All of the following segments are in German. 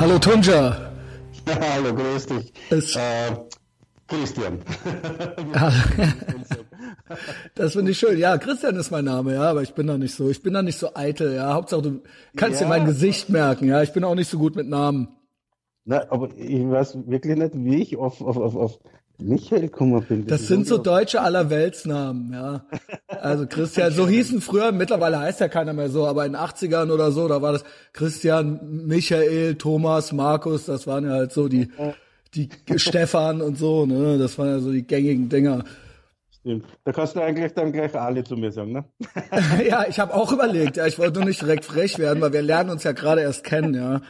Hallo Tunja. Hallo, grüß dich. Es, äh, Christian. das finde ich schön. Ja, Christian ist mein Name, ja, aber ich bin da nicht so. Ich bin da nicht so eitel, ja. Hauptsache du kannst Ja. dir mein Gesicht merken, ja. Ich bin auch nicht so gut mit Namen. Na, aber ich weiß wirklich nicht, wie ich auf, auf, auf, auf Michael gekommen bin. Das ist sind so deutsche Allerweltsnamen, ja. Also Christian, so hießen früher, mittlerweile heißt ja keiner mehr so, aber in den 80ern oder so, da war das Christian, Michael, Thomas, Markus, das waren ja halt so die, die Stefan und so, ne, das waren ja so die gängigen Dinger. Stimmt. Da kannst du eigentlich dann gleich alle zu mir sagen, ne? ja, ich habe auch überlegt, ja, ich wollte nur nicht direkt frech werden, weil wir lernen uns ja gerade erst kennen, ja.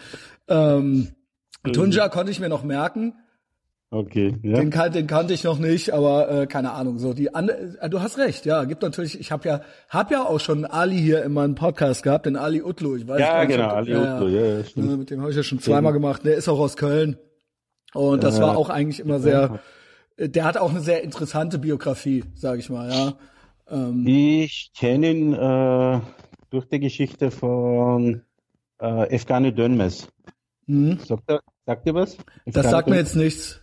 Ähm, Tunja konnte ich mir noch merken, Okay, ja. Den, kan den kannte ich noch nicht, aber äh, keine Ahnung. So die äh, du hast recht, ja, gibt natürlich. Ich habe ja, hab ja auch schon Ali hier in meinem Podcast gehabt, den Ali Utlu. Ich weiß Ja, nicht, genau, Ali Utlu, ja, ja, stimmt. Äh, mit dem habe ich ja schon zweimal gemacht. Der ist auch aus Köln und das war auch eigentlich immer sehr. äh, Der hat auch eine sehr interessante Biografie, sage ich mal. Ja, ähm, Ich kenne ihn äh, durch die Geschichte von äh, Efgani Dönmez. Hm, Sagt, er, sagt ihr was? das Efgani sagt mir jetzt nichts.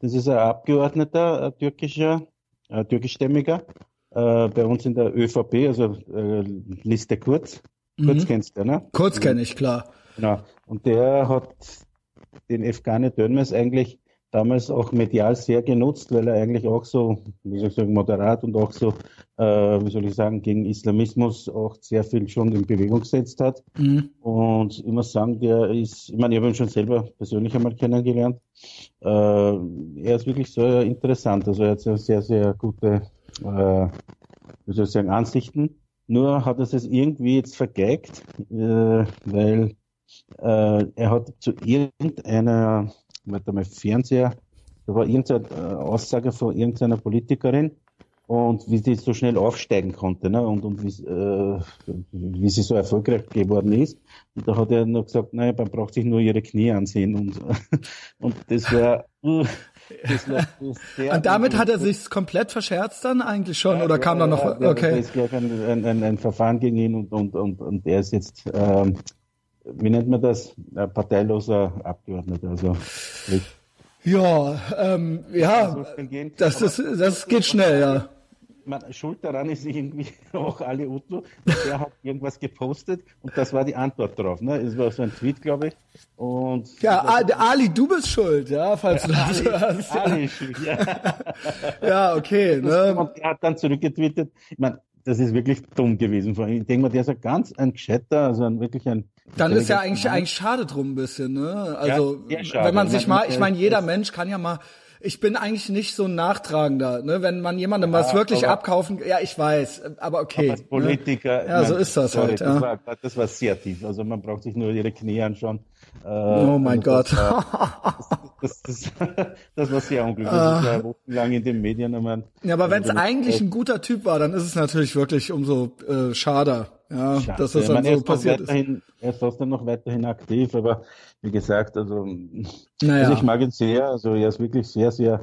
Das ist ein Abgeordneter, ein türkischer, äh, türkischstämmiger, äh, bei uns in der ÖVP, also äh, Liste Kurz. Kurz Mhm. kennst du, ne? Kurz kenne ich klar. Genau. Und der hat den Efgani Dönmez eigentlich damals auch medial sehr genutzt, weil er eigentlich auch so, wie soll ich sagen, moderat und auch so, äh, wie soll ich sagen, gegen Islamismus auch sehr viel schon in Bewegung gesetzt hat. Mhm. Und ich muss sagen, der ist, ich meine, ich habe ihn schon selber persönlich einmal kennengelernt. Äh, er ist wirklich sehr interessant. Also er hat sehr, sehr, sehr gute, äh, wie soll ich sagen, Ansichten. Nur hat er es irgendwie jetzt vergeigt, äh, weil äh, er hat zu irgendeiner, warte mal, Fernseher, da war irgendeine äh, Aussage von irgendeiner Politikerin, und wie sie so schnell aufsteigen konnte ne? und, und wie, äh, wie sie so erfolgreich geworden ist. Und da hat er noch gesagt, naja, man braucht sich nur ihre Knie ansehen und, und das war, das war sehr Und damit hat er sich komplett verscherzt dann eigentlich schon oder kam dann noch? ja, Da Okay. ist gleich ein, ein, ein, ein Verfahren gegen ihn und, und, und, und er ist jetzt, ähm, wie nennt man das, ein parteiloser Abgeordneter. Also, Ja, ähm, ja, gehen. das ist, das geht schnell, ja. Man, schuld daran ist irgendwie auch Ali Utlu. Der hat irgendwas gepostet und das war die Antwort drauf. Ne? Es war so ein Tweet, glaube ich. Und Ja, Ali, du bist schuld, ja, falls du das Ali, hörst. Ali ist schuld, ja. Ja, okay, ne? Und er hat dann zurückgetweetet. Ich meine, das ist wirklich dumm gewesen von ihm. Ich denke mal, der ist ein ganz ein gescheiter, also ein, wirklich ein. Dann ist ja eigentlich Mann. eigentlich schade drum ein bisschen, ne? Also Ja, schade. wenn man Ich sich mal, ich meine, jeder Mensch kann ja mal. Ich bin eigentlich nicht so ein Nachtragender, ne? Wenn man jemandem was wirklich aber- abkaufen, ja, ich weiß, aber okay. Als Politiker. Ne? Ja, ich so ist das sorry, halt, Das, ja. war, das war sehr tief. Also man braucht sich nur ihre Knie anschauen. Äh, Oh mein also Gott. Das war, das, das, das war sehr unglücklich. Das war wochenlang in den Medien. Ich meine, Ja, aber wenn es also, eigentlich ein guter Typ war, dann ist es natürlich wirklich umso äh, schader, ja, Schade. dass das dann so passiert ist. Er ist trotzdem noch weiterhin aktiv, aber wie gesagt, also, Naja. also ich mag ihn sehr. Also er ist wirklich sehr, sehr,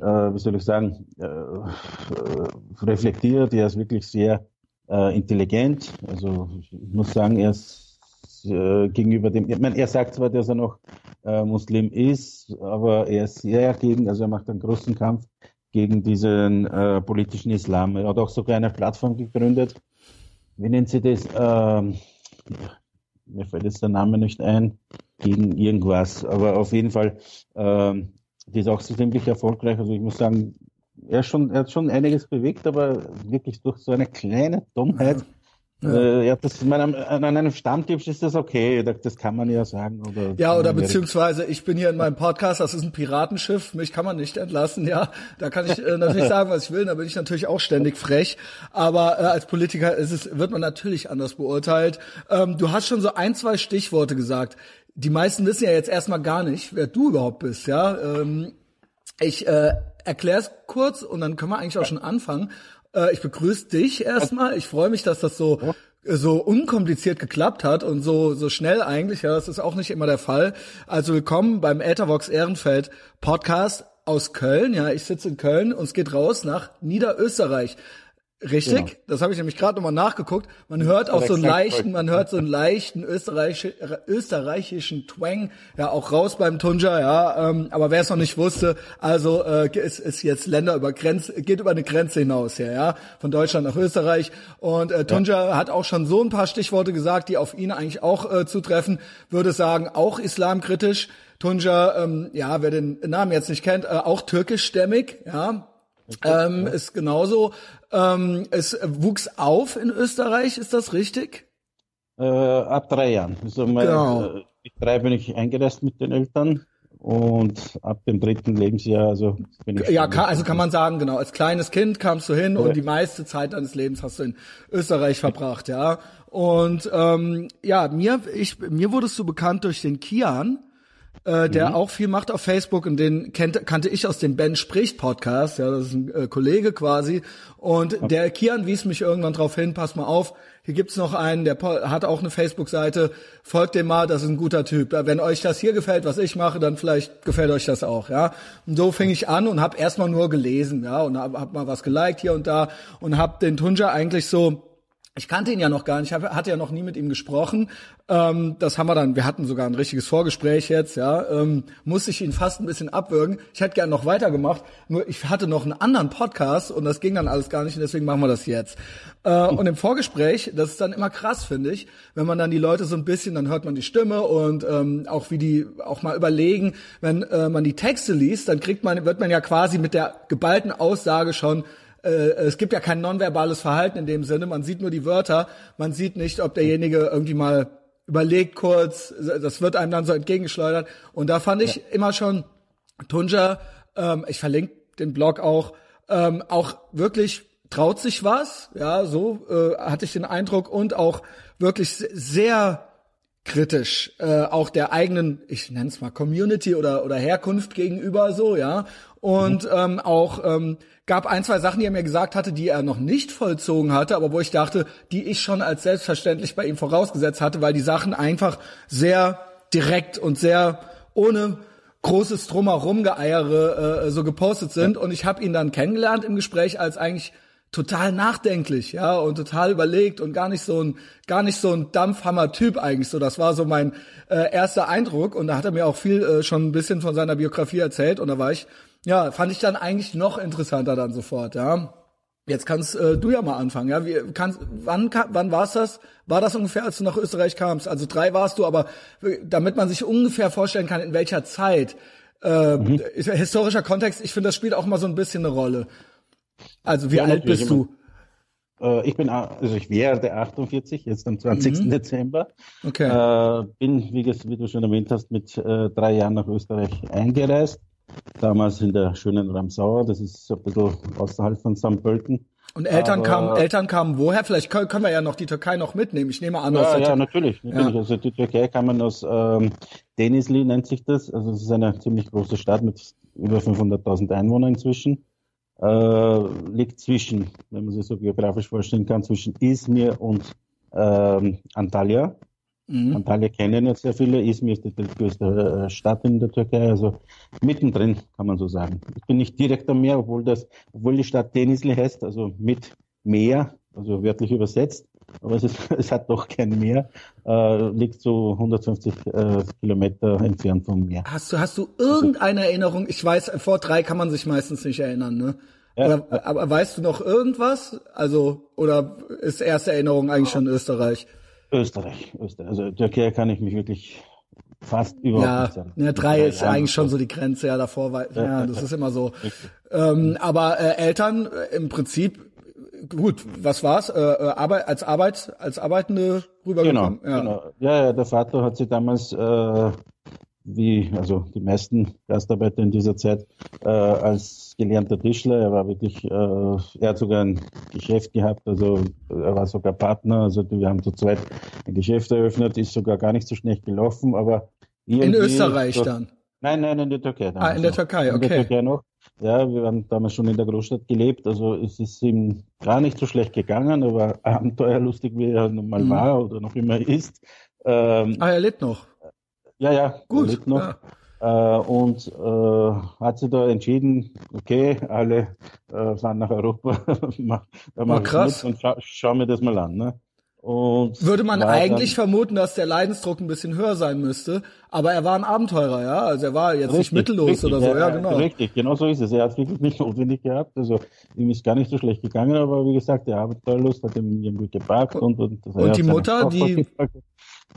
äh, wie soll ich sagen, äh, äh, reflektiert. Er ist wirklich sehr äh, intelligent. Also ich muss sagen, er ist äh, gegenüber dem, ich meine, er sagt zwar, dass er noch Muslim ist, aber er ist sehr gegen, also er macht einen großen Kampf gegen diesen politischen Islam. Er hat auch sogar eine Plattform gegründet. Wie nennt sie das? Ähm, mir fällt jetzt der Name nicht ein, gegen irgendwas. Aber auf jeden Fall, ähm, die ist auch so ziemlich erfolgreich. Also ich muss sagen, er, schon, er hat schon einiges bewegt, aber wirklich durch so eine kleine Dummheit. Äh, ja, das, ich meine, an einem Stammtisch ist das okay, das, kann man ja sagen. Oder, Ja, oder beziehungsweise ich bin hier in meinem Podcast, das ist ein Piratenschiff, mich kann man nicht entlassen, ja. Da kann ich äh, natürlich sagen, was ich will, da bin ich natürlich auch ständig frech. Aber äh, als Politiker ist es, wird man natürlich anders beurteilt. Ähm, du hast schon so ein, zwei Stichworte gesagt. Die meisten wissen ja jetzt erstmal gar nicht, wer du überhaupt bist, ja. Ähm, ich äh, erkläre es kurz und dann können wir eigentlich auch schon anfangen. Äh, ich begrüße dich erstmal. Ich freue mich, dass das so so unkompliziert geklappt hat und so so schnell eigentlich. Ja, das ist auch nicht immer der Fall. Also willkommen beim Ethervox Ehrenfeld Podcast aus Köln. Ja, ich sitze in Köln und es geht raus nach Niederösterreich. Richtig, genau. das habe ich nämlich gerade nochmal nachgeguckt. Man hört auch so einen leichten, man hört so einen leichten österreichisch, österreichischen Twang ja auch raus beim Tunja, ja. Ähm, aber wer es noch nicht wusste, also äh, ist, ist jetzt Länder über Grenze, geht über eine Grenze hinaus her, ja, von Deutschland nach Österreich. Und äh, Tunja ja. hat auch schon so ein paar Stichworte gesagt, die auf ihn eigentlich auch äh, zutreffen. Würde sagen, auch islamkritisch. Tunja, ähm, ja, wer den Namen jetzt nicht kennt, äh, auch türkischstämmig, ja, ähm, ist genauso. Ähm, es wuchs auf in Österreich, ist das richtig? Äh, ab drei Jahren. Also mein, genau. äh, mit drei bin ich eingereist mit den Eltern und ab dem dritten Lebensjahr, also bin ich. Ja, kann, also kann man sagen, genau. Als kleines Kind kamst du hin ja. und die meiste Zeit deines Lebens hast du in Österreich verbracht, ja. Und ähm, ja, mir, ich, mir wurdest du bekannt durch den Kian äh, der mhm. auch viel macht auf Facebook und den kennt, kannte ich aus dem Ben spricht Podcast, ja, das ist ein äh, Kollege quasi und okay. der Kian wies mich irgendwann drauf hin, pass mal auf, hier gibt's noch einen, der hat auch eine Facebook-Seite, folgt dem mal, das ist ein guter Typ. Wenn euch das hier gefällt, was ich mache, dann vielleicht gefällt euch das auch, ja. Und so fing ich an und habe erstmal nur gelesen, ja, und hab, hab mal was geliked hier und da und hab den Tunja eigentlich so ich kannte ihn ja noch gar nicht, ich hatte ja noch nie mit ihm gesprochen. Ähm, das haben wir dann, wir hatten sogar ein richtiges Vorgespräch jetzt, ja. Ähm, musste ich ihn fast ein bisschen abwürgen. Ich hätte gern noch weitergemacht, nur ich hatte noch einen anderen Podcast und das ging dann alles gar nicht und deswegen machen wir das jetzt. Äh, und im Vorgespräch, das ist dann immer krass, finde ich, wenn man dann die Leute so ein bisschen, dann hört man die Stimme und ähm, auch wie die auch mal überlegen, wenn äh, man die Texte liest, dann kriegt man, wird man ja quasi mit der geballten Aussage schon äh, es gibt ja kein nonverbales Verhalten in dem Sinne. Man sieht nur die Wörter. Man sieht nicht, ob derjenige irgendwie mal überlegt kurz. Das wird einem dann so entgegengeschleudert. Und da fand ich ja. immer schon Tunja, ähm, ich verlinke den Blog auch, ähm, auch wirklich traut sich was. Ja, so äh, hatte ich den Eindruck und auch wirklich sehr kritisch äh, auch der eigenen, ich nenne es mal Community oder oder Herkunft gegenüber so, ja. Und mhm. ähm, auch ähm, gab ein, zwei Sachen, die er mir gesagt hatte, die er noch nicht vollzogen hatte, aber wo ich dachte, die ich schon als selbstverständlich bei ihm vorausgesetzt hatte, weil die Sachen einfach sehr direkt und sehr ohne großes Drumherum geeiere äh, so gepostet sind. Und ich habe ihn dann kennengelernt im Gespräch als eigentlich total nachdenklich, ja, und total überlegt und gar nicht so ein, gar nicht so ein Dampfhammer-Typ eigentlich so. Das war so mein äh, erster Eindruck und da hat er mir auch viel äh, schon ein bisschen von seiner Biografie erzählt und da war ich ja, fand ich dann eigentlich noch interessanter dann sofort, ja. Jetzt kannst äh, du ja mal anfangen, ja. Wie, kannst, wann wann war's das? War das ungefähr, als du nach Österreich kamst? Also drei warst du, aber damit man sich ungefähr vorstellen kann, in welcher Zeit. Äh, mhm. Historischer Kontext, ich finde, das spielt auch mal so ein bisschen eine Rolle. Also wie ja, alt bist du? Äh, ich bin, also ich werde 48, jetzt am 20. Mhm. Dezember. Okay. Äh, bin, wie, wie, du schon erwähnt hast, mit äh, drei Jahren nach Österreich eingereist damals in der schönen Ramsauer, das ist ein bisschen außerhalb von St. Pölten. Und Eltern Aber, kamen, Eltern kamen woher? Vielleicht können, wir ja noch die Türkei noch mitnehmen. Ich nehme an, ja, ja, natürlich, natürlich. Ja. Also die Türkei kann man aus ähm, Denizli nennt sich das. Also es ist eine ziemlich große Stadt mit über 500.000 Einwohnern inzwischen. Äh, liegt zwischen, wenn man sich so geografisch vorstellen kann, zwischen Izmir und ähm, Antalya. Mhm. Antalya kennen jetzt sehr viele. Izmir ist die größte äh, Stadt in der Türkei, also mittendrin, kann man so sagen. Ich bin nicht direkt am Meer, obwohl das, obwohl die Stadt Denizli heißt, also mit Meer, also wörtlich übersetzt, aber es, ist, es hat doch kein Meer, äh, liegt so 150 äh, Kilometer entfernt vom Meer. Hast du, hast du irgendeine Erinnerung? Ich weiß, vor drei kann man sich meistens nicht erinnern, ne? Ja, oder, aber weißt du noch irgendwas? Also, oder ist erste Erinnerung eigentlich schon Österreich? Österreich, Österreich. Also Türkei kann ich mich wirklich fast überhaupt ja, nicht sagen. Ja, drei ist eigentlich schon so die Grenze, ja, davor war, ja, das ist immer so. Ähm, aber äh, Eltern äh, im Prinzip, gut, was war's? Äh, äh, Arbeit, als Arbeit, als Arbeitende rübergekommen? Genau, ja. genau. Ja, ja, der Vater hat sie damals äh, wie also die meisten Gastarbeiter in dieser Zeit äh, als gelernter Tischler. Er war wirklich, äh, er hat sogar ein Geschäft gehabt, also er war sogar Partner. Also wir haben zu zweit ein Geschäft eröffnet, ist sogar gar nicht so schlecht gelaufen, aber in Österreich doch, dann? Nein, nein, in der Türkei. Ah, in der Türkei, okay. In der Türkei noch. Ja, wir haben damals schon in der Großstadt gelebt, also es ist ihm gar nicht so schlecht gegangen, aber abenteuerlustig, wie er nun mal mhm. war oder noch immer ist. Ähm, ah, er lebt noch. Ja, ja, gut. Noch. Ja. Äh, und äh, hat sich da entschieden, okay, alle äh, fahren nach Europa, da mach oh, krass. und scha schau mir das mal an. Ne? Und Würde man eigentlich vermuten, dass der Leidensdruck ein bisschen höher sein müsste, aber er war ein Abenteurer, ja. Also er war jetzt richtig, nicht mittellos richtig, oder so, ja, ja, genau. Richtig, genau so ist es. Er hat es wirklich nicht notwendig gehabt. Also ihm ist gar nicht so schlecht gegangen, aber wie gesagt, der Abenteuerlust hat ihm irgendwie gepackt und und, und, und die Mutter, die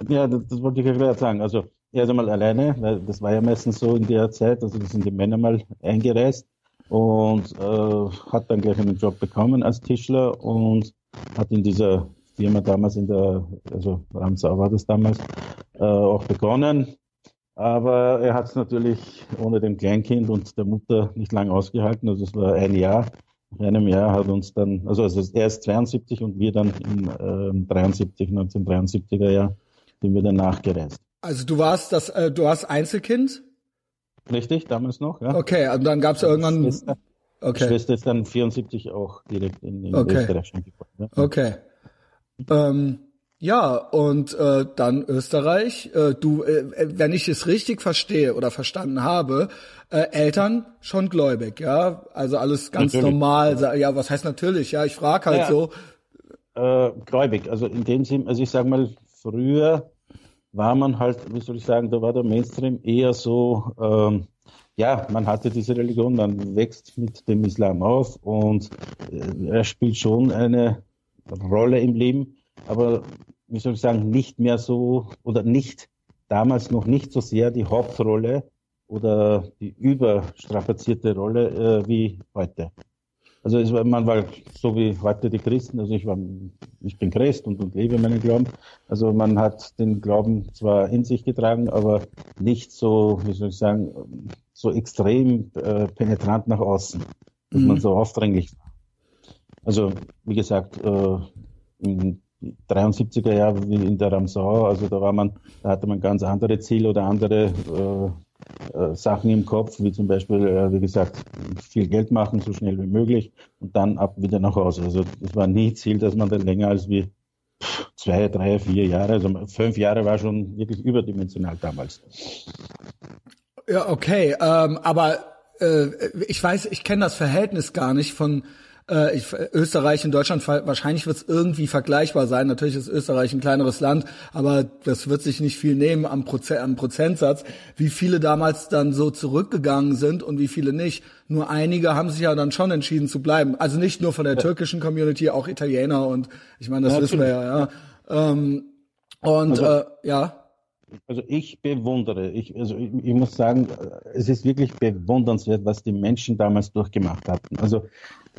ja, das, das wollte ich ja gerade sagen. Also er ist einmal alleine, weil das war ja meistens so in der Zeit, also da sind die Männer mal eingereist und äh, hat dann gleich einen Job bekommen als Tischler und hat in dieser Firma damals in der, also Ramsau war das damals, äh, auch begonnen. Aber er hat es natürlich ohne dem Kleinkind und der Mutter nicht lange ausgehalten. Also es war ein Jahr. Nach einem Jahr hat uns dann, also, also er ist 72 und wir dann im äh, 73, 1973er Jahr, sind wir dann nachgereist. Also du warst das, äh, du warst Einzelkind? Richtig, damals noch, ja. Okay, und dann gab es irgendwann. Schwester, okay. Schwester ist dann 74 auch direkt in, in okay. Österreich gekommen. Ja. Okay. Ähm, ja, und äh, dann Österreich. Äh, du, äh, wenn ich es richtig verstehe oder verstanden habe, äh, Eltern schon gläubig, ja, also alles ganz natürlich. normal. Ja, was heißt natürlich? Ja, ich frage halt ja, so. Äh, gläubig, also in dem Sinn, also ich sag mal, früher war man halt, wie soll ich sagen, da war der Mainstream eher so, ähm, ja, man hatte diese Religion, man wächst mit dem Islam auf und äh, er spielt schon eine Rolle im Leben, aber wie soll ich sagen, nicht mehr so oder nicht damals noch nicht so sehr die Hauptrolle oder die überstrapazierte Rolle äh, wie heute. Also war, man war so wie heute die Christen, also ich war, ich bin Christ und, und lebe meinen Glauben. Also man hat den Glauben zwar in sich getragen, aber nicht so, wie soll ich sagen, so extrem äh, penetrant nach außen, dass mhm. man so aufdringlich war. Also wie gesagt, äh, im 73er Jahr wie in der Ramsau, also da war man, da hatte man ganz andere Ziele oder andere äh, äh, Sachen im Kopf, wie zum Beispiel, äh, wie gesagt, viel Geld machen, so schnell wie möglich und dann ab wieder nach Hause. Also es war nie Ziel, dass man dann länger als wie zwei, drei, vier Jahre, also fünf Jahre war schon wirklich überdimensional damals. Ja, okay, ähm, aber äh, ich weiß, ich kenne das Verhältnis gar nicht von äh, ich, Österreich und Deutschland, wahrscheinlich wird es irgendwie vergleichbar sein. Natürlich ist Österreich ein kleineres Land, aber das wird sich nicht viel nehmen am, Proze am Prozentsatz, wie viele damals dann so zurückgegangen sind und wie viele nicht. Nur einige haben sich ja dann schon entschieden zu bleiben. Also nicht nur von der türkischen Community, auch Italiener und ich meine, das ja, wissen wir ja. ja. Ähm, und also, äh, ja. Also ich bewundere, ich, also ich, ich, muss sagen, es ist wirklich bewundernswert, was die Menschen damals durchgemacht hatten. Also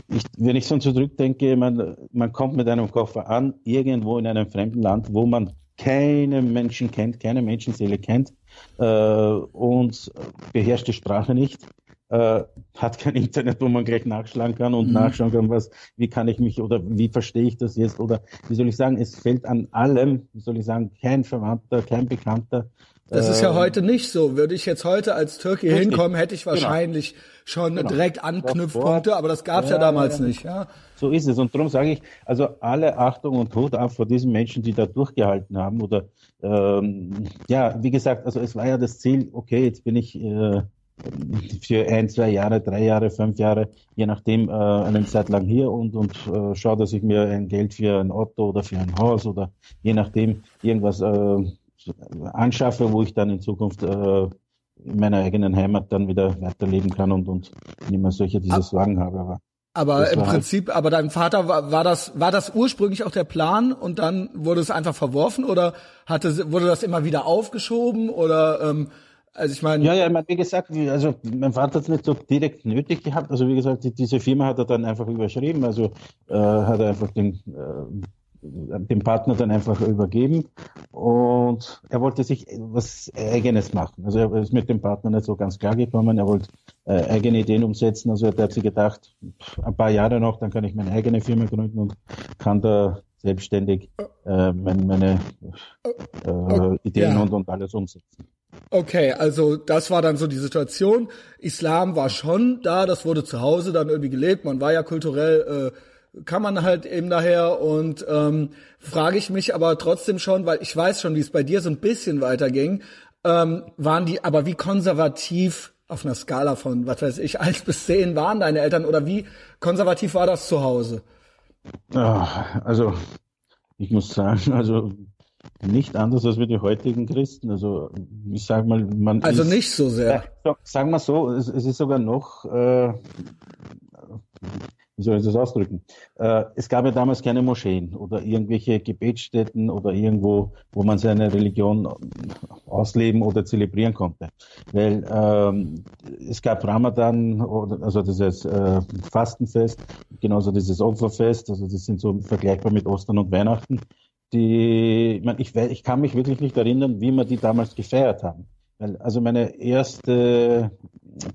ich, wenn ich so zurückdenke, man, man kommt mit einem Koffer an, irgendwo in einem fremden Land, wo man keine Menschen kennt, keine Menschenseele kennt äh, und beherrscht die Sprache nicht, äh, hat kein Internet, wo man gleich nachschlagen kann und mhm. nachschauen kann, was, wie kann ich mich oder wie verstehe ich das jetzt oder wie soll ich sagen, es fällt an allem, wie soll ich sagen, kein Verwandter, kein Bekannter das ist ja ähm, heute nicht so. Würde ich jetzt heute als Türke richtig. hinkommen, hätte ich genau. wahrscheinlich genau. schon genau. direkt Anknüpfpunkte, aber das gab es ja, ja, damals ja. nicht. Ja. So ist es. Und darum sage ich, also alle Achtung und Hut ab vor diesen Menschen, die da durchgehalten haben. Oder ähm, ja, wie gesagt, also es war ja das Ziel, okay, jetzt bin ich äh, für ein, zwei Jahre, drei Jahre, fünf Jahre, je nachdem, äh, eine Zeit lang hier und, und äh, schaue, dass ich mir ein Geld für ein Auto oder für ein Haus oder je nachdem irgendwas äh, anschaffe, wo ich dann in Zukunft äh, in meiner eigenen Heimat dann wieder weiterleben kann und, und nicht mehr solche dieses Wagen habe. Aber, aber im Prinzip, halt aber dein Vater war, war das, war das ursprünglich auch der Plan und dann wurde es einfach verworfen oder hatte, wurde das immer wieder aufgeschoben oder ähm, also ich meine. Ja, ja, wie gesagt, also mein Vater hat es nicht so direkt nötig gehabt. Also wie gesagt, diese Firma hat er dann einfach überschrieben. Also äh, hat er einfach den äh, dem Partner dann einfach übergeben und er wollte sich was Eigenes machen. Also er ist mit dem Partner nicht so ganz klar gekommen, er wollte äh, eigene Ideen umsetzen, also er hat sich gedacht, ein paar Jahre noch, dann kann ich meine eigene Firma gründen und kann da selbstständig äh, meine, meine äh, Ideen ja. und, und alles umsetzen. Okay, also das war dann so die Situation. Islam war schon da, das wurde zu Hause dann irgendwie gelebt, man war ja kulturell äh, kann man halt eben daher und ähm, frage ich mich aber trotzdem schon, weil ich weiß schon, wie es bei dir so ein bisschen weiterging. ähm, waren die, aber wie konservativ auf einer Skala von, was weiß ich, eins bis zehn waren deine Eltern oder wie konservativ war das zu Hause? Also, ich muss sagen, also nicht anders als wir die heutigen Christen. Also ich sage mal, man also ist, nicht so sehr. Ja, sagen wir so, es, es, ist sogar noch äh, wie soll ich das ausdrücken? Äh, es gab ja damals keine Moscheen oder irgendwelche Gebetsstätten oder irgendwo, wo man seine Religion ausleben oder zelebrieren konnte. Weil ähm, es gab Ramadan, also dieses äh, Fastenfest, genauso dieses Opferfest, also das sind so vergleichbar mit Ostern und Weihnachten. Die, ich, ich kann mich wirklich nicht erinnern, wie wir die damals gefeiert haben. Weil, also meine erste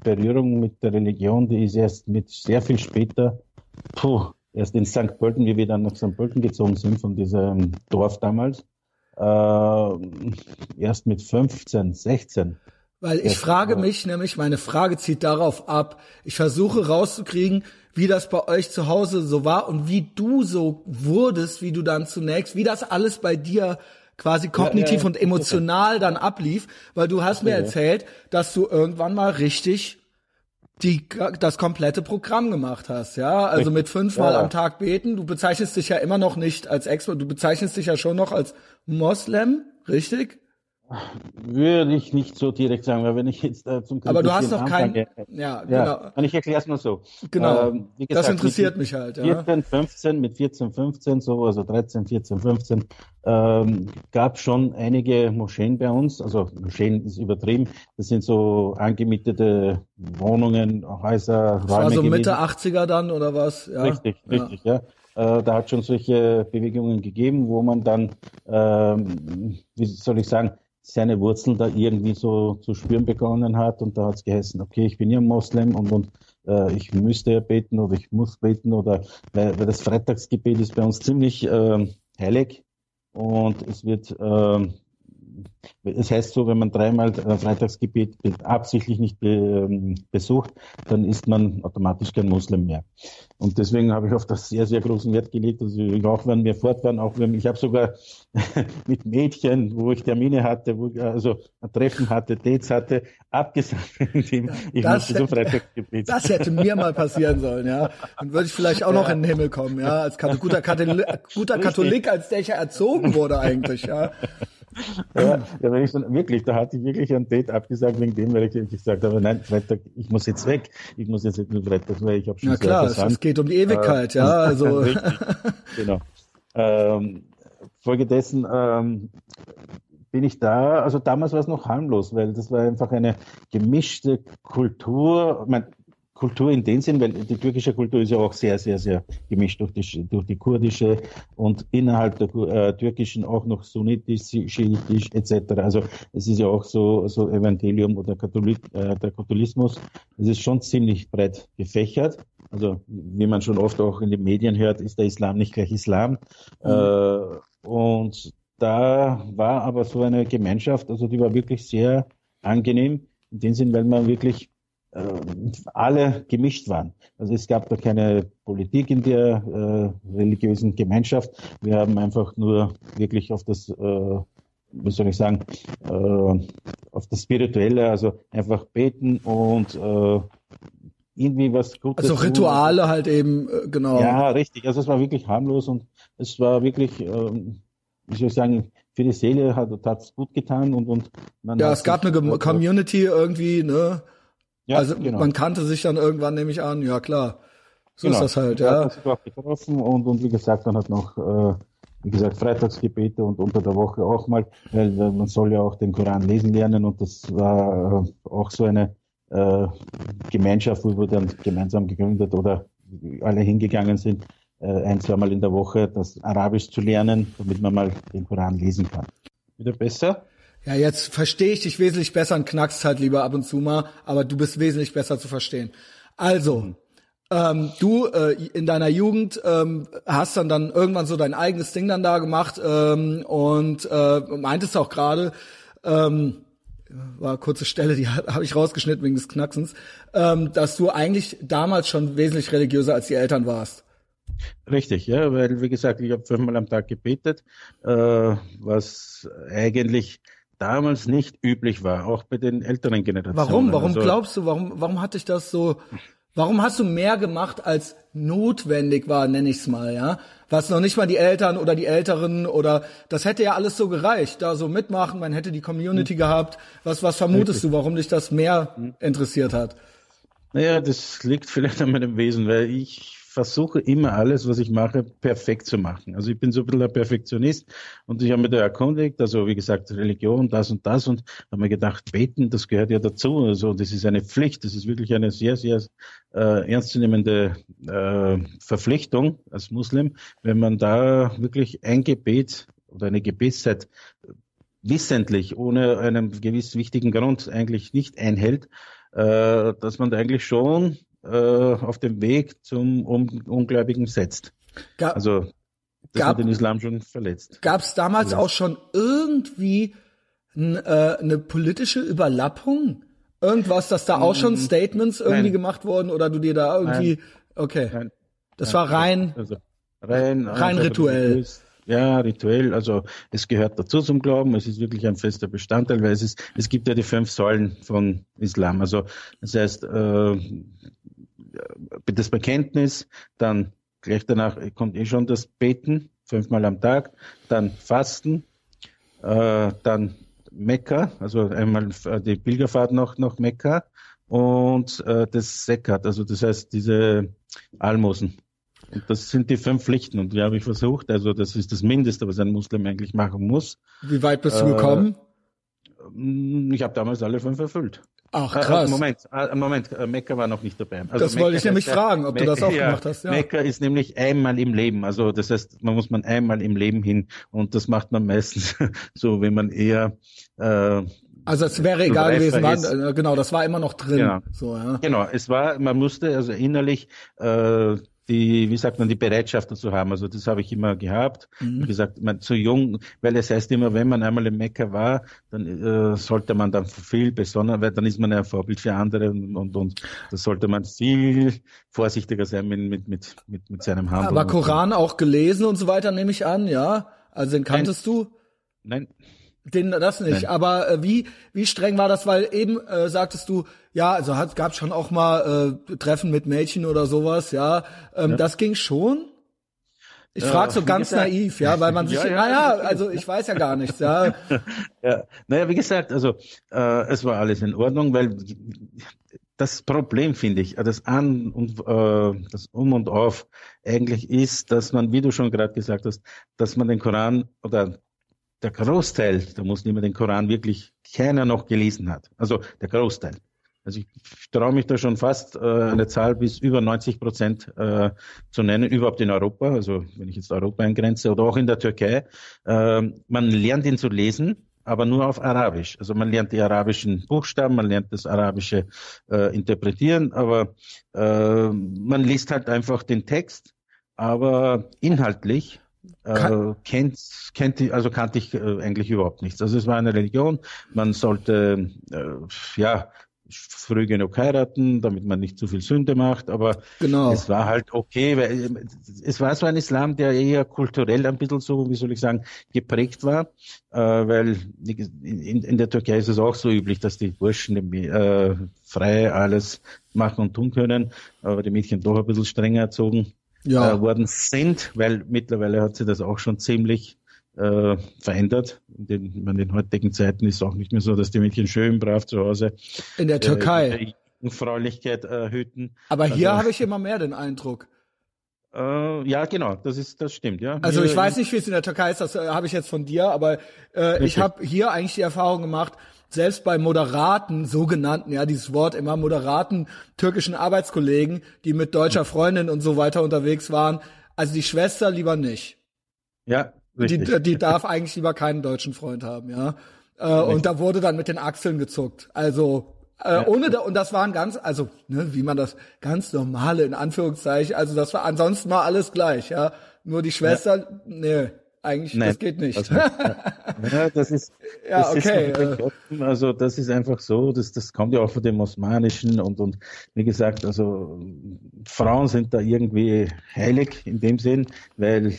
Berührung mit der Religion, die ist erst mit sehr viel später puh, erst in St. Pölten, wie wir dann nach St. Pölten gezogen sind, von diesem Dorf damals, äh, erst mit 15, 16. Weil ich frage mich nämlich, meine Frage zieht darauf ab, ich versuche rauszukriegen, wie das bei euch zu Hause so war und wie du so wurdest, wie du dann zunächst, wie das alles bei dir quasi kognitiv ja, ja, und emotional dann ablief, weil du hast mir erzählt, dass du irgendwann mal richtig die das komplette Programm gemacht hast, ja, also mit fünfmal ja. am Tag beten. Du bezeichnest dich ja immer noch nicht als Ex, du bezeichnest dich ja schon noch als Moslem, richtig? Würde ich nicht so direkt sagen, weil wenn ich jetzt äh, zum Aber du hast noch kein, ja, ja, genau. Und ich erkläre es mal so. Genau. Ähm, gesagt, das interessiert mich halt. Ja. 14, 15, mit 14, 15, so, also 13, 14, 15, ähm, gab schon einige Moscheen bei uns. Also Moscheen ist übertrieben. Das sind so angemietete Wohnungen, Häuser, das Räume. War so Mitte 80er dann oder was? Ja. Richtig, richtig, ja. ja. Äh, da hat schon solche Bewegungen gegeben, wo man dann, ähm, wie soll ich sagen, seine Wurzeln da irgendwie so zu spüren begonnen hat und da hat es geheißen, okay, ich bin ja Moslem und, und äh, ich müsste ja beten oder ich muss beten oder weil, weil das Freitagsgebet ist bei uns ziemlich äh, heilig und es wird äh, es heißt so, wenn man dreimal Freitagsgebet absichtlich nicht ähm, besucht, dann ist man automatisch kein Muslim mehr. Und deswegen habe ich auf das sehr, sehr großen Wert gelegt. Also auch wenn wir fort waren, auch wenn ich habe sogar mit Mädchen, wo ich Termine hatte, wo ich also Treffen hatte, Dates hatte, abgesagt. ich das, musste zum Freitagsgebet. Das hätte mir mal passieren sollen, ja. Dann würde ich vielleicht auch noch in den Himmel kommen, ja, als guter, Katholik, guter Katholik, als der ich ja erzogen wurde eigentlich, ja. Ja, wenn ich dann wirklich, da hatte ich wirklich ein Date abgesagt wegen dem, weil ich gesagt habe, nein, Freitag, ich muss jetzt weg, ich muss jetzt nicht nur Freitag, weil ich habe schon Ja klar, es geht um die Ewigkeit, äh, ja, also. Richtig, genau. Ähm, folgedessen ähm, bin ich da, also damals war es noch harmlos, weil das war einfach eine gemischte Kultur. Ich mein, Kultur in dem Sinn, weil die türkische Kultur ist ja auch sehr, sehr, sehr gemischt durch die, durch die kurdische und innerhalb der äh, türkischen auch noch sunnitisch, schiitisch etc. Also es ist ja auch so, so Evangelium oder Katholik, äh, der Katholismus. Es ist schon ziemlich breit gefächert. Also wie man schon oft auch in den Medien hört, ist der Islam nicht gleich Islam. Mhm. Äh, und da war aber so eine Gemeinschaft, also die war wirklich sehr angenehm in dem Sinn, weil man wirklich alle gemischt waren. Also es gab da keine Politik in der äh, religiösen Gemeinschaft. Wir haben einfach nur wirklich auf das, äh, wie soll ich sagen, äh, auf das Spirituelle, also einfach beten und äh, irgendwie was Gutes. Also Rituale tun. halt eben, äh, genau. Ja, richtig. Also es war wirklich harmlos und es war wirklich, ähm, wie soll ich sagen, für die Seele hat es gut getan und, und man Ja, es gab eine Community irgendwie, ne? Ja, also genau. man kannte sich dann irgendwann, nehme ich an, ja klar. So genau. ist das halt, ja. Auch getroffen und, und wie gesagt, man hat noch, äh, wie gesagt, Freitagsgebete und unter der Woche auch mal, weil, weil man soll ja auch den Koran lesen lernen und das war äh, auch so eine äh, Gemeinschaft, wo wir dann gemeinsam gegründet oder alle hingegangen sind, äh, ein, zweimal in der Woche das Arabisch zu lernen, damit man mal den Koran lesen kann. Wieder besser? Ja, jetzt verstehe ich dich wesentlich besser und knackst halt lieber ab und zu mal, aber du bist wesentlich besser zu verstehen. Also, mhm. ähm, du äh, in deiner Jugend ähm, hast dann dann irgendwann so dein eigenes Ding dann da gemacht ähm, und äh, meintest auch gerade, ähm, war kurze Stelle, die habe ich rausgeschnitten wegen des Knacksens, ähm, dass du eigentlich damals schon wesentlich religiöser als die Eltern warst. Richtig, ja, weil wie gesagt, ich habe fünfmal am Tag gebetet, äh, was eigentlich damals nicht üblich war, auch bei den älteren Generationen. Warum? Warum also, glaubst du, warum, warum hat dich das so, warum hast du mehr gemacht als notwendig war, nenne ich es mal, ja? Was noch nicht mal die Eltern oder die Älteren oder das hätte ja alles so gereicht, da so mitmachen, man hätte die Community mhm. gehabt. Was, was vermutest du, warum dich das mehr mhm. interessiert hat? Naja, das liegt vielleicht an meinem Wesen, weil ich versuche immer alles, was ich mache, perfekt zu machen. Also ich bin so ein bisschen ein Perfektionist und ich habe mir da erkundigt, also wie gesagt, Religion, das und das und habe mir gedacht, beten, das gehört ja dazu. Also das ist eine Pflicht, das ist wirklich eine sehr, sehr äh, ernstzunehmende äh, Verpflichtung als Muslim, wenn man da wirklich ein Gebet oder eine Gebetszeit wissentlich, ohne einen gewiss wichtigen Grund eigentlich nicht einhält, äh, dass man da eigentlich schon äh, auf dem Weg zum Un Ungläubigen setzt. Ga also das gab, hat den Islam schon verletzt. Gab es damals verletzt. auch schon irgendwie äh, eine politische Überlappung? Irgendwas, dass da auch schon mm, Statements irgendwie Nein. gemacht wurden oder du dir da irgendwie Nein. okay. Nein. Das war rein also, rein, rein rituell. Ja, rituell. Also es gehört dazu zum Glauben. Es ist wirklich ein fester Bestandteil, weil es ist, es gibt ja die fünf Säulen von Islam. Also das heißt, äh, das Bekenntnis, dann gleich danach kommt eh schon das Beten, fünfmal am Tag, dann Fasten, äh, dann Mekka, also einmal die Pilgerfahrt noch nach Mekka und äh, das Sekat, also das heißt diese Almosen. Und das sind die fünf Pflichten und die habe ich versucht. Also das ist das Mindeste, was ein Muslim eigentlich machen muss. Wie weit bist du äh, gekommen? Ich habe damals alle fünf erfüllt. Ach äh, äh, krass. Moment, Moment, Mekka war noch nicht dabei. Also das wollte ich nämlich fragen, ob Mekka, du das auch ja, gemacht hast. Ja. Mekka ist nämlich einmal im Leben. Also das heißt, man muss man einmal im Leben hin und das macht man meistens so, wenn man eher äh, also es wäre egal gewesen, wann, genau, das war immer noch drin. Genau. So, ja. genau, es war, man musste also innerlich äh, die, wie sagt man, die Bereitschaft dazu haben. Also das habe ich immer gehabt. Mhm. Wie gesagt, man zu jung, weil es heißt immer, wenn man einmal im Mecker war, dann äh, sollte man dann viel besonders, weil dann ist man ja ein Vorbild für andere und, und, und da sollte man viel vorsichtiger sein mit, mit, mit, mit, mit seinem Handeln. Aber Koran auch gelesen und so weiter, nehme ich an, ja? Also den kanntest Nein. du? Nein. Den, das nicht. Nein. Aber äh, wie, wie streng war das? Weil eben äh, sagtest du, ja, also hat, gab schon auch mal äh, Treffen mit Mädchen oder sowas, ja. Ähm, ja. Das ging schon. Ich frage so ganz gesagt, naiv, ja, weil man sich, ja, ja, naja, also ich weiß ja gar nichts, ja. ja, naja, wie gesagt, also äh, es war alles in Ordnung, weil das Problem finde ich, das An und äh, das Um und Auf eigentlich ist, dass man, wie du schon gerade gesagt hast, dass man den Koran oder der Großteil der Muslime den Koran wirklich keiner noch gelesen hat. Also der Großteil. Also ich traue mich da schon fast äh, eine Zahl bis über 90 Prozent äh, zu nennen, überhaupt in Europa, also wenn ich jetzt Europa eingrenze oder auch in der Türkei. Äh, man lernt ihn zu lesen, aber nur auf Arabisch. Also man lernt die arabischen Buchstaben, man lernt das Arabische äh, interpretieren, aber äh, man liest halt einfach den Text, aber inhaltlich äh, kennt, kennt, also kannte ich äh, eigentlich überhaupt nichts. Also es war eine Religion. Man sollte äh, ja früh genug heiraten, damit man nicht zu viel Sünde macht. Aber genau. es war halt okay, weil es war so ein Islam, der eher kulturell ein bisschen so, wie soll ich sagen, geprägt war, äh, weil in, in, der Türkei ist es auch so üblich, dass die Burschen äh, frei alles machen und tun können, aber die Mädchen doch ein bisschen strenger erzogen ja. äh, worden sind, weil mittlerweile hat sich das auch schon ziemlich äh, verändert. In den, in den heutigen Zeiten ist es auch nicht mehr so, dass die Mädchen schön brav zu Hause in der Türkei äh, Jungfräulichkeit äh, hüten. Aber hier also, habe ich immer mehr den Eindruck. Äh, ja, genau, das ist, das stimmt, ja. Also ich weiß nicht, wie es in der Türkei ist, das äh, habe ich jetzt von dir, aber äh, ich habe hier eigentlich die Erfahrung gemacht, selbst bei moderaten, sogenannten, ja, dieses Wort immer moderaten türkischen Arbeitskollegen, die mit deutscher Freundin und so weiter unterwegs waren, also die Schwester lieber nicht. Ja, richtig. Die, die darf eigentlich lieber keinen deutschen Freund haben, ja. Äh, und da wurde dann mit den Achseln gezuckt. Also äh, ja. ohne da, und das waren ganz, also ne, wie man das ganz normale in Anführungszeichen, also das war ansonsten mal alles gleich, ja. Nur die Schwester, ja. nee, eigentlich, Nein, das geht nicht. Das, ja, das ist, ja, das okay. Ist also das ist einfach so, das, das kommt ja auch von dem Osmanischen und, und wie gesagt, also Frauen sind da irgendwie heilig in dem Sinn, weil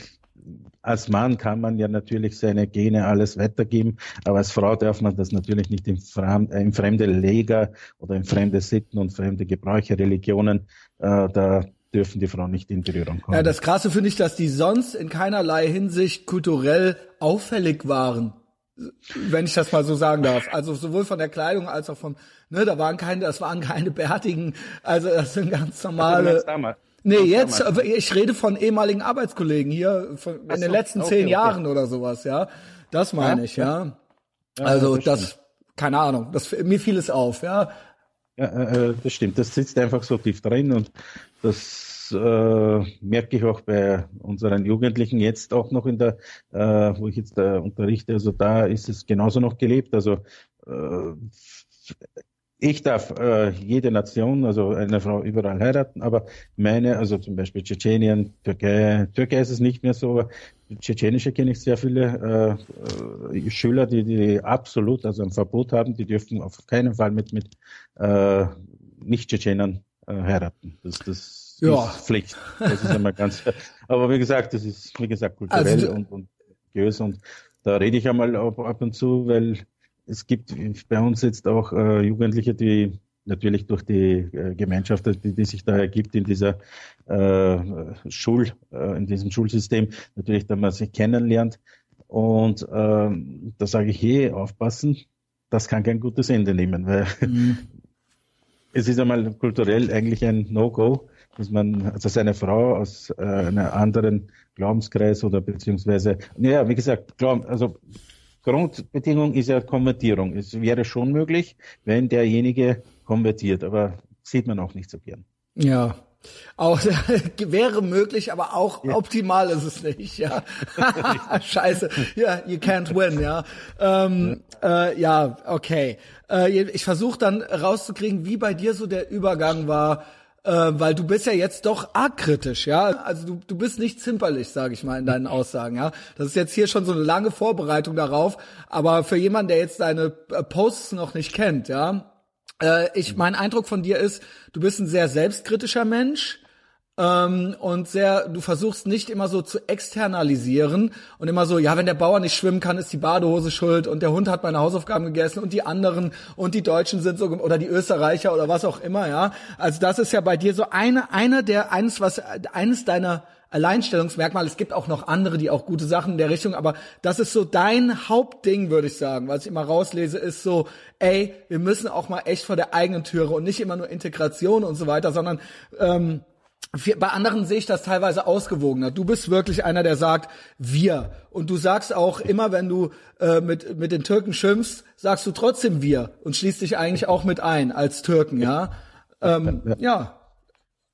als Mann kann man ja natürlich seine Gene alles weitergeben, aber als Frau darf man das natürlich nicht in, fremde, in fremde Leger oder in fremde Sitten und fremde Gebräuche, Religionen, äh, da dürfen die Frauen nicht in Berührung kommen. Ja, das Krasse finde ich, dass die sonst in keinerlei Hinsicht kulturell auffällig waren wenn ich das mal so sagen darf. Also sowohl von der Kleidung als auch von, ne, da waren keine, das waren keine bärtigen, also das sind ganz normale. Nee, jetzt, damals. ich rede von ehemaligen Arbeitskollegen hier von, in so, den letzten okay, zehn okay. Jahren oder sowas, ja. Das meine ja, ich, ja. ja. Also das, das keine Ahnung, das, mir fiel es auf, ja. Ja, äh, äh, das stimmt. Das sitzt einfach so tief drin und das äh, merke ich auch bei unseren Jugendlichen jetzt auch noch in der, äh, wo ich jetzt äh, unterrichte. Also da ist es genauso noch gelebt. Also äh, ich darf äh, jede Nation, also eine Frau überall heiraten, aber meine, also zum Beispiel Tschetschenien, Türkei, Türkei ist es nicht mehr so, aber Tschetschenische kenne ich sehr viele äh, äh, Schüler, die, die absolut also ein Verbot haben, die dürfen auf keinen Fall mit, mit äh, Nicht-Tschetschenern heiraten. Das, das ja. ist Pflicht. Das ist immer ganz. Aber wie gesagt, das ist wie gesagt kulturell also, und, und religiös und da rede ich einmal ab, ab und zu, weil es gibt bei uns jetzt auch äh, Jugendliche, die natürlich durch die äh, Gemeinschaft, die, die, sich da ergibt in dieser äh, Schul, äh, in diesem Schulsystem, natürlich, da man sich kennenlernt. Und ähm, da sage ich, hey, aufpassen, das kann kein gutes Ende nehmen, weil mhm. Es ist einmal kulturell eigentlich ein No-Go, dass man, also seine Frau aus äh, einem anderen Glaubenskreis oder beziehungsweise, naja, wie gesagt, Glaub, also Grundbedingung ist ja Konvertierung. Es wäre schon möglich, wenn derjenige konvertiert, aber sieht man auch nicht so gern. Ja. Auch wäre möglich, aber auch ja. optimal ist es nicht, ja. Scheiße. Ja, you can't win, ja. Ähm, ja. Äh, ja, okay. Äh, ich versuche dann rauszukriegen, wie bei dir so der Übergang war äh, weil du bist ja jetzt doch arg kritisch, ja. Also du, du bist nicht zimperlich, sage ich mal, in deinen Aussagen, ja. Das ist jetzt hier schon so eine lange Vorbereitung darauf, aber für jemanden, der jetzt deine äh, Posts noch nicht kennt, ja, äh, ich, mein Eindruck von dir ist, du bist ein sehr selbstkritischer Mensch, ähm, und sehr, du versuchst nicht immer so zu externalisieren und immer so, ja, wenn der Bauer nicht schwimmen kann, ist die Badehose schuld und der Hund hat meine Hausaufgaben gegessen und die anderen und die Deutschen sind so oder die Österreicher oder was auch immer, ja. Also das ist ja bei dir so eine, eine der eines was eines deiner Alleinstellungsmerkmale. Es gibt auch noch andere, die auch gute Sachen in der Richtung, aber das ist so dein Hauptding, würde ich sagen, was ich immer rauslese, ist so, ey, wir müssen auch mal echt vor der eigenen Türe und nicht immer nur Integration und so weiter, sondern ähm, bei anderen sehe ich das teilweise ausgewogener. Du bist wirklich einer, der sagt wir. Und du sagst auch immer, wenn du äh, mit, mit den Türken schimpfst, sagst du trotzdem wir und schließt dich eigentlich auch mit ein als Türken, ja. Ähm, ja.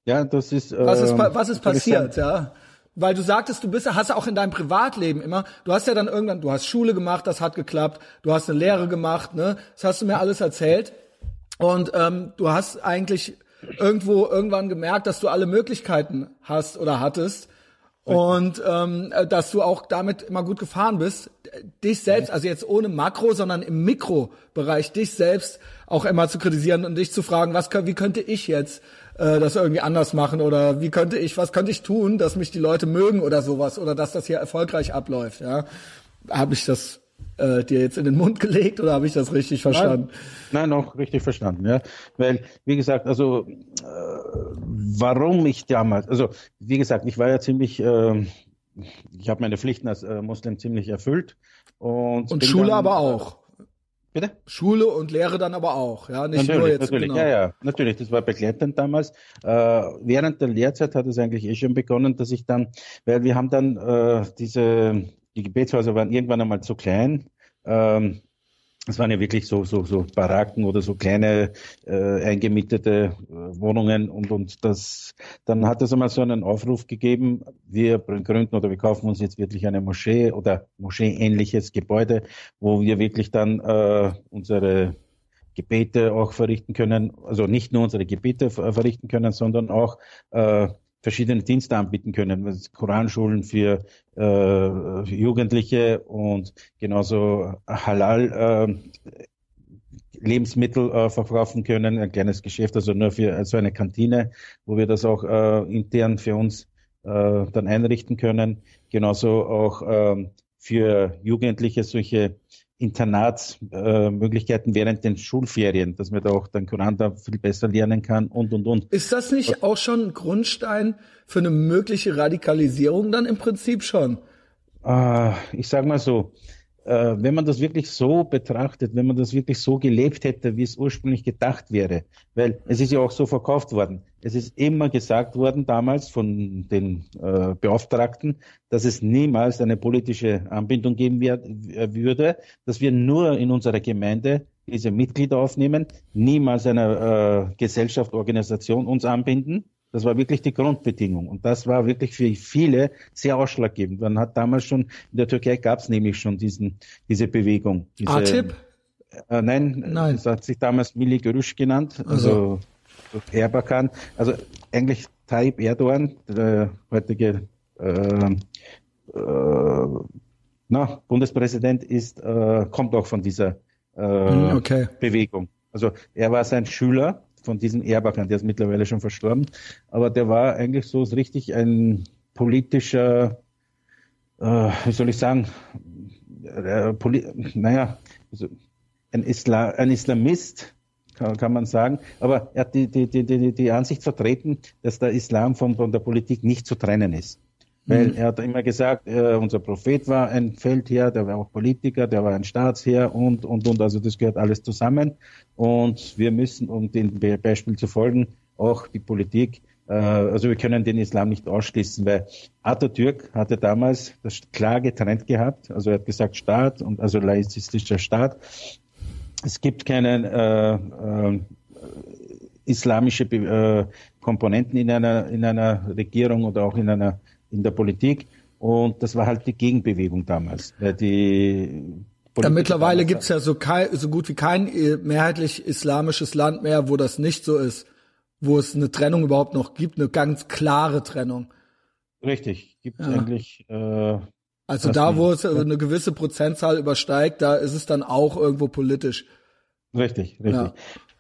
Ja. Das ist. Äh, was ist, ähm, was ist passiert, ja? Weil du sagtest, du bist, hast auch in deinem Privatleben immer, du hast ja dann irgendwann, du hast Schule gemacht, das hat geklappt, du hast eine Lehre gemacht, ne? Das hast du mir alles erzählt. Und ähm, du hast eigentlich irgendwo irgendwann gemerkt, dass du alle Möglichkeiten hast oder hattest und ähm, dass du auch damit immer gut gefahren bist, dich selbst, also jetzt ohne Makro, sondern im Mikrobereich, dich selbst auch immer zu kritisieren und dich zu fragen, was wie könnte ich jetzt äh, das irgendwie anders machen oder wie könnte ich, was könnte ich tun, dass mich die Leute mögen oder sowas oder dass das hier erfolgreich abläuft, ja. Habe ich das äh, dir jetzt in den Mund gelegt oder habe ich das richtig verstanden? Nein, nein, auch richtig verstanden, ja. Weil, wie gesagt, also äh, warum ich damals, also wie gesagt, ich war ja ziemlich, äh, ich habe meine Pflichten als äh, Muslim ziemlich erfüllt. Und, und Schule dann, aber auch. Bitte? Schule und Lehre dann aber auch, ja, nicht natürlich, nur jetzt. Natürlich, genau. ja, ja, natürlich, das war begleitend damals. Äh, während der Lehrzeit hat es eigentlich eh schon begonnen, dass ich dann, weil wir haben dann äh, diese die Gebetshäuser waren irgendwann einmal zu klein. Ähm, es waren ja wirklich so, so, so Baracken oder so kleine äh, eingemietete äh, Wohnungen und, und das, dann hat es einmal so einen Aufruf gegeben, wir gründen oder wir kaufen uns jetzt wirklich eine Moschee oder Moschee-ähnliches Gebäude, wo wir wirklich dann äh, unsere Gebete auch verrichten können, also nicht nur unsere Gebete verrichten können, sondern auch äh, verschiedene Dienste anbieten können. Koranschulen für äh, Jugendliche und genauso Halal äh, Lebensmittel äh, verkaufen können, ein kleines Geschäft, also nur für so also eine Kantine, wo wir das auch äh, intern für uns äh, dann einrichten können. genauso auch ähm, für Jugendliche solche Internatsmöglichkeiten äh, während den Schulferien, dass man da auch den Koran da viel besser lernen kann und und und. Ist das nicht auch schon ein Grundstein für eine mögliche Radikalisierung dann im Prinzip schon? Äh, ich sage mal so, äh, wenn man das wirklich so betrachtet, wenn man das wirklich so gelebt hätte, wie es ursprünglich gedacht wäre, weil es ist ja auch so verkauft worden. Es ist immer gesagt worden damals von den äh, Beauftragten, dass es niemals eine politische Anbindung geben wird, äh, würde, dass wir nur in unserer Gemeinde diese Mitglieder aufnehmen, niemals eine äh, Gesellschaft, Organisation uns anbinden das war wirklich die Grundbedingung. Und das war wirklich für viele sehr ausschlaggebend. Man hat damals schon, in der Türkei gab es nämlich schon diesen, diese Bewegung. Diese, ATIP? Äh, nein, nein, das hat sich damals Milli Görüş genannt, also, also Erbakan. Also eigentlich Tayyip Erdogan, der heutige äh, äh, na, Bundespräsident, ist, äh, kommt auch von dieser äh, hm, okay. Bewegung. Also er war sein Schüler von diesem Erbakan, der ist mittlerweile schon verstorben, aber der war eigentlich so richtig ein politischer, äh, wie soll ich sagen, äh, Poli naja, also ein, Isla ein Islamist, kann, kann, man sagen, aber er hat die, die, die, die, Ansicht vertreten, dass der Islam von, von der Politik nicht zu trennen ist. Weil mhm. er hat immer gesagt, äh, unser Prophet war ein Feldherr, der war auch Politiker, der war ein Staatsherr und, und, und. Also das gehört alles zusammen. Und wir müssen, um dem Beispiel zu folgen, auch die Politik, äh, also wir können den Islam nicht ausschließen, weil Atatürk hatte damals das klar getrennt gehabt. Also er hat gesagt Staat und also laizistischer Staat. Es gibt keinen äh, äh, islamische äh, Komponenten in einer, in einer Regierung oder auch in einer in der Politik. Und das war halt die Gegenbewegung damals. Weil die ja, mittlerweile gibt's ja so, kein, so gut wie kein äh, mehrheitlich islamisches Land mehr, wo das nicht so ist, wo es eine Trennung überhaupt noch gibt, eine ganz klare Trennung. Richtig, gibt ja. eigentlich. Äh, also da, wo es eine gewisse Prozentzahl übersteigt, da ist es dann auch irgendwo politisch. Richtig, richtig. Ja.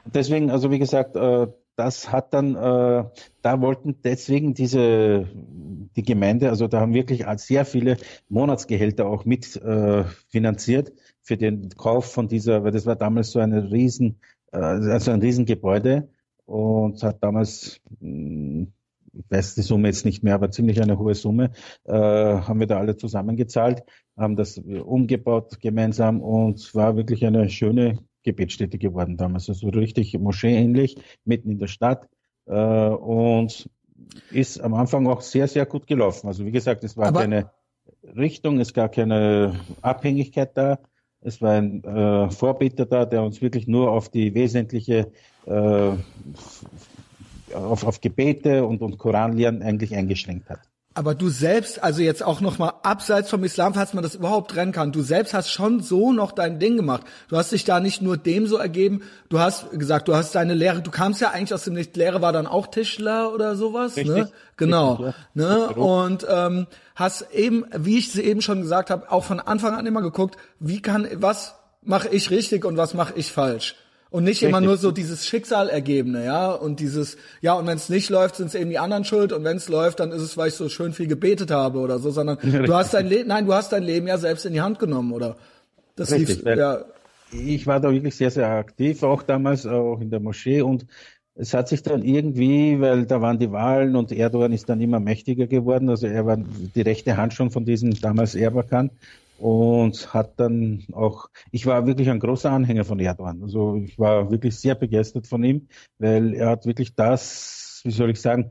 Deswegen, also wie gesagt, äh, das hat dann, äh, da wollten deswegen diese, die Gemeinde, also da haben wirklich sehr viele Monatsgehälter auch mit äh, finanziert für den Kauf von dieser, weil das war damals so eine riesen, äh, also ein Riesengebäude und hat damals, hm, ich weiß die Summe jetzt nicht mehr, aber ziemlich eine hohe Summe, äh, haben wir da alle zusammengezahlt, haben das umgebaut gemeinsam und war wirklich eine schöne Gebetsstätte geworden damals. Also richtig Moschee-ähnlich, mitten in der Stadt. Äh, und ist am Anfang auch sehr, sehr gut gelaufen. Also wie gesagt, es war Aber keine Richtung, es gab keine Abhängigkeit da. Es war ein äh, Vorbeter da, der uns wirklich nur auf die wesentliche, äh, auf, auf Gebete und, und Koranlernen eigentlich eingeschränkt hat. Aber du selbst, also jetzt auch noch mal abseits vom Islam, falls man das überhaupt trennen kann, du selbst hast schon so noch dein Ding gemacht. Du hast dich da nicht nur dem so ergeben, du hast gesagt, du hast deine Lehre, du kamst ja eigentlich aus dem Nicht, Lehre war dann auch Tischler oder sowas, ne? Richtig, ne? Genau, richtig, ja. ne? Und ähm, hast eben, wie ich es eben schon gesagt habe, auch von Anfang an immer geguckt, wie kann, was mache ich richtig und was mache ich falsch? Und nicht Richtig. immer nur so dieses Schicksalergebene, ja, und dieses, ja, und wenn es nicht läuft, sind es eben die anderen schuld, und wenn es läuft, dann ist es, weil ich so schön viel gebetet habe oder so, sondern du hast dein Leben, nein, du hast dein Leben ja selbst in die Hand genommen, oder? Das Richtig, lief, ja. Ich war da wirklich sehr, sehr aktiv, auch damals, auch in der Moschee, und es hat sich dann irgendwie, weil da waren die Wahlen und Erdogan ist dann immer mächtiger geworden, also er war die rechte Hand schon von diesem damals Erbakan und hat dann auch, ich war wirklich ein großer Anhänger von Erdogan. Also ich war wirklich sehr begeistert von ihm, weil er hat wirklich das, wie soll ich sagen,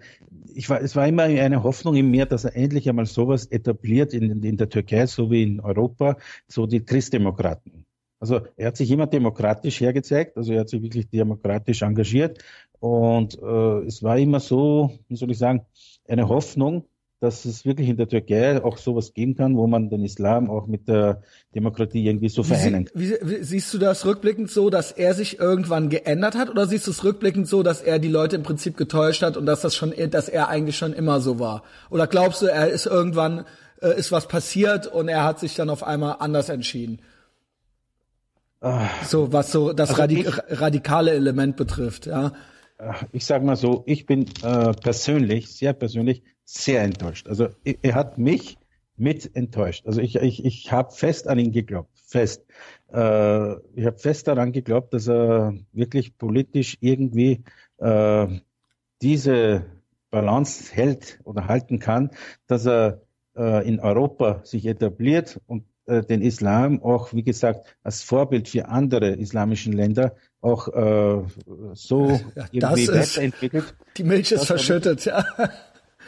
ich war, es war immer eine Hoffnung in mir, dass er endlich einmal sowas etabliert in, in der Türkei, so wie in Europa, so die Christdemokraten. Also er hat sich immer demokratisch hergezeigt, also er hat sich wirklich demokratisch engagiert und äh, es war immer so, wie soll ich sagen, eine Hoffnung, dass es wirklich in der Türkei auch sowas geben kann, wo man den Islam auch mit der Demokratie irgendwie so vereinen kann. Wie, wie, siehst du das rückblickend so, dass er sich irgendwann geändert hat, oder siehst du es rückblickend so, dass er die Leute im Prinzip getäuscht hat und dass das schon, dass er eigentlich schon immer so war? Oder glaubst du, er ist irgendwann äh, ist was passiert und er hat sich dann auf einmal anders entschieden? Ah. So was so das also Radik ich, radikale Element betrifft, ja. Ich sage mal so, ich bin äh, persönlich, sehr persönlich, sehr enttäuscht. Also er hat mich mit enttäuscht. Also ich, ich, ich habe fest an ihn geglaubt, fest. Äh, ich habe fest daran geglaubt, dass er wirklich politisch irgendwie äh, diese Balance hält oder halten kann, dass er äh, in Europa sich etabliert und äh, den Islam auch, wie gesagt, als Vorbild für andere islamischen Länder auch äh, so ja, irgendwie weiterentwickelt. Die Milch ist verschüttet, ja.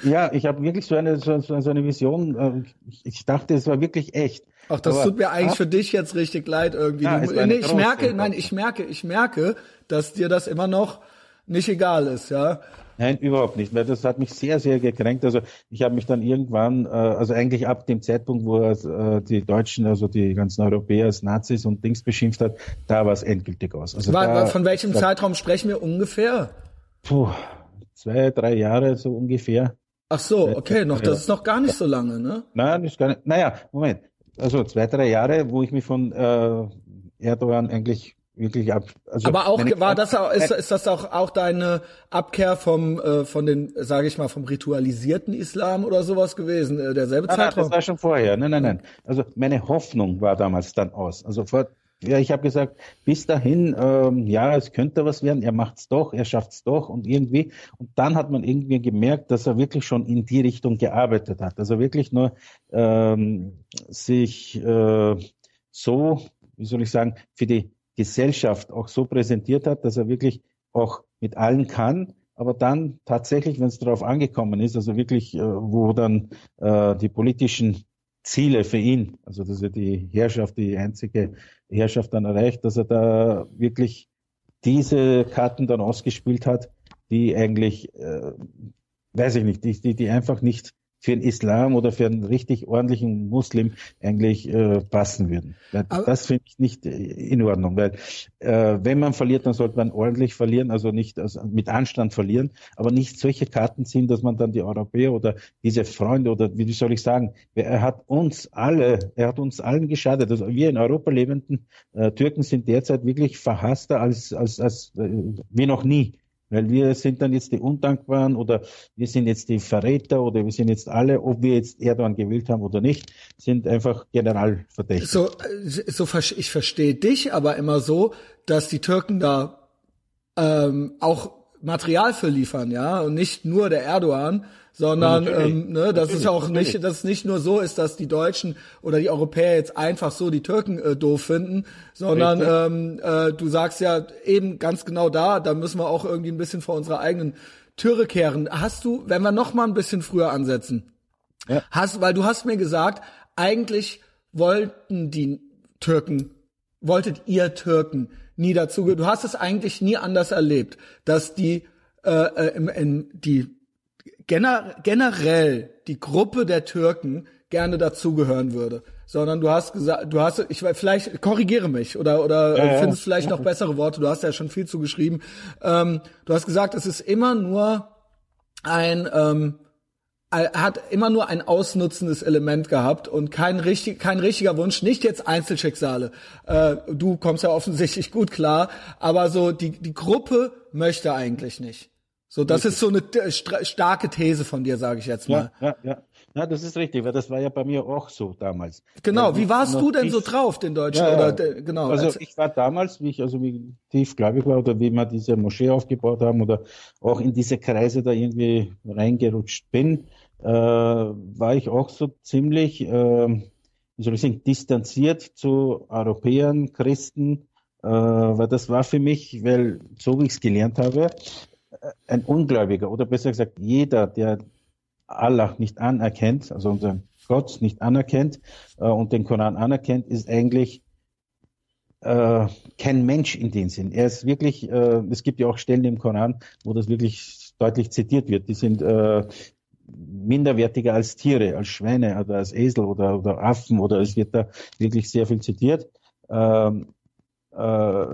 Ja, ich habe wirklich so eine, so, so eine Vision. Äh, ich, ich dachte, es war wirklich echt. Ach, das Aber, tut mir eigentlich ach, für dich jetzt richtig leid irgendwie. Ja, du, nee, ich merke, nein, ich merke, ich merke, dass dir das immer noch nicht egal ist, ja. Nein, überhaupt nicht, weil das hat mich sehr, sehr gekränkt. Also ich habe mich dann irgendwann, äh, also eigentlich ab dem Zeitpunkt, wo er äh, die Deutschen, also die ganzen Europäer als Nazis und Dings beschimpft hat, da war es endgültig aus. Also war, da, von welchem da, Zeitraum sprechen wir ungefähr? Puh, zwei, drei Jahre so ungefähr. Ach so, okay, noch, das ist noch gar nicht so lange, ne? Nein, ist gar nicht. Naja, Moment. Also zwei, drei Jahre, wo ich mich von äh, Erdogan eigentlich wirklich ab. Also Aber auch war das auch, ist, ist das auch auch deine Abkehr vom äh, von den sage ich mal vom ritualisierten Islam oder sowas gewesen äh, derselbe nein, Zeitraum? Nein, das war schon vorher. Nein, nein, nein. Also meine Hoffnung war damals dann aus. Also vor ja, ich habe gesagt, bis dahin, ähm, ja, es könnte was werden, er macht's doch, er schafft's doch und irgendwie. Und dann hat man irgendwie gemerkt, dass er wirklich schon in die Richtung gearbeitet hat. Also wirklich nur ähm, sich äh, so, wie soll ich sagen, für die Gesellschaft auch so präsentiert hat, dass er wirklich auch mit allen kann, aber dann tatsächlich, wenn es darauf angekommen ist, also wirklich, äh, wo dann äh, die politischen Ziele für ihn, also dass er die Herrschaft, die einzige Herrschaft dann erreicht, dass er da wirklich diese Karten dann ausgespielt hat, die eigentlich, äh, weiß ich nicht, die, die, die einfach nicht für den Islam oder für einen richtig ordentlichen Muslim eigentlich äh, passen würden. Aber das finde ich nicht äh, in Ordnung, weil äh, wenn man verliert, dann sollte man ordentlich verlieren, also nicht also mit Anstand verlieren, aber nicht solche Karten ziehen, dass man dann die Europäer oder diese Freunde oder wie soll ich sagen, er hat uns alle, er hat uns allen geschadet. Also wir in Europa lebenden äh, Türken sind derzeit wirklich verhasster als als als äh, wie noch nie. Weil wir sind dann jetzt die Undankbaren oder wir sind jetzt die Verräter oder wir sind jetzt alle, ob wir jetzt Erdogan gewählt haben oder nicht, sind einfach generalverdächtig. So, so ich verstehe dich aber immer so, dass die Türken da ähm, auch Material für liefern, ja, und nicht nur der Erdogan, sondern ähm, ne, dass es auch nicht, dass es nicht nur so ist, dass die Deutschen oder die Europäer jetzt einfach so die Türken äh, doof finden, sondern ähm, äh, du sagst ja eben ganz genau da, da müssen wir auch irgendwie ein bisschen vor unserer eigenen Türe kehren. Hast du, wenn wir noch mal ein bisschen früher ansetzen, ja. hast, weil du hast mir gesagt, eigentlich wollten die Türken, wolltet ihr Türken nie dazu, du hast es eigentlich nie anders erlebt, dass die äh, äh im, in, die gener generell die Gruppe der Türken gerne dazugehören würde, sondern du hast gesagt, du hast, ich vielleicht korrigiere mich oder oder ja, ja. findest vielleicht noch bessere Worte. Du hast ja schon viel zugeschrieben. Ähm, du hast gesagt, es ist immer nur ein ähm, er hat immer nur ein ausnutzendes Element gehabt und kein richtig, kein richtiger Wunsch, nicht jetzt Einzelschicksale. Äh, du kommst ja offensichtlich gut klar, aber so die, die Gruppe möchte eigentlich nicht. So, das richtig. ist so eine starke These von dir, sage ich jetzt mal. Ja, ja, ja. Ja, das ist richtig, weil das war ja bei mir auch so damals. Genau, wie warst du denn so drauf, den Deutschen? Ja, oder, genau. Also ich war damals, wie ich also wie tief gläubig war oder wie wir diese Moschee aufgebaut haben oder auch in diese Kreise da irgendwie reingerutscht bin, äh, war ich auch so ziemlich, äh, wie soll ich sagen, distanziert zu Europäern, Christen, äh, weil das war für mich, weil so wie ich es gelernt habe, ein Ungläubiger oder besser gesagt jeder, der Allah nicht anerkennt, also unseren Gott nicht anerkennt äh, und den Koran anerkennt, ist eigentlich äh, kein Mensch in dem Sinn. Er ist wirklich, äh, es gibt ja auch Stellen im Koran, wo das wirklich deutlich zitiert wird. Die sind äh, minderwertiger als Tiere, als Schweine oder als Esel oder, oder Affen oder es wird da wirklich sehr viel zitiert. Ähm, äh,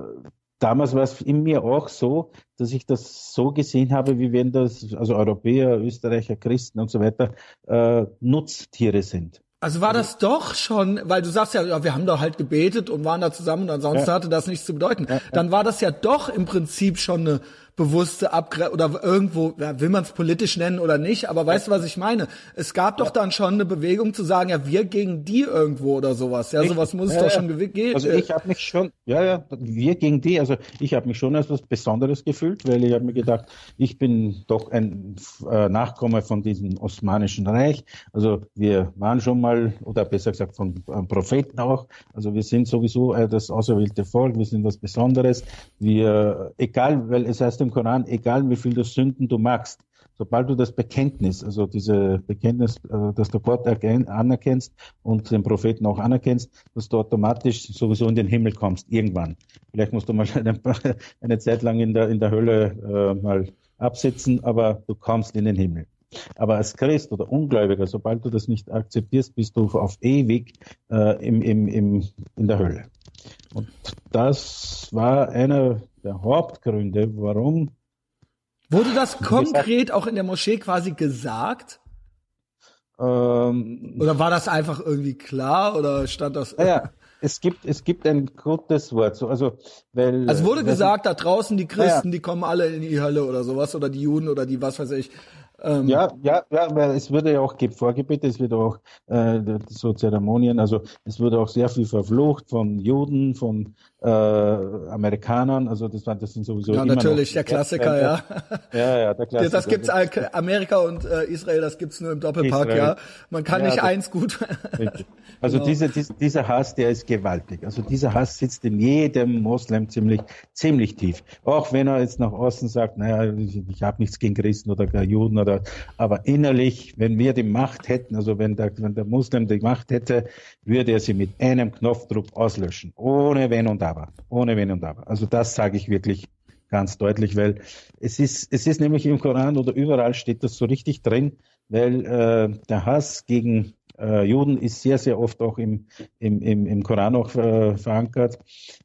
damals war es in mir auch so, dass ich das so gesehen habe, wie wenn das, also Europäer, Österreicher, Christen und so weiter, äh, Nutztiere sind. Also war das doch schon, weil du sagst ja, ja, wir haben doch halt gebetet und waren da zusammen und ansonsten ja. hatte das nichts zu bedeuten. Ja, Dann war das ja doch im Prinzip schon eine bewusste Abgre oder irgendwo, ja, will man es politisch nennen oder nicht, aber weißt du, was ich meine? Es gab doch dann schon eine Bewegung zu sagen, ja, wir gegen die irgendwo oder sowas. Ja, sowas muss es doch schon geben. Also ich habe mich schon, ja, ja, wir gegen die, also ich habe mich schon als was Besonderes gefühlt, weil ich habe mir gedacht, ich bin doch ein äh, Nachkomme von diesem Osmanischen Reich. Also wir waren schon mal, oder besser gesagt von äh, Propheten auch. Also wir sind sowieso äh, das auserwählte Volk, wir sind was Besonderes. Wir, egal, weil es heißt im Koran, egal wie viele Sünden du machst, sobald du das Bekenntnis, also diese Bekenntnis, äh, dass du Gott anerkennst und den Propheten auch anerkennst, dass du automatisch sowieso in den Himmel kommst, irgendwann. Vielleicht musst du mal eine, eine Zeit lang in der, in der Hölle äh, mal absitzen, aber du kommst in den Himmel. Aber als Christ oder Ungläubiger, sobald du das nicht akzeptierst, bist du auf ewig äh, im, im, im, in der Hölle. Und das war einer der Hauptgründe, warum. Wurde das konkret auch in der Moschee quasi gesagt? Ähm, oder war das einfach irgendwie klar oder stand das? Naja, es gibt, es gibt ein gutes Wort. So, also, weil, also wurde gesagt, da draußen die Christen, ja. die kommen alle in die Hölle oder sowas oder die Juden oder die was weiß ich. Ähm, ja, ja, ja, weil es würde ja auch vorgebetet, es wird auch äh, so Zeremonien, also es wurde auch sehr viel verflucht von Juden, von äh, Amerikanern, also das, war, das sind sowieso ja natürlich der Klassiker, ja. Ja, ja, der Klassiker. Das gibt's Amerika und äh, Israel, das gibt's nur im Doppelpack, Israel. ja. Man kann ja, nicht eins gut. Also genau. diese, diese, dieser Hass, der ist gewaltig. Also dieser Hass sitzt in jedem Moslem ziemlich ziemlich tief. Auch wenn er jetzt nach außen sagt, naja, ich, ich habe nichts gegen Christen oder Juden oder, aber innerlich, wenn wir die Macht hätten, also wenn der, wenn der Muslim die Macht hätte, würde er sie mit einem Knopfdruck auslöschen, ohne Wenn und Aber, ohne Wenn und Aber. Also das sage ich wirklich ganz deutlich, weil es ist, es ist nämlich im Koran oder überall steht das so richtig drin, weil äh, der Hass gegen äh, Juden ist sehr, sehr oft auch im, im, im, im Koran auch äh, verankert.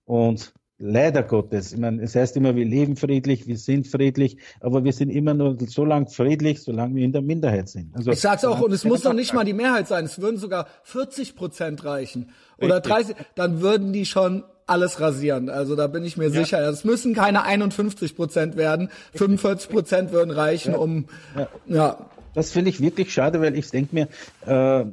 Und leider Gottes, ich meine, es heißt immer, wir leben friedlich, wir sind friedlich, aber wir sind immer nur so lang friedlich, solange wir in der Minderheit sind. Also, ich sag's auch, und es muss noch nicht mal die Mehrheit sein, es würden sogar 40 Prozent reichen. Oder 30, dann würden die schon alles rasieren. Also da bin ich mir ja. sicher. Es müssen keine 51 Prozent werden. 45 Prozent würden reichen, ja. um ja. ja. Das finde ich wirklich schade, weil ich denke mir, äh,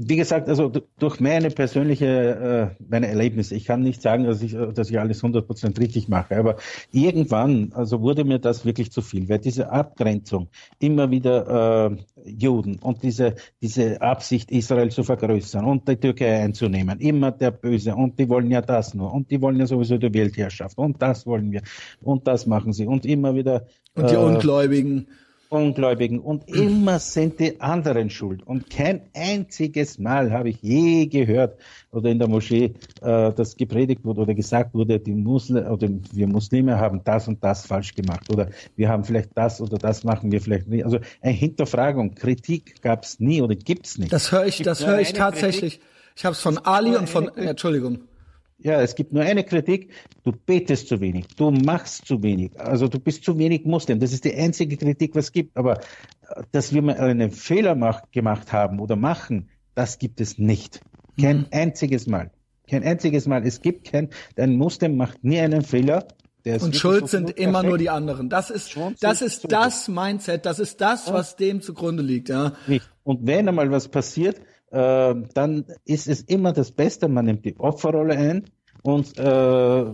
wie gesagt, also durch meine persönliche, äh, meine Erlebnisse, ich kann nicht sagen, dass ich, dass ich alles 100% richtig mache, aber irgendwann, also wurde mir das wirklich zu viel, weil diese Abgrenzung, immer wieder äh, Juden und diese, diese Absicht, Israel zu vergrößern und die Türkei einzunehmen, immer der Böse und die wollen ja das nur und die wollen ja sowieso die Weltherrschaft und das wollen wir und das machen sie und immer wieder. Und die äh, Ungläubigen. Ungläubigen und immer sind die anderen schuld. Und kein einziges Mal habe ich je gehört oder in der Moschee, äh, dass gepredigt wurde oder gesagt wurde, die Muslim oder wir Muslime haben das und das falsch gemacht oder wir haben vielleicht das oder das machen wir vielleicht nicht. Also eine Hinterfragung, Kritik gab es nie oder gibt es nicht. Das höre ich, das höre ich tatsächlich. Kritik. Ich habe es von Ali und von, äh, Entschuldigung. Ja, es gibt nur eine Kritik, du betest zu wenig, du machst zu wenig, also du bist zu wenig Muslim. Das ist die einzige Kritik, was es gibt. Aber äh, dass wir mal einen Fehler mach, gemacht haben oder machen, das gibt es nicht. Kein mhm. einziges Mal. Kein einziges Mal. Es gibt kein, ein Muslim macht nie einen Fehler. und schuld so sind immer nur die anderen. Das ist, das ist das Mindset, das ist das, was dem zugrunde liegt, ja. Und wenn einmal was passiert, äh, dann ist es immer das Beste, man nimmt die Opferrolle ein und, äh,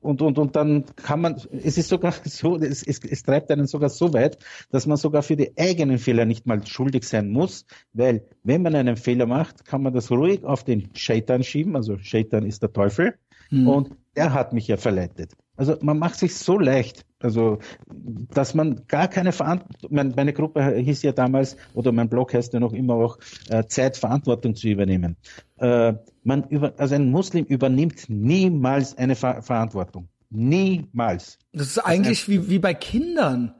und, und, und dann kann man, es ist sogar so, es, es, es treibt einen sogar so weit, dass man sogar für die eigenen Fehler nicht mal schuldig sein muss, weil wenn man einen Fehler macht, kann man das ruhig auf den Shaitan schieben, also Shaitan ist der Teufel mhm. und der hat mich ja verleitet. Also man macht sich so leicht, also dass man gar keine Verantwortung, meine, meine Gruppe hieß ja damals, oder mein Blog heißt ja noch immer auch, äh, Zeit Verantwortung zu übernehmen. Äh, man über, also ein Muslim übernimmt niemals eine Ver Verantwortung. Niemals. Das ist eigentlich das wie, wie bei Kindern.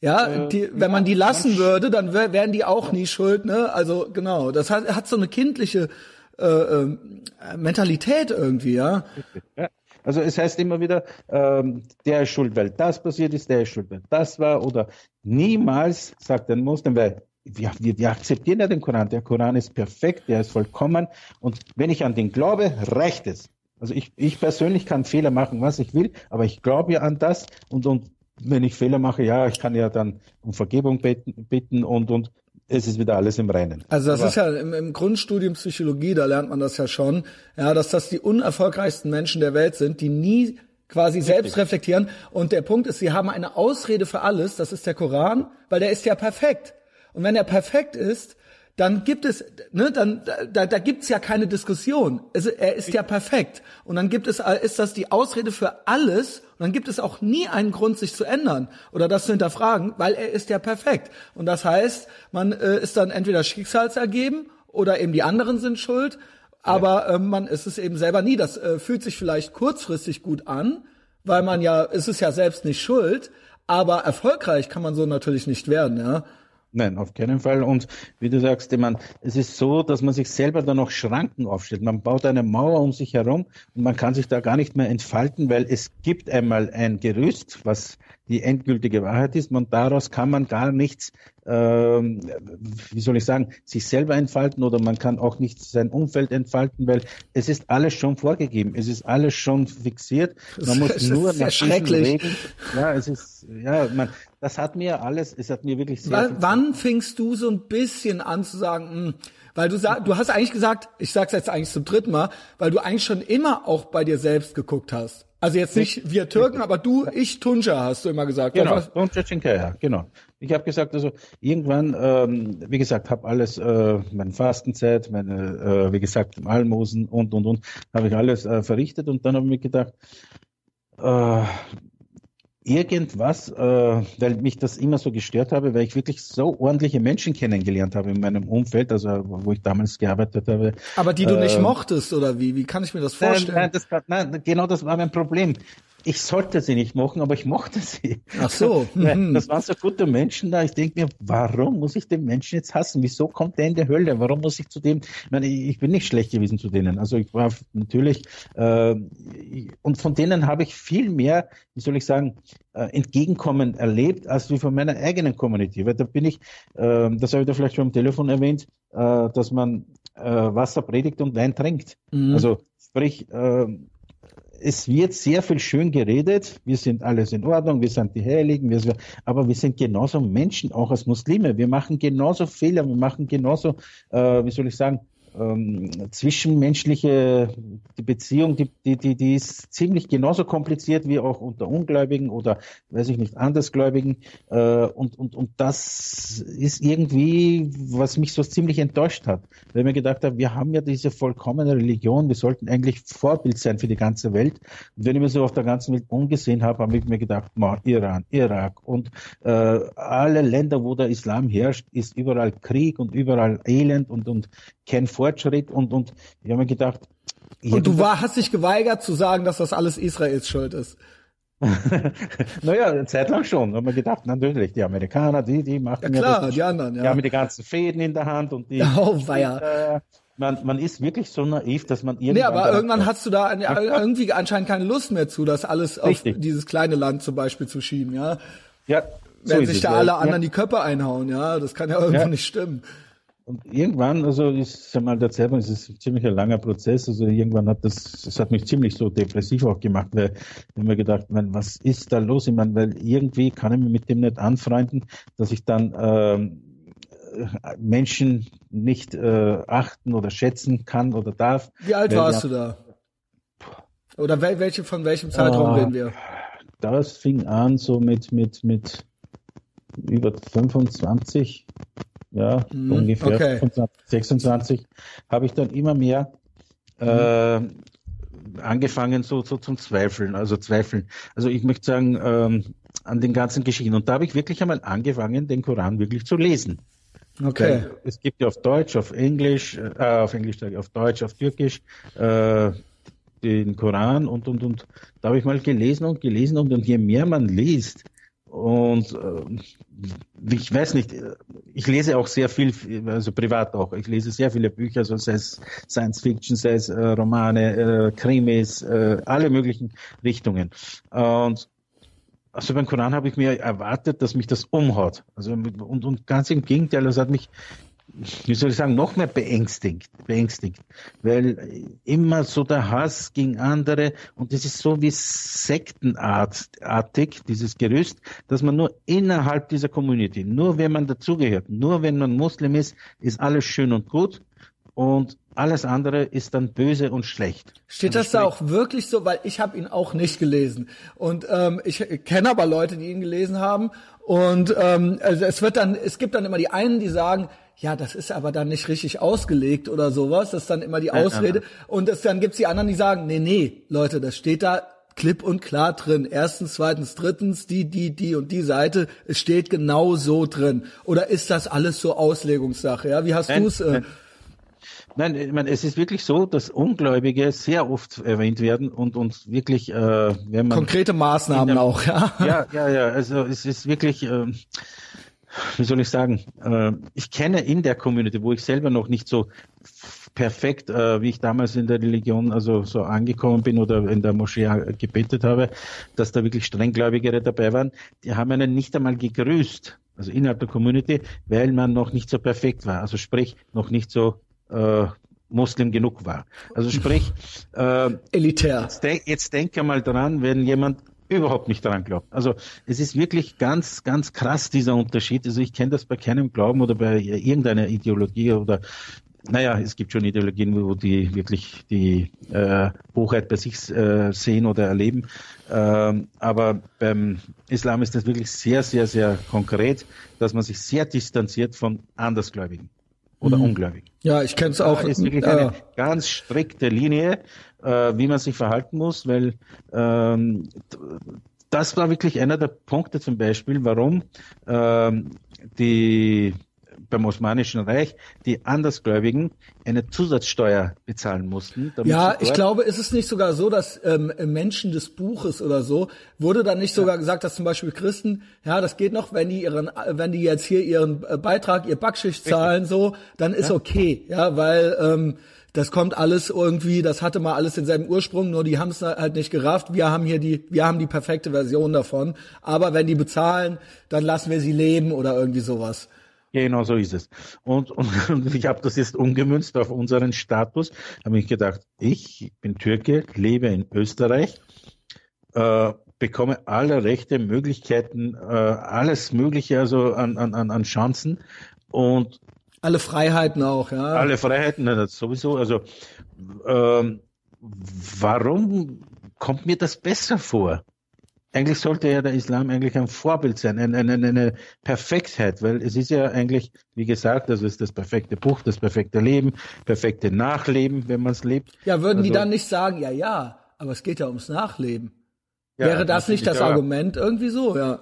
Ja, äh, die, wenn man die lassen würde, dann wären die auch nie schuld, ne? Also genau, das hat, hat so eine kindliche äh, äh, Mentalität irgendwie, ja. ja. Also es heißt immer wieder, ähm, der ist schuld, weil das passiert ist, der ist schuld, weil das war oder niemals sagt ein Muslim, weil wir, wir, wir akzeptieren ja den Koran. Der Koran ist perfekt, der ist vollkommen und wenn ich an den glaube, reicht es. Also ich, ich persönlich kann Fehler machen, was ich will, aber ich glaube ja an das und, und wenn ich Fehler mache, ja, ich kann ja dann um Vergebung bitten, bitten und, und es ist wieder alles im Reinen. Also das Aber ist ja im, im, Grundstudium Psychologie, da lernt man das ja schon, ja, dass das die unerfolgreichsten Menschen der Welt sind, die nie quasi Richtig. selbst reflektieren. Und der Punkt ist, sie haben eine Ausrede für alles, das ist der Koran, weil der ist ja perfekt. Und wenn er perfekt ist, dann gibt es, ne, dann da, da gibt's ja keine Diskussion. Also er ist ja perfekt. Und dann gibt es, ist das die Ausrede für alles. Und dann gibt es auch nie einen Grund, sich zu ändern oder das zu hinterfragen, weil er ist ja perfekt. Und das heißt, man äh, ist dann entweder schicksalsergeben oder eben die anderen sind schuld. Aber ja. äh, man ist es eben selber nie. Das äh, fühlt sich vielleicht kurzfristig gut an, weil man ja, ist es ja selbst nicht schuld. Aber erfolgreich kann man so natürlich nicht werden, ja. Nein, auf keinen Fall. Und wie du sagst, meine, es ist so, dass man sich selber da noch Schranken aufstellt. Man baut eine Mauer um sich herum und man kann sich da gar nicht mehr entfalten, weil es gibt einmal ein Gerüst, was die endgültige Wahrheit ist. Und daraus kann man gar nichts, ähm, wie soll ich sagen, sich selber entfalten oder man kann auch nicht sein Umfeld entfalten, weil es ist alles schon vorgegeben. Es ist alles schon fixiert. Man muss das nur nach schrecklich. Regeln. Ja, es ist, ja, man, das hat mir alles, es hat mir wirklich sehr. Wann, wann fingst du so ein bisschen an zu sagen, mh, hm, weil du sag, du hast eigentlich gesagt, ich sag's jetzt eigentlich zum dritten Mal, weil du eigentlich schon immer auch bei dir selbst geguckt hast. Also jetzt nicht wir Türken, aber du, ich Tunja, hast du immer gesagt. Genau, Tunja Cinkaya, genau. Ich habe gesagt, also irgendwann, ähm, wie gesagt, habe alles, äh, meine Fastenzeit, meine, äh, wie gesagt, Almosen und und und, habe ich alles äh, verrichtet und dann habe ich mir gedacht, äh, irgendwas, äh, weil mich das immer so gestört habe, weil ich wirklich so ordentliche Menschen kennengelernt habe in meinem Umfeld, also wo ich damals gearbeitet habe. Aber die du äh, nicht mochtest, oder wie? Wie kann ich mir das vorstellen? Nein, nein, das, nein, genau das war mein Problem ich sollte sie nicht machen, aber ich mochte sie. Ach so. Mhm. das waren so gute Menschen da. Ich denke mir, warum muss ich den Menschen jetzt hassen? Wieso kommt der in die Hölle? Warum muss ich zu dem? Ich meine, ich bin nicht schlecht gewesen zu denen. Also ich war natürlich äh, und von denen habe ich viel mehr, wie soll ich sagen, äh, Entgegenkommen erlebt, als wie von meiner eigenen Community. Weil da bin ich, äh, das habe ich da vielleicht schon am Telefon erwähnt, äh, dass man äh, Wasser predigt und Wein trinkt. Mhm. Also sprich, äh, es wird sehr viel schön geredet. Wir sind alles in Ordnung, wir sind die Heiligen, wir sind, aber wir sind genauso Menschen, auch als Muslime. Wir machen genauso Fehler, wir machen genauso, äh, wie soll ich sagen, ähm, zwischenmenschliche die Beziehung, die, die, die, die ist ziemlich genauso kompliziert wie auch unter Ungläubigen oder, weiß ich nicht, Andersgläubigen. Äh, und, und, und das ist irgendwie, was mich so ziemlich enttäuscht hat. Weil ich mir gedacht habe, wir haben ja diese vollkommene Religion, wir sollten eigentlich Vorbild sein für die ganze Welt. Und wenn ich mir so auf der ganzen Welt umgesehen habe, habe ich mir gedacht, man, Iran, Irak und äh, alle Länder, wo der Islam herrscht, ist überall Krieg und überall Elend und, und kein Fortschritt und, und ich habe mir gedacht. Und du war, hast dich geweigert zu sagen, dass das alles Israels Schuld ist. naja, eine Zeit lang schon. Haben wir gedacht, natürlich, die Amerikaner, die, die machen ja klar, ja die anderen, ja. Die haben die ganzen Fäden in der Hand und die. Oh, weia. Äh, man, man ist wirklich so naiv, dass man irgendwann. Nee, aber irgendwann hast du da irgendwie anscheinend keine Lust mehr zu, das alles Richtig. auf dieses kleine Land zum Beispiel zu schieben, ja. Ja. So Wenn sich da alle ja. anderen die Köpfe einhauen, ja, das kann ja irgendwo ja. nicht stimmen. Und irgendwann, also ich sag mal, der Zeitpunkt, es ist ein ziemlich ein langer Prozess, also irgendwann hat das, das hat mich ziemlich so depressiv auch gemacht, weil ich habe mir gedacht, man, was ist da los? Ich meine, weil irgendwie kann ich mich mit dem nicht anfreunden, dass ich dann ähm, Menschen nicht äh, achten oder schätzen kann oder darf. Wie alt warst ja, du da? Oder welche, von welchem Zeitraum äh, reden wir? Das fing an so mit, mit, mit über 25 ja, mhm, ungefähr okay. 25, 26, habe ich dann immer mehr äh, angefangen so, so zum Zweifeln, also Zweifeln. Also ich möchte sagen, ähm, an den ganzen Geschichten. Und da habe ich wirklich einmal angefangen, den Koran wirklich zu lesen. Okay. Weil es gibt ja auf Deutsch, auf Englisch, äh, auf Englisch, auf Deutsch, auf Türkisch äh, den Koran und und und. Da habe ich mal gelesen und gelesen und, und je mehr man liest, und äh, ich weiß nicht, ich lese auch sehr viel, also privat auch. Ich lese sehr viele Bücher, also sei es Science Fiction, sei es äh, Romane, äh, Krimis, äh, alle möglichen Richtungen. Und also beim Koran habe ich mir erwartet, dass mich das umhaut. Also und, und ganz im Gegenteil, es hat mich wie soll ich sagen, noch mehr beängstigt, beängstigt, weil immer so der Hass gegen andere und das ist so wie sektenartig, dieses Gerüst, dass man nur innerhalb dieser Community, nur wenn man dazugehört, nur wenn man Muslim ist, ist alles schön und gut und alles andere ist dann böse und schlecht. Steht das da auch wirklich so? Weil ich habe ihn auch nicht gelesen und ähm, ich kenne aber Leute, die ihn gelesen haben und ähm, also es wird dann, es gibt dann immer die einen, die sagen, ja, das ist aber dann nicht richtig ausgelegt oder sowas. Das ist dann immer die Ausrede. Ja. Und es, dann gibt's die anderen, die sagen, nee, nee, Leute, das steht da klipp und klar drin. Erstens, zweitens, drittens, die, die, die und die Seite. Es steht genau so drin. Oder ist das alles so Auslegungssache? Ja, wie hast du es? Äh, Nein, ich meine, es ist wirklich so, dass Ungläubige sehr oft erwähnt werden und uns wirklich, äh, wenn man konkrete Maßnahmen der, auch, ja. Ja, ja, ja. Also es ist wirklich, äh, wie soll ich sagen? Äh, ich kenne in der Community, wo ich selber noch nicht so perfekt, äh, wie ich damals in der Religion also so angekommen bin oder in der Moschee gebetet habe, dass da wirklich strenggläubigere dabei waren. Die haben einen nicht einmal gegrüßt, also innerhalb der Community, weil man noch nicht so perfekt war. Also sprich, noch nicht so äh, Muslim genug war. Also sprich, äh, elitär. Jetzt, denk, jetzt denke mal dran, wenn jemand überhaupt nicht daran glaubt. Also es ist wirklich ganz, ganz krass dieser Unterschied. Also ich kenne das bei keinem Glauben oder bei irgendeiner Ideologie oder naja, es gibt schon Ideologien, wo die wirklich die äh, Hochheit bei sich äh, sehen oder erleben. Ähm, aber beim Islam ist das wirklich sehr, sehr, sehr konkret, dass man sich sehr distanziert von Andersgläubigen oder mhm. Ungläubigen. Ja, ich kenne es auch. Das ist wirklich eine äh, ganz strikte Linie, äh, wie man sich verhalten muss, weil ähm, das war wirklich einer der Punkte zum Beispiel, warum ähm, die beim Osmanischen Reich die Andersgläubigen eine Zusatzsteuer bezahlen mussten. Ja, ich glaube, ist es nicht sogar so, dass ähm, Menschen des Buches oder so, wurde dann nicht sogar ja. gesagt, dass zum Beispiel Christen, ja, das geht noch, wenn die ihren, wenn die jetzt hier ihren äh, Beitrag, ihr Backschicht zahlen, so, dann ist ja. okay, ja, weil ähm, das kommt alles irgendwie, das hatte mal alles denselben Ursprung, nur die haben es halt nicht gerafft. Wir haben hier die, wir haben die perfekte Version davon. Aber wenn die bezahlen, dann lassen wir sie leben oder irgendwie sowas. Genau so ist es. Und, und, und ich habe das jetzt umgemünzt auf unseren Status. Habe ich gedacht, ich bin Türke, lebe in Österreich, äh, bekomme alle Rechte, Möglichkeiten, äh, alles Mögliche also an, an, an Chancen und alle Freiheiten auch, ja. Alle Freiheiten, sowieso. Also ähm, warum kommt mir das besser vor? Eigentlich sollte ja der Islam eigentlich ein Vorbild sein, eine, eine, eine Perfektheit, weil es ist ja eigentlich, wie gesagt, also ist das perfekte Buch, das perfekte Leben, perfekte Nachleben, wenn man es lebt. Ja, würden also, die dann nicht sagen, ja, ja, aber es geht ja ums Nachleben. Ja, Wäre das nicht das Argument irgendwie so, ja?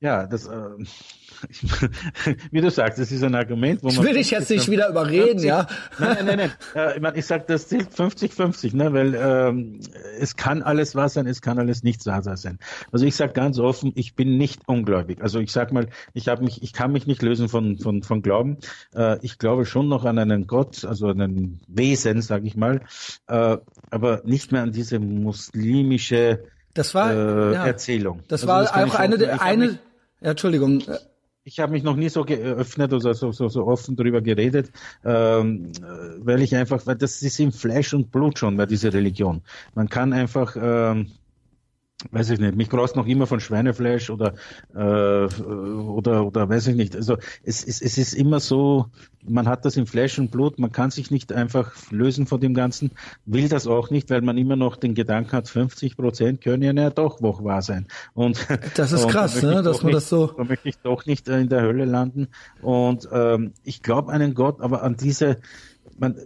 Ja, das, äh, wie du sagst, das ist ein Argument, wo man. Ich will dich jetzt nicht wieder überreden, 50, ja? Nein, nein, nein, nein. Ich, mein, ich sag, das zählt 50-50, ne, weil ähm, es kann alles wahr sein, es kann alles nicht wahr sein. Also ich sag ganz offen, ich bin nicht ungläubig. Also ich sag mal, ich habe mich, ich kann mich nicht lösen von von von Glauben. Äh, ich glaube schon noch an einen Gott, also an ein Wesen, sage ich mal, äh, aber nicht mehr an diese muslimische das war, äh, ja, Erzählung. Das also war das auch eine, der, eine, Entschuldigung. Ich habe mich noch nie so geöffnet oder so, so, so offen drüber geredet, ähm, weil ich einfach, weil das ist im Fleisch und Blut schon bei dieser Religion. Man kann einfach ähm, weiß ich nicht, mich brauchst noch immer von Schweinefleisch oder äh, oder oder weiß ich nicht. Also es, es, es ist immer so, man hat das im Fleisch und Blut, man kann sich nicht einfach lösen von dem Ganzen, will das auch nicht, weil man immer noch den Gedanken hat, 50 Prozent können ja doch noch wahr sein. Und das ist krass, ne, dass man nicht, das so. Da möchte ich doch nicht in der Hölle landen. Und ähm, ich glaube einen Gott, aber an diese man,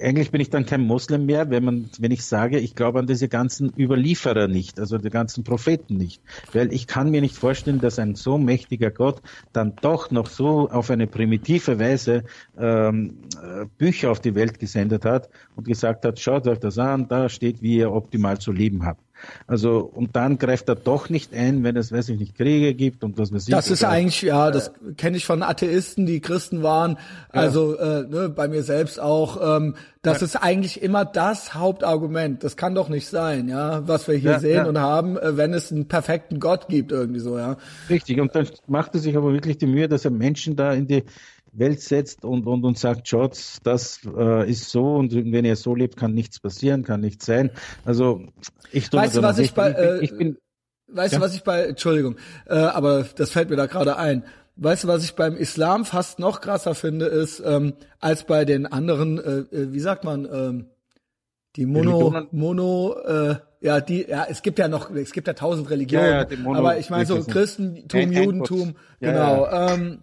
eigentlich bin ich dann kein Moslem mehr, wenn man, wenn ich sage, ich glaube an diese ganzen Überlieferer nicht, also die ganzen Propheten nicht, weil ich kann mir nicht vorstellen, dass ein so mächtiger Gott dann doch noch so auf eine primitive Weise ähm, äh, Bücher auf die Welt gesendet hat und gesagt hat, schaut euch das an, da steht, wie ihr optimal zu leben habt. Also, und dann greift er doch nicht ein, wenn es, weiß ich nicht, Kriege gibt und was weiß ich. Das ist eigentlich, ja, das äh, kenne ich von Atheisten, die Christen waren, also ja. äh, ne, bei mir selbst auch. Ähm, das ja. ist eigentlich immer das Hauptargument. Das kann doch nicht sein, ja, was wir hier ja, sehen und haben, äh, wenn es einen perfekten Gott gibt, irgendwie so, ja. Richtig, und dann macht er sich aber wirklich die Mühe, dass er Menschen da in die Welt setzt und, und, und sagt, schaut, das äh, ist so und wenn ihr so lebt, kann nichts passieren, kann nichts sein. Also ich tue Weißt du, was ich bei, äh, ich bin, weißt ja? du, was ich bei, Entschuldigung, äh, aber das fällt mir da gerade ein. Weißt du, was ich beim Islam fast noch krasser finde, ist, ähm, als bei den anderen, äh, äh wie sagt man, ähm, die Mono, Mono, äh, ja, die, ja, es gibt ja noch, es gibt ja tausend Religionen, ja, ja, Mono, aber ich meine so Christentum, Judentum, genau, ähm,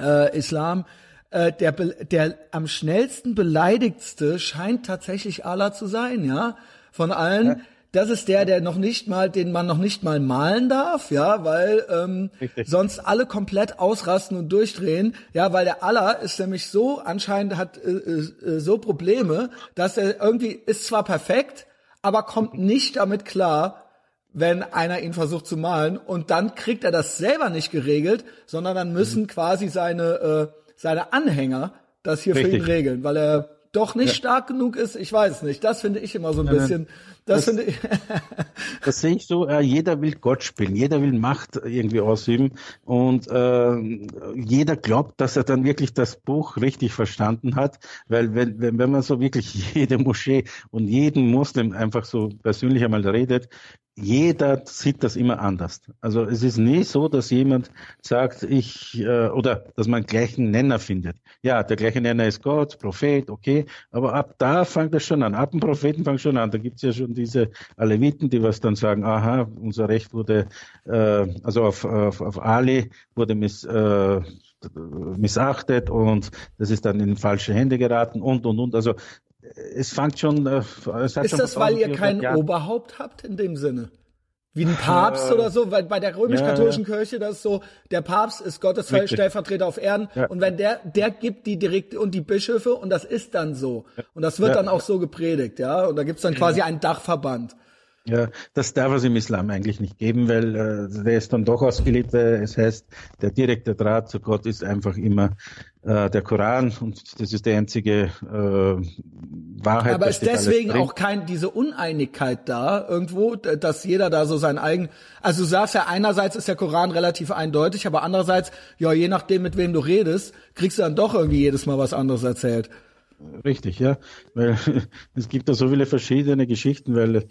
äh, Islam. Äh, der, der am schnellsten beleidigtste scheint tatsächlich Allah zu sein, ja, von allen. Ja. Das ist der, der noch nicht mal, den man noch nicht mal malen darf, ja, weil ähm, sonst alle komplett ausrasten und durchdrehen, ja, weil der Allah ist nämlich so anscheinend hat äh, äh, so Probleme, dass er irgendwie ist zwar perfekt, aber kommt nicht damit klar, wenn einer ihn versucht zu malen und dann kriegt er das selber nicht geregelt, sondern dann müssen mhm. quasi seine äh, seine Anhänger das hier Richtig. für ihn regeln, weil er doch nicht ja. stark genug ist. Ich weiß es nicht. Das finde ich immer so ein bisschen. Das, das finde ich. das sehe ich so. Äh, jeder will Gott spielen. Jeder will Macht irgendwie ausüben. Und äh, jeder glaubt, dass er dann wirklich das Buch richtig verstanden hat. Weil wenn, wenn, wenn man so wirklich jede Moschee und jeden Muslim einfach so persönlich einmal redet, jeder sieht das immer anders. Also es ist nie so, dass jemand sagt, ich äh, oder dass man gleichen Nenner findet. Ja, der gleiche Nenner ist Gott, Prophet, okay, aber ab da fängt das schon an. Ab dem Propheten fängt schon an. Da gibt's ja schon diese Aleviten, die was dann sagen, aha, unser Recht wurde, äh, also auf, auf, auf Ali wurde miss, äh, missachtet und das ist dann in falsche Hände geraten und und und. Also es fängt schon. Äh, es ist das, weil ihr kein Jahren. Oberhaupt habt in dem Sinne? Wie ein Papst äh, oder so, weil bei der römisch-katholischen ja, ja. Kirche das ist so, der Papst ist Gottes Stellvertreter auf Erden ja. und wenn der, der gibt die direkt und die Bischöfe und das ist dann so. Und das wird dann auch so gepredigt, ja. Und da gibt's dann quasi einen Dachverband. Ja, das darf es im Islam eigentlich nicht geben, weil äh, der ist dann doch ausgelegt. Weil es heißt, der direkte Draht zu Gott ist einfach immer äh, der Koran und das ist die einzige äh, Wahrheit. Aber ist deswegen auch kein diese Uneinigkeit da irgendwo, dass jeder da so sein eigen. Also du sagst ja einerseits ist der Koran relativ eindeutig, aber andererseits ja je nachdem mit wem du redest, kriegst du dann doch irgendwie jedes Mal was anderes erzählt. Richtig, ja. Weil es gibt da so viele verschiedene Geschichten, weil äh,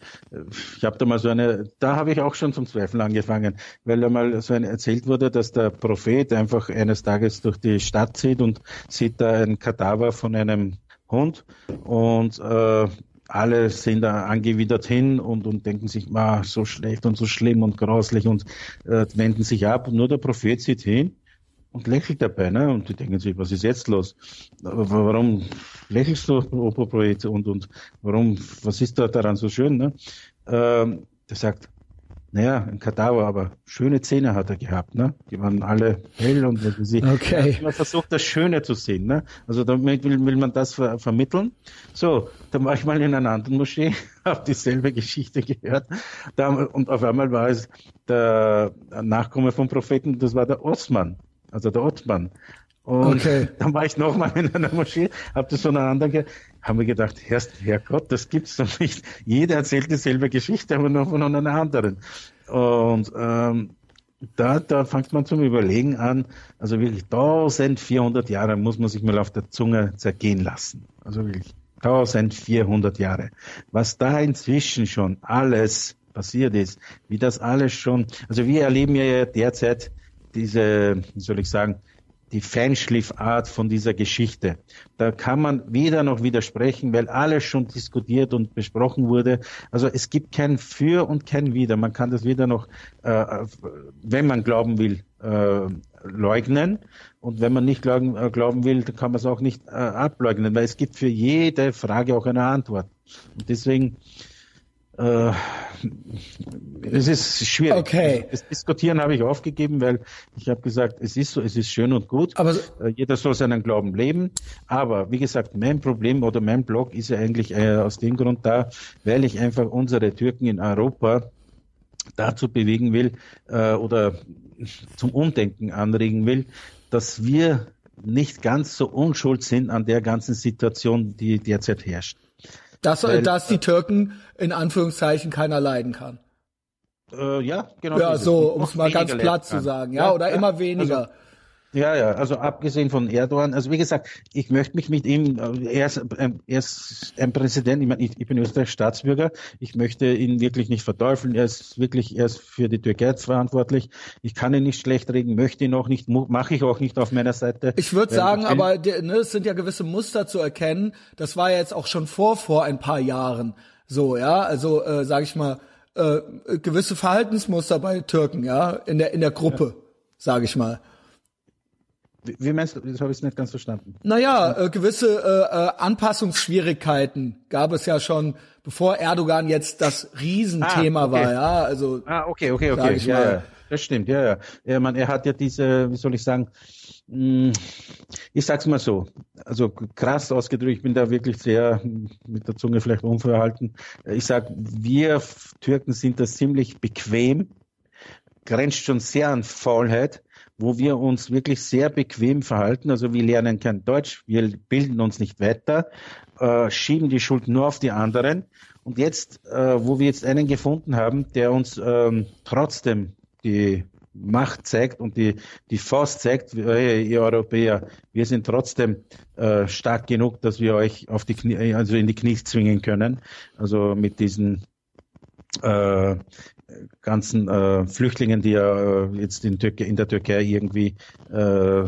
ich habe da mal so eine, da habe ich auch schon zum Zweifeln angefangen, weil da mal so eine erzählt wurde, dass der Prophet einfach eines Tages durch die Stadt zieht und sieht da ein Kadaver von einem Hund und äh, alle sind da angewidert hin und, und denken sich, ah, so schlecht und so schlimm und grauslich und äh, wenden sich ab. Und nur der Prophet sieht hin und lächelt dabei, ne? Und die denken sich, was ist jetzt los? Warum lächelst du, Oberprojekt und und warum, was ist da daran so schön, ne? Ähm, der sagt, naja, ein Kadaver, aber schöne Zähne hat er gehabt, ne? Die waren alle hell und wenn sie okay. man versucht, das Schöne zu sehen, ne? Also damit will, will man das ver vermitteln. So, dann war ich mal in einer anderen Moschee, habe dieselbe Geschichte gehört. Da, und auf einmal war es der Nachkomme vom Propheten, das war der Osman also der Ottmann. Und okay. dann war ich nochmal in einer Moschee, habe das von einer anderen, haben wir gedacht, Herr, Herrgott, das gibt's doch nicht. Jeder erzählt dieselbe Geschichte, aber nur von einer anderen. Und ähm, da, da fängt man zum Überlegen an, also wirklich 1400 Jahre muss man sich mal auf der Zunge zergehen lassen. Also wirklich 1400 Jahre. Was da inzwischen schon alles passiert ist, wie das alles schon, also wir erleben ja derzeit diese, wie soll ich sagen, die Feinschliffart von dieser Geschichte. Da kann man weder noch widersprechen, weil alles schon diskutiert und besprochen wurde. Also es gibt kein Für und kein Wider. Man kann das weder noch, äh, wenn man glauben will, äh, leugnen. Und wenn man nicht glauben, äh, glauben will, dann kann man es auch nicht äh, ableugnen, weil es gibt für jede Frage auch eine Antwort. Und deswegen äh, es ist schwierig. Okay. Das Diskutieren habe ich aufgegeben, weil ich habe gesagt, es ist so, es ist schön und gut. Aber äh, jeder soll seinen Glauben leben. Aber wie gesagt, mein Problem oder mein Blog ist ja eigentlich äh, aus dem Grund da, weil ich einfach unsere Türken in Europa dazu bewegen will äh, oder zum Umdenken anregen will, dass wir nicht ganz so unschuld sind an der ganzen Situation, die derzeit herrscht. Dass, Weil, dass die Türken in Anführungszeichen keiner leiden kann. Äh, ja, genau. Ja, so, um es mal ganz platt zu sagen, ja, ja oder immer weniger. Also, Ja, ja, also abgesehen von Erdogan, also wie gesagt, ich möchte mich mit ihm, er ist, ähm, er ist ein Präsident, ich, meine, ich, ich bin Österreichs Staatsbürger, ich möchte ihn wirklich nicht verteufeln, er ist wirklich, er ist für die Türkei verantwortlich, ich kann ihn nicht schlecht reden, möchte ihn auch nicht, mache ich auch nicht auf meiner Seite. Ich würde sagen, aber ne, es sind ja gewisse Muster zu erkennen, das war ja jetzt auch schon vor, vor ein paar Jahren so, ja, also äh, sage ich mal, äh, gewisse Verhaltensmuster bei Türken, ja, in der, in der Gruppe, ja. sage ich mal. Wie meinst du? Das habe ich nicht ganz verstanden. Naja, äh, gewisse äh, äh, Anpassungsschwierigkeiten gab es ja schon, bevor Erdogan jetzt das Riesenthema ah, okay. war. Ja, also. Ah, okay, okay, okay. Ja, ja, das stimmt. Ja, ja. ja man, er hat ja diese, wie soll ich sagen? Hm, ich sag's mal so, also krass ausgedrückt, ich bin da wirklich sehr mit der Zunge vielleicht unverhalten. Ich sag, wir Türken sind da ziemlich bequem, grenzt schon sehr an Faulheit wo wir uns wirklich sehr bequem verhalten. Also wir lernen kein Deutsch, wir bilden uns nicht weiter, äh, schieben die Schuld nur auf die anderen. Und jetzt, äh, wo wir jetzt einen gefunden haben, der uns ähm, trotzdem die Macht zeigt und die, die Faust zeigt, hey, ihr Europäer, wir sind trotzdem äh, stark genug, dass wir euch auf die Knie, also in die Knie zwingen können. Also mit diesen äh, ganzen äh, Flüchtlingen, die ja äh, jetzt in, Türkei, in der Türkei irgendwie, äh,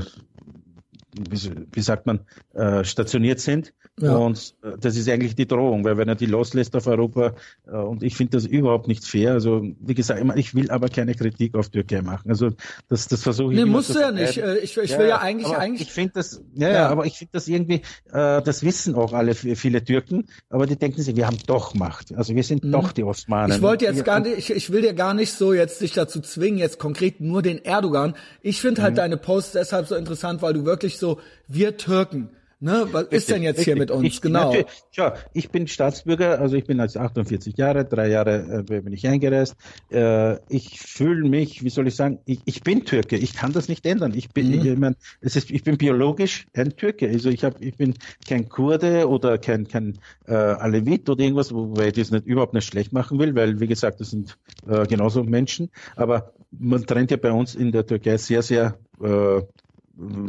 wie, wie sagt man, äh, stationiert sind. Ja. Und äh, das ist eigentlich die Drohung, weil wenn er die loslässt auf Europa, äh, und ich finde das überhaupt nicht fair. Also wie gesagt, ich will aber keine Kritik auf Türkei machen. Also das, das versuche ich. Nee, musst du ja nicht. Ich, ich will ja, ja eigentlich, eigentlich. Ich finde das, ja, ja, aber ich finde das irgendwie, äh, das wissen auch alle viele Türken, aber die denken sich, wir haben doch Macht. Also wir sind mhm. doch die Osmanen. Ich wollte jetzt gar nicht, ich, ich will dir gar nicht so jetzt dich dazu zwingen, jetzt konkret nur den Erdogan. Ich finde halt mhm. deine Posts deshalb so interessant, weil du wirklich so, wir Türken, Ne? Was richtig, ist denn jetzt richtig. hier mit uns? Ich, genau. Tja, ich bin Staatsbürger, also ich bin als 48 Jahre, drei Jahre äh, bin ich eingereist. Äh, ich fühle mich, wie soll ich sagen, ich, ich bin Türke. Ich kann das nicht ändern. Ich bin, mhm. ich, mein, es ist, ich bin biologisch ein Türke. Also ich habe, ich bin kein Kurde oder kein kein äh, Alevit oder irgendwas, wobei ich das nicht überhaupt nicht schlecht machen will, weil wie gesagt, das sind äh, genauso Menschen. Aber man trennt ja bei uns in der Türkei sehr, sehr äh,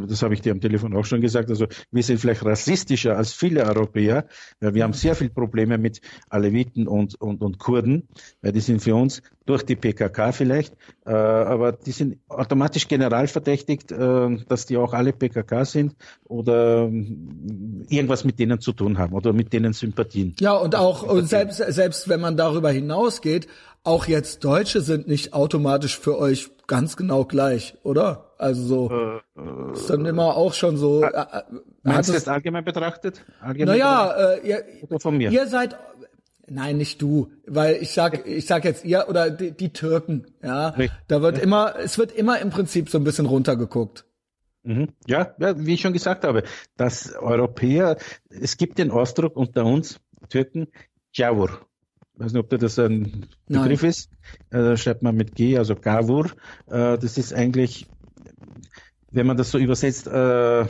das habe ich dir am Telefon auch schon gesagt, also wir sind vielleicht rassistischer als viele Europäer, weil wir haben sehr viele Probleme mit Aleviten und, und, und Kurden, weil die sind für uns durch die PKK vielleicht, äh, aber die sind automatisch generalverdächtigt, äh, dass die auch alle PKK sind oder äh, irgendwas mit denen zu tun haben oder mit denen Sympathien. Ja, und auch und selbst, selbst wenn man darüber hinausgeht, auch jetzt Deutsche sind nicht automatisch für euch ganz genau gleich, oder? Also so äh, ist dann immer auch schon so. Äh, äh meinst du das allgemein betrachtet? Allgemein naja, betrachtet? Äh, ihr, von mir. ihr seid Nein, nicht du, weil ich sag, ich sag jetzt ihr oder die, die Türken, ja. Richtig. Da wird immer, es wird immer im Prinzip so ein bisschen runtergeguckt. Mhm. Ja, ja, wie ich schon gesagt habe, dass Europäer, es gibt den Ausdruck unter uns Türken, Javur. Ich weiß nicht, ob das ein Begriff Nein. ist. Da schreibt man mit G, also Gavur. Äh, das ist eigentlich, wenn man das so übersetzt, äh,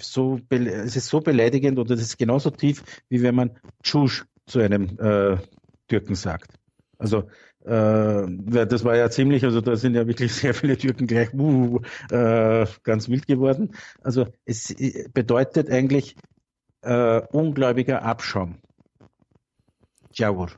so, es ist so beleidigend oder das ist genauso tief, wie wenn man Tschusch zu einem äh, Türken sagt. Also äh, das war ja ziemlich, also da sind ja wirklich sehr viele Türken gleich uh, äh, ganz wild geworden. Also es bedeutet eigentlich äh, ungläubiger Abschaum. Jawur.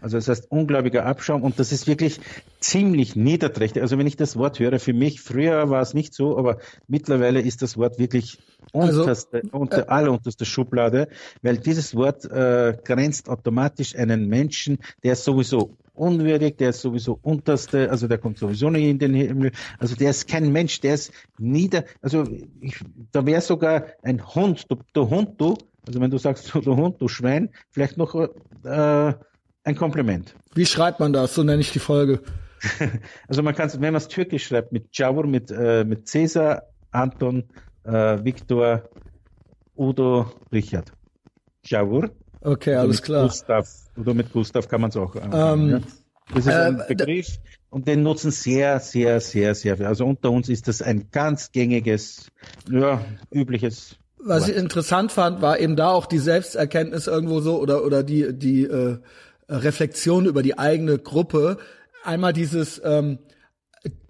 Also das heißt unglaublicher Abschaum und das ist wirklich ziemlich niederträchtig. Also wenn ich das Wort höre, für mich, früher war es nicht so, aber mittlerweile ist das Wort wirklich also, unterste, äh, unter, äh, allerunterste Schublade, weil dieses Wort äh, grenzt automatisch einen Menschen, der ist sowieso unwürdig, der ist sowieso unterste, also der kommt sowieso nicht in den Himmel, also der ist kein Mensch, der ist nieder, also ich, da wäre sogar ein Hund, du, du Hund, du, also wenn du sagst, du Hund, du Schwein, vielleicht noch äh, ein Kompliment. Wie schreibt man das? So nenne ich die Folge. Also man kann es, wenn man es türkisch schreibt, mit Javur, mit, äh, mit Cäsar, Anton, äh, Viktor, Udo, Richard. Javur. Okay, alles klar. Gustav, oder mit Gustav kann man es auch. Ähm, ja. Das ist ein äh, Begriff und den nutzen sehr, sehr, sehr, sehr viel. Also unter uns ist das ein ganz gängiges, ja, übliches was ich interessant fand, war eben da auch die Selbsterkenntnis irgendwo so oder oder die die äh, Reflexion über die eigene Gruppe. Einmal dieses, ähm,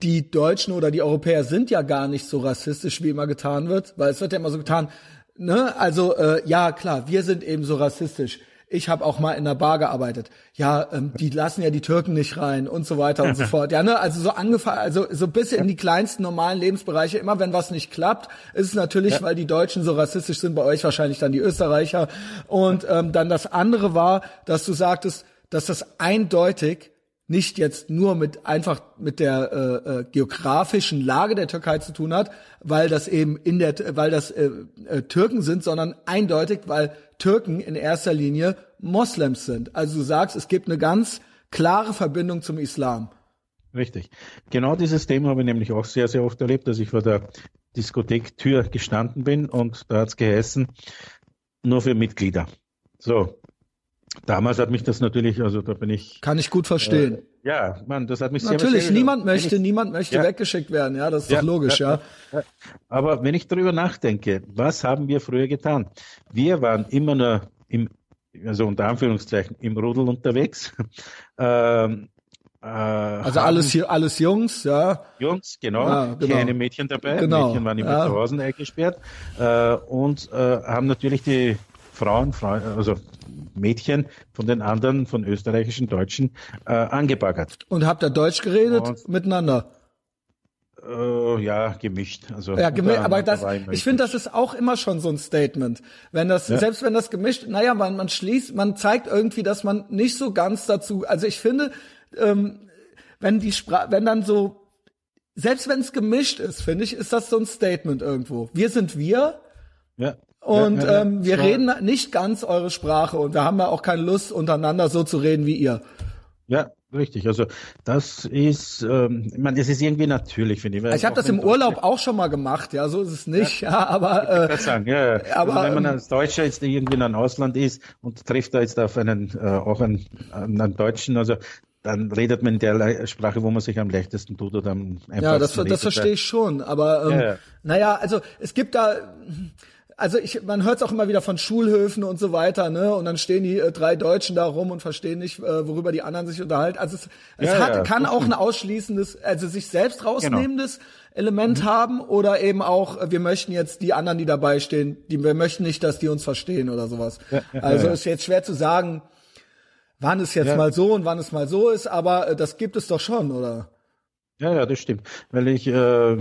die Deutschen oder die Europäer sind ja gar nicht so rassistisch, wie immer getan wird, weil es wird ja immer so getan, ne? Also äh, ja, klar, wir sind eben so rassistisch. Ich habe auch mal in der Bar gearbeitet. Ja, ähm, die lassen ja die Türken nicht rein und so weiter und so fort. Ja, ne? Also so angefangen, also so bis in die kleinsten normalen Lebensbereiche. Immer wenn was nicht klappt, ist es natürlich, ja. weil die Deutschen so rassistisch sind. Bei euch wahrscheinlich dann die Österreicher. Und ähm, dann das andere war, dass du sagtest, dass das eindeutig nicht jetzt nur mit einfach mit der äh, äh, geografischen Lage der Türkei zu tun hat, weil das eben in der weil das äh, äh, Türken sind, sondern eindeutig, weil Türken in erster Linie Moslems sind. Also du sagst, es gibt eine ganz klare Verbindung zum Islam. Richtig. Genau dieses Thema habe ich nämlich auch sehr, sehr oft erlebt, dass ich vor der Diskothektür gestanden bin und da hat es geheißen, nur für Mitglieder. So, Damals hat mich das natürlich, also da bin ich. Kann ich gut verstehen. Äh, ja, man, das hat mich natürlich, sehr Natürlich, niemand möchte, ich, niemand möchte ja, weggeschickt werden, ja, das ist ja, doch logisch, ja, ja. Aber wenn ich darüber nachdenke, was haben wir früher getan? Wir waren immer nur im, also unter Anführungszeichen, im Rudel unterwegs. ähm, äh, also alles hier, alles Jungs, ja. Jungs, genau. Ja, genau. Keine Mädchen dabei. Genau. Mädchen waren immer ja. zu Hause eingesperrt. Äh, und äh, haben natürlich die Frauen, also Mädchen von den anderen, von österreichischen Deutschen, äh, angebaggert. Und habt ihr Deutsch geredet Und, miteinander? Äh, ja, gemischt. Also ja, gemischt, aber das, ich finde, das ist auch immer schon so ein Statement. Wenn das, ja. selbst wenn das gemischt, naja, man, man schließt, man zeigt irgendwie, dass man nicht so ganz dazu, also ich finde, ähm, wenn die Sprache, wenn dann so, selbst wenn es gemischt ist, finde ich, ist das so ein Statement irgendwo. Wir sind wir. Ja. Und ja, ja, ähm, wir ja. reden nicht ganz eure Sprache und wir haben ja auch keine Lust, untereinander so zu reden wie ihr. Ja, richtig. Also das ist, ähm, ich meine, das ist irgendwie natürlich, finde ich. Ich habe das im Urlaub auch schon mal gemacht, ja, so ist es nicht, ja, aber äh, sagen, ja, ja. aber also, wenn man ähm, als Deutscher jetzt irgendwie in einem Ausland ist und trifft da jetzt auf einen äh, auch einen, einen Deutschen, also dann redet man in der Sprache, wo man sich am leichtesten tut oder am einfachsten Ja, das, das verstehe ich schon, aber ähm, ja, ja. naja, also es gibt da also ich, man hört es auch immer wieder von Schulhöfen und so weiter, ne? Und dann stehen die äh, drei Deutschen da rum und verstehen nicht, äh, worüber die anderen sich unterhalten. Also es, es ja, hat, ja, kann auch ein ausschließendes, also sich selbst rausnehmendes genau. Element mhm. haben oder eben auch, äh, wir möchten jetzt die anderen, die dabei stehen, die wir möchten nicht, dass die uns verstehen oder sowas. Ja, also ist jetzt schwer zu sagen, wann es jetzt mal so und wann es mal so ist, aber äh, das gibt es doch schon, oder? Ja, ja, das stimmt. Weil ich äh,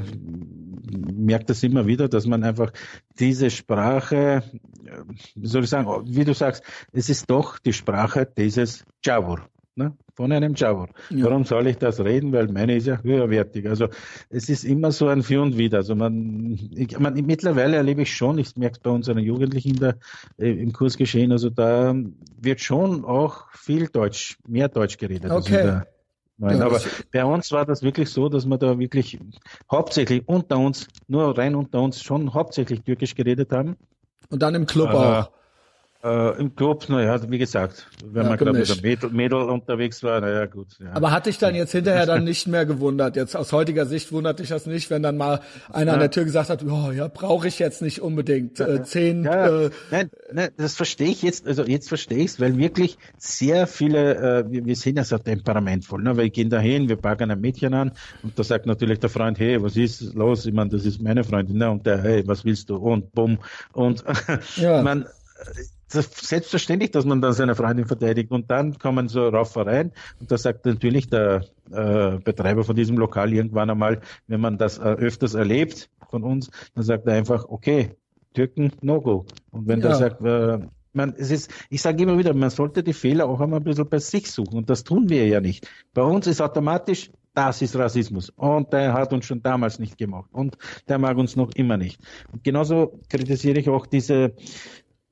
merke das immer wieder, dass man einfach diese Sprache, äh, wie soll ich sagen, wie du sagst, es ist doch die Sprache dieses Javor. Ne? Von einem Javor. Ja. Warum soll ich das reden? Weil meine ist ja höherwertig. Also es ist immer so ein Für und Wider. Also man, ich, man mittlerweile erlebe ich schon, ich merke es bei unseren Jugendlichen da, äh, im Kurs geschehen, also da wird schon auch viel Deutsch, mehr Deutsch geredet. Okay. Nein, ja, aber bei uns war das wirklich so, dass wir da wirklich hauptsächlich unter uns, nur rein unter uns, schon hauptsächlich Türkisch geredet haben. Und dann im Club äh, auch. Äh, Im Club, naja, wie gesagt, wenn ja, man gerade mit einem Mädel, Mädel, unterwegs war, naja, gut. Ja. Aber hat dich dann jetzt hinterher dann nicht mehr gewundert? Jetzt aus heutiger Sicht wundert dich das nicht, wenn dann mal einer ja. an der Tür gesagt hat, oh, ja, brauche ich jetzt nicht unbedingt äh, zehn. Ja, äh, nein, nein, das verstehe ich jetzt, also jetzt verstehe ich es, weil wirklich sehr viele, äh, wir, wir sind ja so temperamentvoll, ne? wir gehen da hin, wir packen ein Mädchen an und da sagt natürlich der Freund, hey, was ist los? Ich meine, das ist meine Freundin, ne? und der, hey, was willst du? Und bumm. Und man selbstverständlich, dass man dann seine Freundin verteidigt. Und dann kommen so Raufereien und da sagt natürlich der äh, Betreiber von diesem Lokal irgendwann einmal, wenn man das äh, öfters erlebt von uns, dann sagt er einfach, okay, Türken, no go. Und wenn ja. der sagt, äh, man, es ist, ich sage immer wieder, man sollte die Fehler auch einmal ein bisschen bei sich suchen. Und das tun wir ja nicht. Bei uns ist automatisch, das ist Rassismus. Und der hat uns schon damals nicht gemacht. Und der mag uns noch immer nicht. Und genauso kritisiere ich auch diese,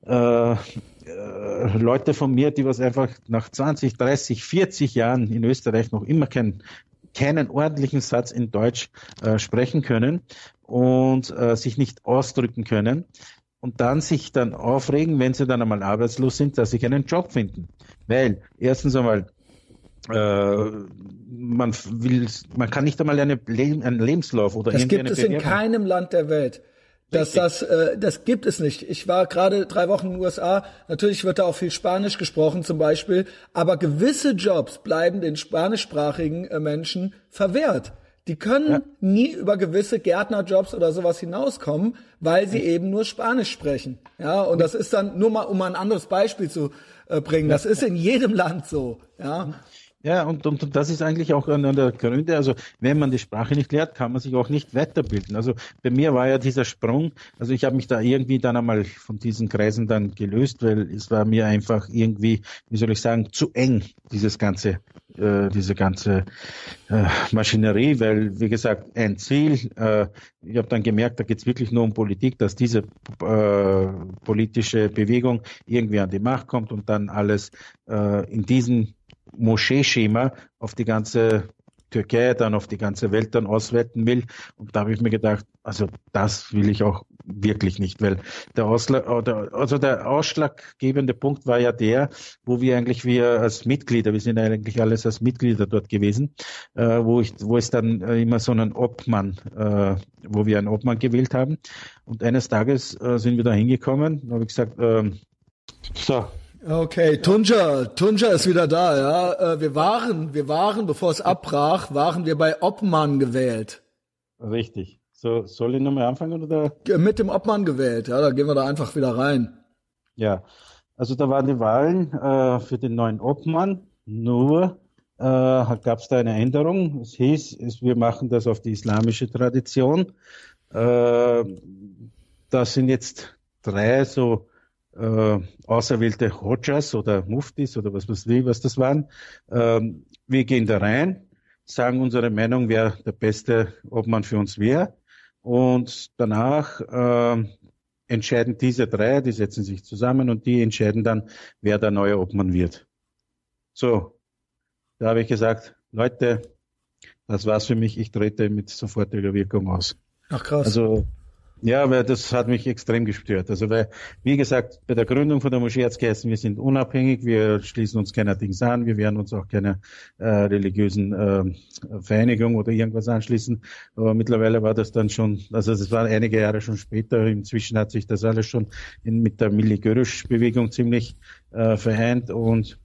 äh, äh, Leute von mir, die was einfach nach 20, 30, 40 Jahren in Österreich noch immer kein, keinen ordentlichen Satz in Deutsch äh, sprechen können und äh, sich nicht ausdrücken können und dann sich dann aufregen, wenn sie dann einmal arbeitslos sind, dass sie keinen Job finden. Weil erstens einmal äh, man will, man kann nicht einmal eine, einen Lebenslauf oder das gibt es in keinem Land der Welt dass das, äh, das gibt es nicht. Ich war gerade drei Wochen in den USA. Natürlich wird da auch viel Spanisch gesprochen zum Beispiel, aber gewisse Jobs bleiben den spanischsprachigen äh, Menschen verwehrt. Die können ja. nie über gewisse Gärtnerjobs oder sowas hinauskommen, weil sie eben nur Spanisch sprechen. Ja, und das ist dann nur mal, um mal ein anderes Beispiel zu äh, bringen. Das ist in jedem Land so. Ja. Ja, und, und, das ist eigentlich auch einer der Gründe. Also, wenn man die Sprache nicht lernt, kann man sich auch nicht weiterbilden. Also, bei mir war ja dieser Sprung, also ich habe mich da irgendwie dann einmal von diesen Kreisen dann gelöst, weil es war mir einfach irgendwie, wie soll ich sagen, zu eng, dieses ganze, äh, diese ganze äh, Maschinerie, weil, wie gesagt, ein Ziel, äh, ich habe dann gemerkt, da geht es wirklich nur um Politik, dass diese äh, politische Bewegung irgendwie an die Macht kommt und dann alles äh, in diesen Moscheeschema auf die ganze Türkei, dann auf die ganze Welt dann ausweiten will. Und da habe ich mir gedacht, also das will ich auch wirklich nicht, weil der, Ausla oder, also der ausschlaggebende Punkt war ja der, wo wir eigentlich wir als Mitglieder, wir sind eigentlich alles als Mitglieder dort gewesen, äh, wo ich, wo es dann äh, immer so einen Obmann, äh, wo wir einen Obmann gewählt haben. Und eines Tages äh, sind wir da hingekommen, habe ich gesagt, äh, so, Okay, Tunja, Tunja ist wieder da, ja. Äh, wir waren, wir waren, bevor es abbrach, waren wir bei Obmann gewählt. Richtig. So, soll ich nochmal anfangen oder? Mit dem Obmann gewählt, ja, da gehen wir da einfach wieder rein. Ja, also da waren die Wahlen äh, für den neuen Obmann, nur äh, gab es da eine Änderung. Es hieß, es, wir machen das auf die islamische Tradition. Äh, da sind jetzt drei so äh, auserwählte Hodjas oder Muftis oder was weiß ich, was das waren. Ähm, wir gehen da rein, sagen unsere Meinung, wer der beste Obmann für uns wäre. Und danach äh, entscheiden diese drei, die setzen sich zusammen und die entscheiden dann, wer der neue Obmann wird. So, da habe ich gesagt, Leute, das war's für mich, ich trete mit sofortiger Wirkung aus. Ach krass. Also ja, weil das hat mich extrem gestört. Also weil, wie gesagt, bei der Gründung von der Moschee hat es geheißen, wir sind unabhängig, wir schließen uns keiner Dings an, wir werden uns auch keiner äh, religiösen äh, Vereinigung oder irgendwas anschließen. Aber mittlerweile war das dann schon, also das war einige Jahre schon später, inzwischen hat sich das alles schon in, mit der Milli-Görüsch-Bewegung ziemlich äh, vereint und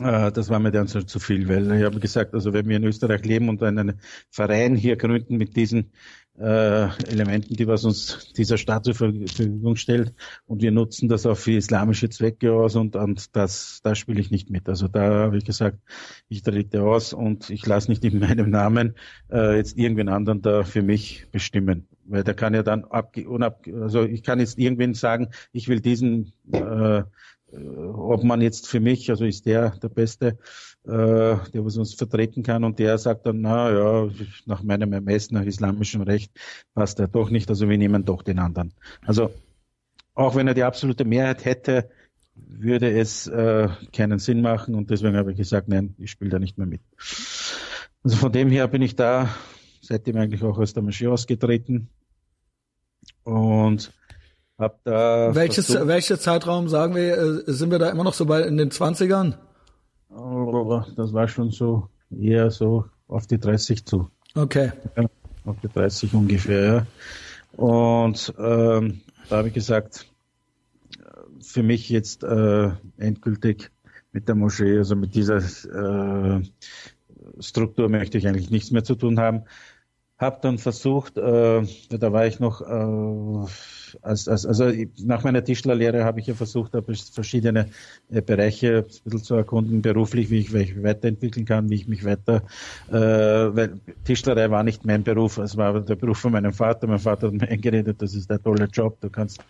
äh, das war mir dann so zu viel, weil ich habe gesagt, also wenn wir in Österreich leben und einen Verein hier gründen mit diesen äh, Elementen, die was uns dieser Staat zur Verfügung stellt. Und wir nutzen das auch für islamische Zwecke aus und, und das, da spiele ich nicht mit. Also da habe ich gesagt, ich trete aus und ich lasse nicht in meinem Namen äh, jetzt irgendwen anderen da für mich bestimmen. Weil der kann ja dann ab, unab, also ich kann jetzt irgendwen sagen, ich will diesen äh, ob man jetzt für mich, also ist der der Beste, äh, der was uns vertreten kann und der sagt dann, na ja, nach meinem Ermessen, nach islamischem Recht passt er doch nicht, also wir nehmen doch den anderen. Also auch wenn er die absolute Mehrheit hätte, würde es äh, keinen Sinn machen und deswegen habe ich gesagt, nein, ich spiele da nicht mehr mit. Also von dem her bin ich da seitdem eigentlich auch aus der Moschee ausgetreten und hab da Welches, welcher Zeitraum sagen wir, äh, sind wir da immer noch so bei in den 20ern? Das war schon so eher so auf die 30 zu. Okay. Ja, auf die 30 ungefähr, ja. Und ähm, da habe ich gesagt, für mich jetzt äh, endgültig mit der Moschee, also mit dieser äh, Struktur möchte ich eigentlich nichts mehr zu tun haben. Hab dann versucht, äh, da war ich noch äh, als, als, also nach meiner Tischlerlehre habe ich ja versucht, verschiedene äh, Bereiche ein bisschen zu erkunden, beruflich, wie ich, wie ich weiterentwickeln kann, wie ich mich weiter, äh, weil Tischlerei war nicht mein Beruf, es war der Beruf von meinem Vater. Mein Vater hat mir eingeredet, das ist der tolle Job, du kannst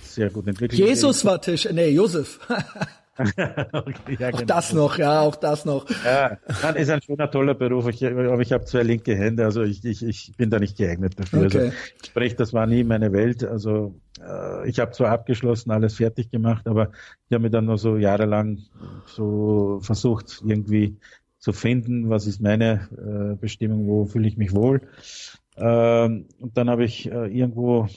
sehr gut entwickeln. Jesus war Tisch, nee, Josef. okay, ja, auch das noch, ja, auch das noch. Ja, das ist ein schöner, toller Beruf. Ich, aber ich habe zwei linke Hände, also ich, ich, ich bin da nicht geeignet dafür. Also okay. Also, sprich, das war nie meine Welt. Also äh, ich habe zwar abgeschlossen, alles fertig gemacht, aber ich habe mir dann noch so jahrelang so versucht, irgendwie zu finden, was ist meine äh, Bestimmung, wo fühle ich mich wohl. Ähm, und dann habe ich äh, irgendwo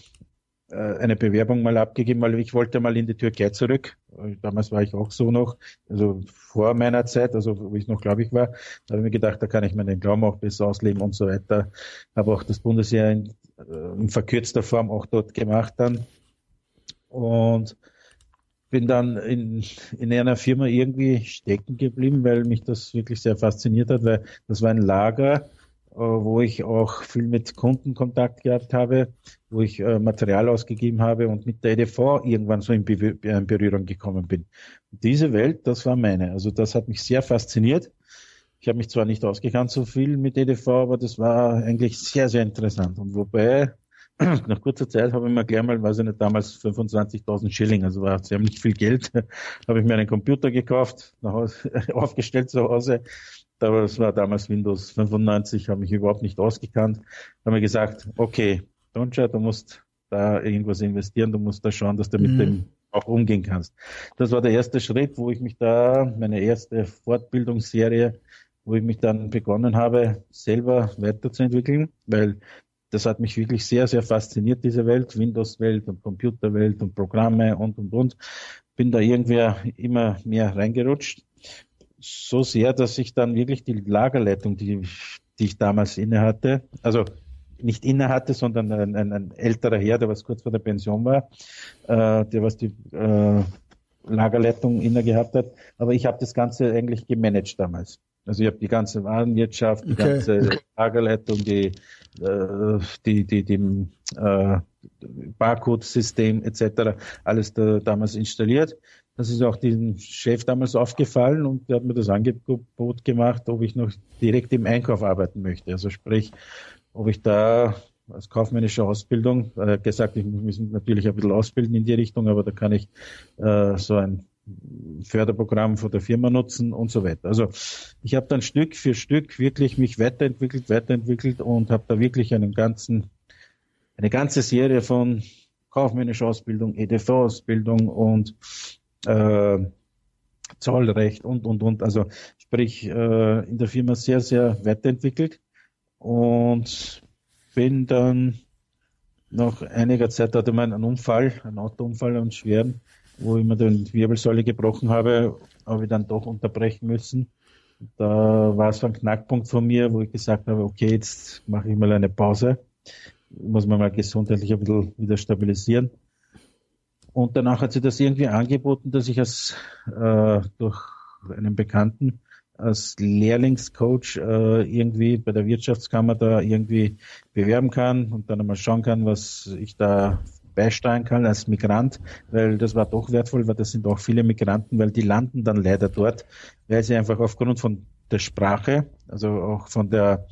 eine Bewerbung mal abgegeben, weil ich wollte mal in die Türkei zurück. Damals war ich auch so noch, also vor meiner Zeit, also wo ich noch glaube ich war, da habe ich mir gedacht, da kann ich meinen Glauben auch besser ausleben und so weiter. Habe auch das Bundesjahr in, äh, in verkürzter Form auch dort gemacht dann. Und bin dann in, in einer Firma irgendwie stecken geblieben, weil mich das wirklich sehr fasziniert hat, weil das war ein Lager wo ich auch viel mit Kunden Kontakt gehabt habe, wo ich äh, Material ausgegeben habe und mit der EDV irgendwann so in, Be in Berührung gekommen bin. Und diese Welt, das war meine. Also das hat mich sehr fasziniert. Ich habe mich zwar nicht ausgekannt so viel mit EDV, aber das war eigentlich sehr, sehr interessant. Und wobei, nach kurzer Zeit habe ich mir gleich mal, weiß ich nicht, damals 25.000 Schilling, also war ziemlich viel Geld, habe ich mir einen Computer gekauft, nach Hause, aufgestellt zu Hause. Das war damals Windows 95, habe mich überhaupt nicht ausgekannt. Habe mir gesagt, okay, Doncha, du musst da irgendwas investieren, du musst da schauen, dass du mit mhm. dem auch umgehen kannst. Das war der erste Schritt, wo ich mich da, meine erste Fortbildungsserie wo ich mich dann begonnen habe, selber weiterzuentwickeln, weil das hat mich wirklich sehr, sehr fasziniert, diese Welt, Windows-Welt und Computerwelt und Programme und, und, und. Bin da irgendwie immer mehr reingerutscht. So sehr, dass ich dann wirklich die Lagerleitung, die, die ich damals inne hatte, also nicht inne hatte, sondern ein, ein, ein, älterer Herr, der was kurz vor der Pension war, äh, der was die äh, Lagerleitung inne gehabt hat. Aber ich habe das Ganze eigentlich gemanagt damals. Also ich habe die ganze Warenwirtschaft, die okay. ganze Lagerleitung, die, äh, die, die, die äh, Barcode-System etc. alles da, damals installiert. Das ist auch dem Chef damals aufgefallen und der hat mir das Angebot gemacht, ob ich noch direkt im Einkauf arbeiten möchte. Also sprich, ob ich da als kaufmännische Ausbildung, hat gesagt, ich muss mich natürlich ein bisschen ausbilden in die Richtung, aber da kann ich äh, so ein Förderprogramm von der Firma nutzen und so weiter. Also ich habe dann Stück für Stück wirklich mich weiterentwickelt, weiterentwickelt und habe da wirklich einen ganzen, eine ganze Serie von kaufmännischer Ausbildung, EDV-Ausbildung und äh, Zollrecht und und und. Also sprich äh, in der Firma sehr sehr weiterentwickelt und bin dann nach einiger Zeit hatte man einen Unfall, einen Autounfall, einen schweren wo ich mir die Wirbelsäule gebrochen habe, habe ich dann doch unterbrechen müssen. Da war es so ein Knackpunkt von mir, wo ich gesagt habe, okay, jetzt mache ich mal eine Pause. Muss man mal gesundheitlich ein bisschen wieder stabilisieren. Und danach hat sie das irgendwie angeboten, dass ich als äh, durch einen Bekannten als Lehrlingscoach äh, irgendwie bei der Wirtschaftskammer da irgendwie bewerben kann und dann einmal schauen kann, was ich da beisteuern kann als Migrant, weil das war doch wertvoll, weil das sind auch viele Migranten, weil die landen dann leider dort, weil sie einfach aufgrund von der Sprache, also auch von der,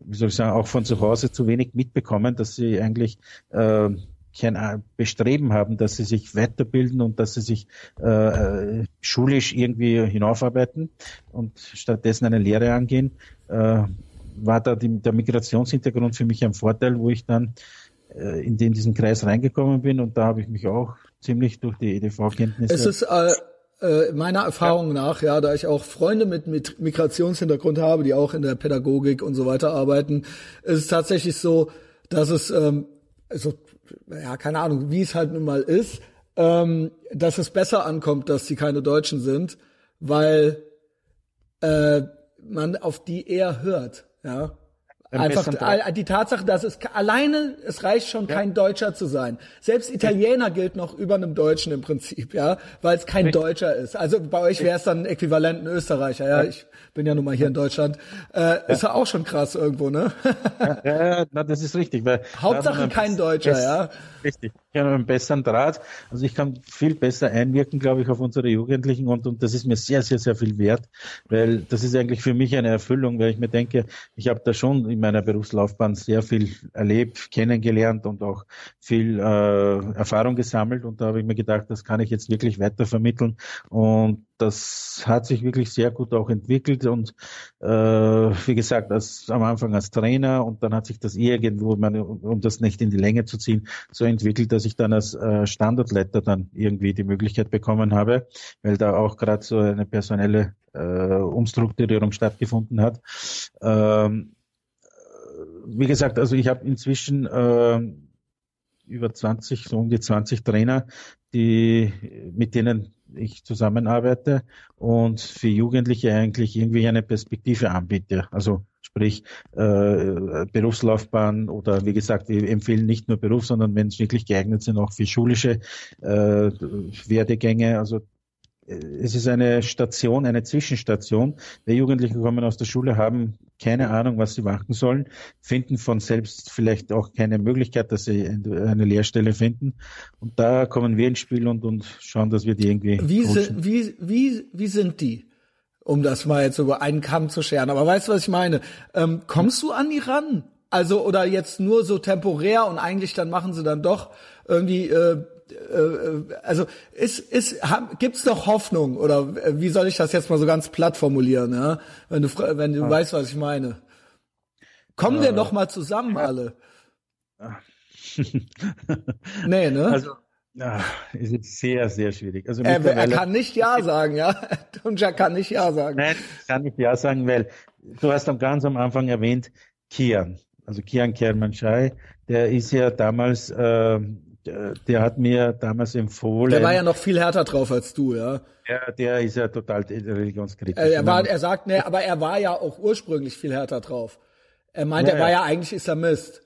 wie soll ich sagen, auch von zu Hause zu wenig mitbekommen, dass sie eigentlich äh, kein Bestreben haben, dass sie sich weiterbilden und dass sie sich äh, schulisch irgendwie hinaufarbeiten und stattdessen eine Lehre angehen, äh, war da die, der Migrationshintergrund für mich ein Vorteil, wo ich dann äh, in den diesen Kreis reingekommen bin und da habe ich mich auch ziemlich durch die EDV-Kenntnisse. Es ist äh, äh, meiner Erfahrung ja. nach, ja, da ich auch Freunde mit, mit Migrationshintergrund habe, die auch in der Pädagogik und so weiter arbeiten, ist es tatsächlich so, dass es ähm, also ja keine Ahnung, wie es halt nun mal ist, ähm, dass es besser ankommt, dass sie keine Deutschen sind, weil äh, man auf die eher hört, ja. Einfach die Tatsache, dass es alleine, es reicht schon, ja. kein Deutscher zu sein. Selbst Italiener gilt noch über einem Deutschen im Prinzip, ja, weil es kein Deutscher ist. Also bei euch wäre es dann äquivalent ein Österreicher, ja. Ich bin ja nun mal hier in Deutschland. Äh, Ist ja auch schon krass irgendwo, ne? ja, ja, na, das ist richtig. Weil Hauptsache kein Deutscher, ja. Richtig. Ich habe einen besseren Draht. Also ich kann viel besser einwirken, glaube ich, auf unsere Jugendlichen und, und das ist mir sehr, sehr, sehr viel wert, weil das ist eigentlich für mich eine Erfüllung, weil ich mir denke, ich habe da schon in meiner Berufslaufbahn sehr viel erlebt, kennengelernt und auch viel äh, Erfahrung gesammelt. Und da habe ich mir gedacht, das kann ich jetzt wirklich weitervermitteln. Und das hat sich wirklich sehr gut auch entwickelt. Und äh, wie gesagt, als, am Anfang als Trainer und dann hat sich das irgendwo, meine, um das nicht in die Länge zu ziehen, so entwickelt, dass ich dann als äh, Standortleiter dann irgendwie die Möglichkeit bekommen habe, weil da auch gerade so eine personelle äh, Umstrukturierung stattgefunden hat. Ähm, wie gesagt, also ich habe inzwischen äh, über 20, so um die 20 Trainer, die mit denen ich zusammenarbeite und für Jugendliche eigentlich irgendwie eine Perspektive anbiete. Also sprich äh, Berufslaufbahn oder wie gesagt, wir empfehlen nicht nur Beruf, sondern wenn es wirklich geeignet sind, auch für schulische äh, Werdegänge. Also es ist eine Station, eine Zwischenstation. Die Jugendlichen kommen aus der Schule, haben keine Ahnung, was sie machen sollen, finden von selbst vielleicht auch keine Möglichkeit, dass sie eine Lehrstelle finden. Und da kommen wir ins Spiel und, und schauen, dass wir die irgendwie. Wie, sind, wie, wie, wie sind die? Um das mal jetzt über einen Kamm zu scheren. Aber weißt du, was ich meine? Ähm, kommst du an die ran? Also, oder jetzt nur so temporär und eigentlich dann machen sie dann doch irgendwie äh, also ist, ist, gibt's doch Hoffnung oder wie soll ich das jetzt mal so ganz platt formulieren, ja? Wenn du, wenn du ja. weißt, was ich meine. Kommen wir doch mal zusammen alle. nee, ne? Also, es ist sehr, sehr schwierig. Also er, er kann nicht Ja sagen, ja. Tunja kann nicht Ja sagen. Nein, ich kann nicht Ja sagen, weil du hast am ganz am Anfang erwähnt, Kian. Also Kian Kermanschai, der ist ja damals äh, der hat mir damals empfohlen. Der war ja noch viel härter drauf als du, ja. Ja, der ist ja total religionskritisch. Er, er war, er sagt, ne, aber er war ja auch ursprünglich viel härter drauf. Er meint, ja, er war ja. ja eigentlich Islamist.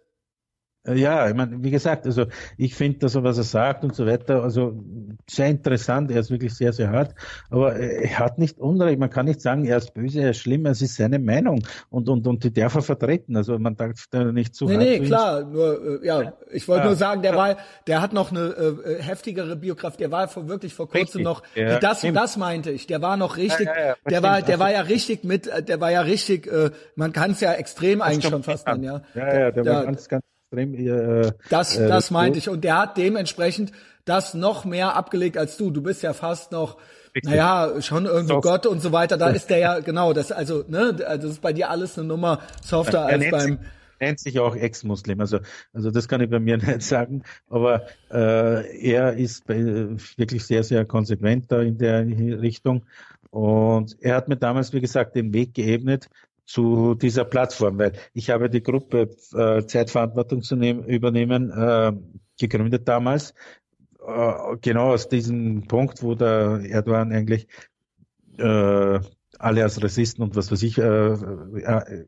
Äh, ja, ich meine, wie gesagt, also ich finde das, was er sagt und so weiter, also sehr interessant. Er ist wirklich sehr, sehr hart, aber er hat nicht Unrecht. Man kann nicht sagen, er ist böse, er ist schlimm. Es ist seine Meinung und und und die darf er vertreten. Also man darf da nicht zu nee, hart. Nee, klar. Nur äh, ja, ich wollte ja, nur sagen, der ja. war, der hat noch eine äh, heftigere Biografie. Der war vor, wirklich vor kurzem richtig. noch. Ja, das stimmt. das meinte ich. Der war noch richtig. der war, der war ja richtig mit. äh, Der war ja richtig. Äh, man kann es ja extrem eigentlich schon fast nennen, ja. Ja, ja, der, der war ganz, ganz extrem. Äh, das, äh, das meinte ich. Und der hat dementsprechend das noch mehr abgelegt als du. Du bist ja fast noch, Richtig. naja, schon irgendwo Soft. Gott und so weiter. Da ist der ja, genau, das, also, ne, das ist bei dir alles eine Nummer softer als beim, nennt sich auch Ex-Muslim. Also, also das kann ich bei mir nicht sagen, aber äh, er ist bei, wirklich sehr, sehr konsequent da in der Richtung. Und er hat mir damals, wie gesagt, den Weg geebnet, zu dieser Plattform, weil ich habe die Gruppe äh, Zeitverantwortung zu nehmen, übernehmen äh, gegründet damals, äh, genau aus diesem Punkt, wo der Erdogan eigentlich äh, alle als Rassisten und was weiß ich äh, äh,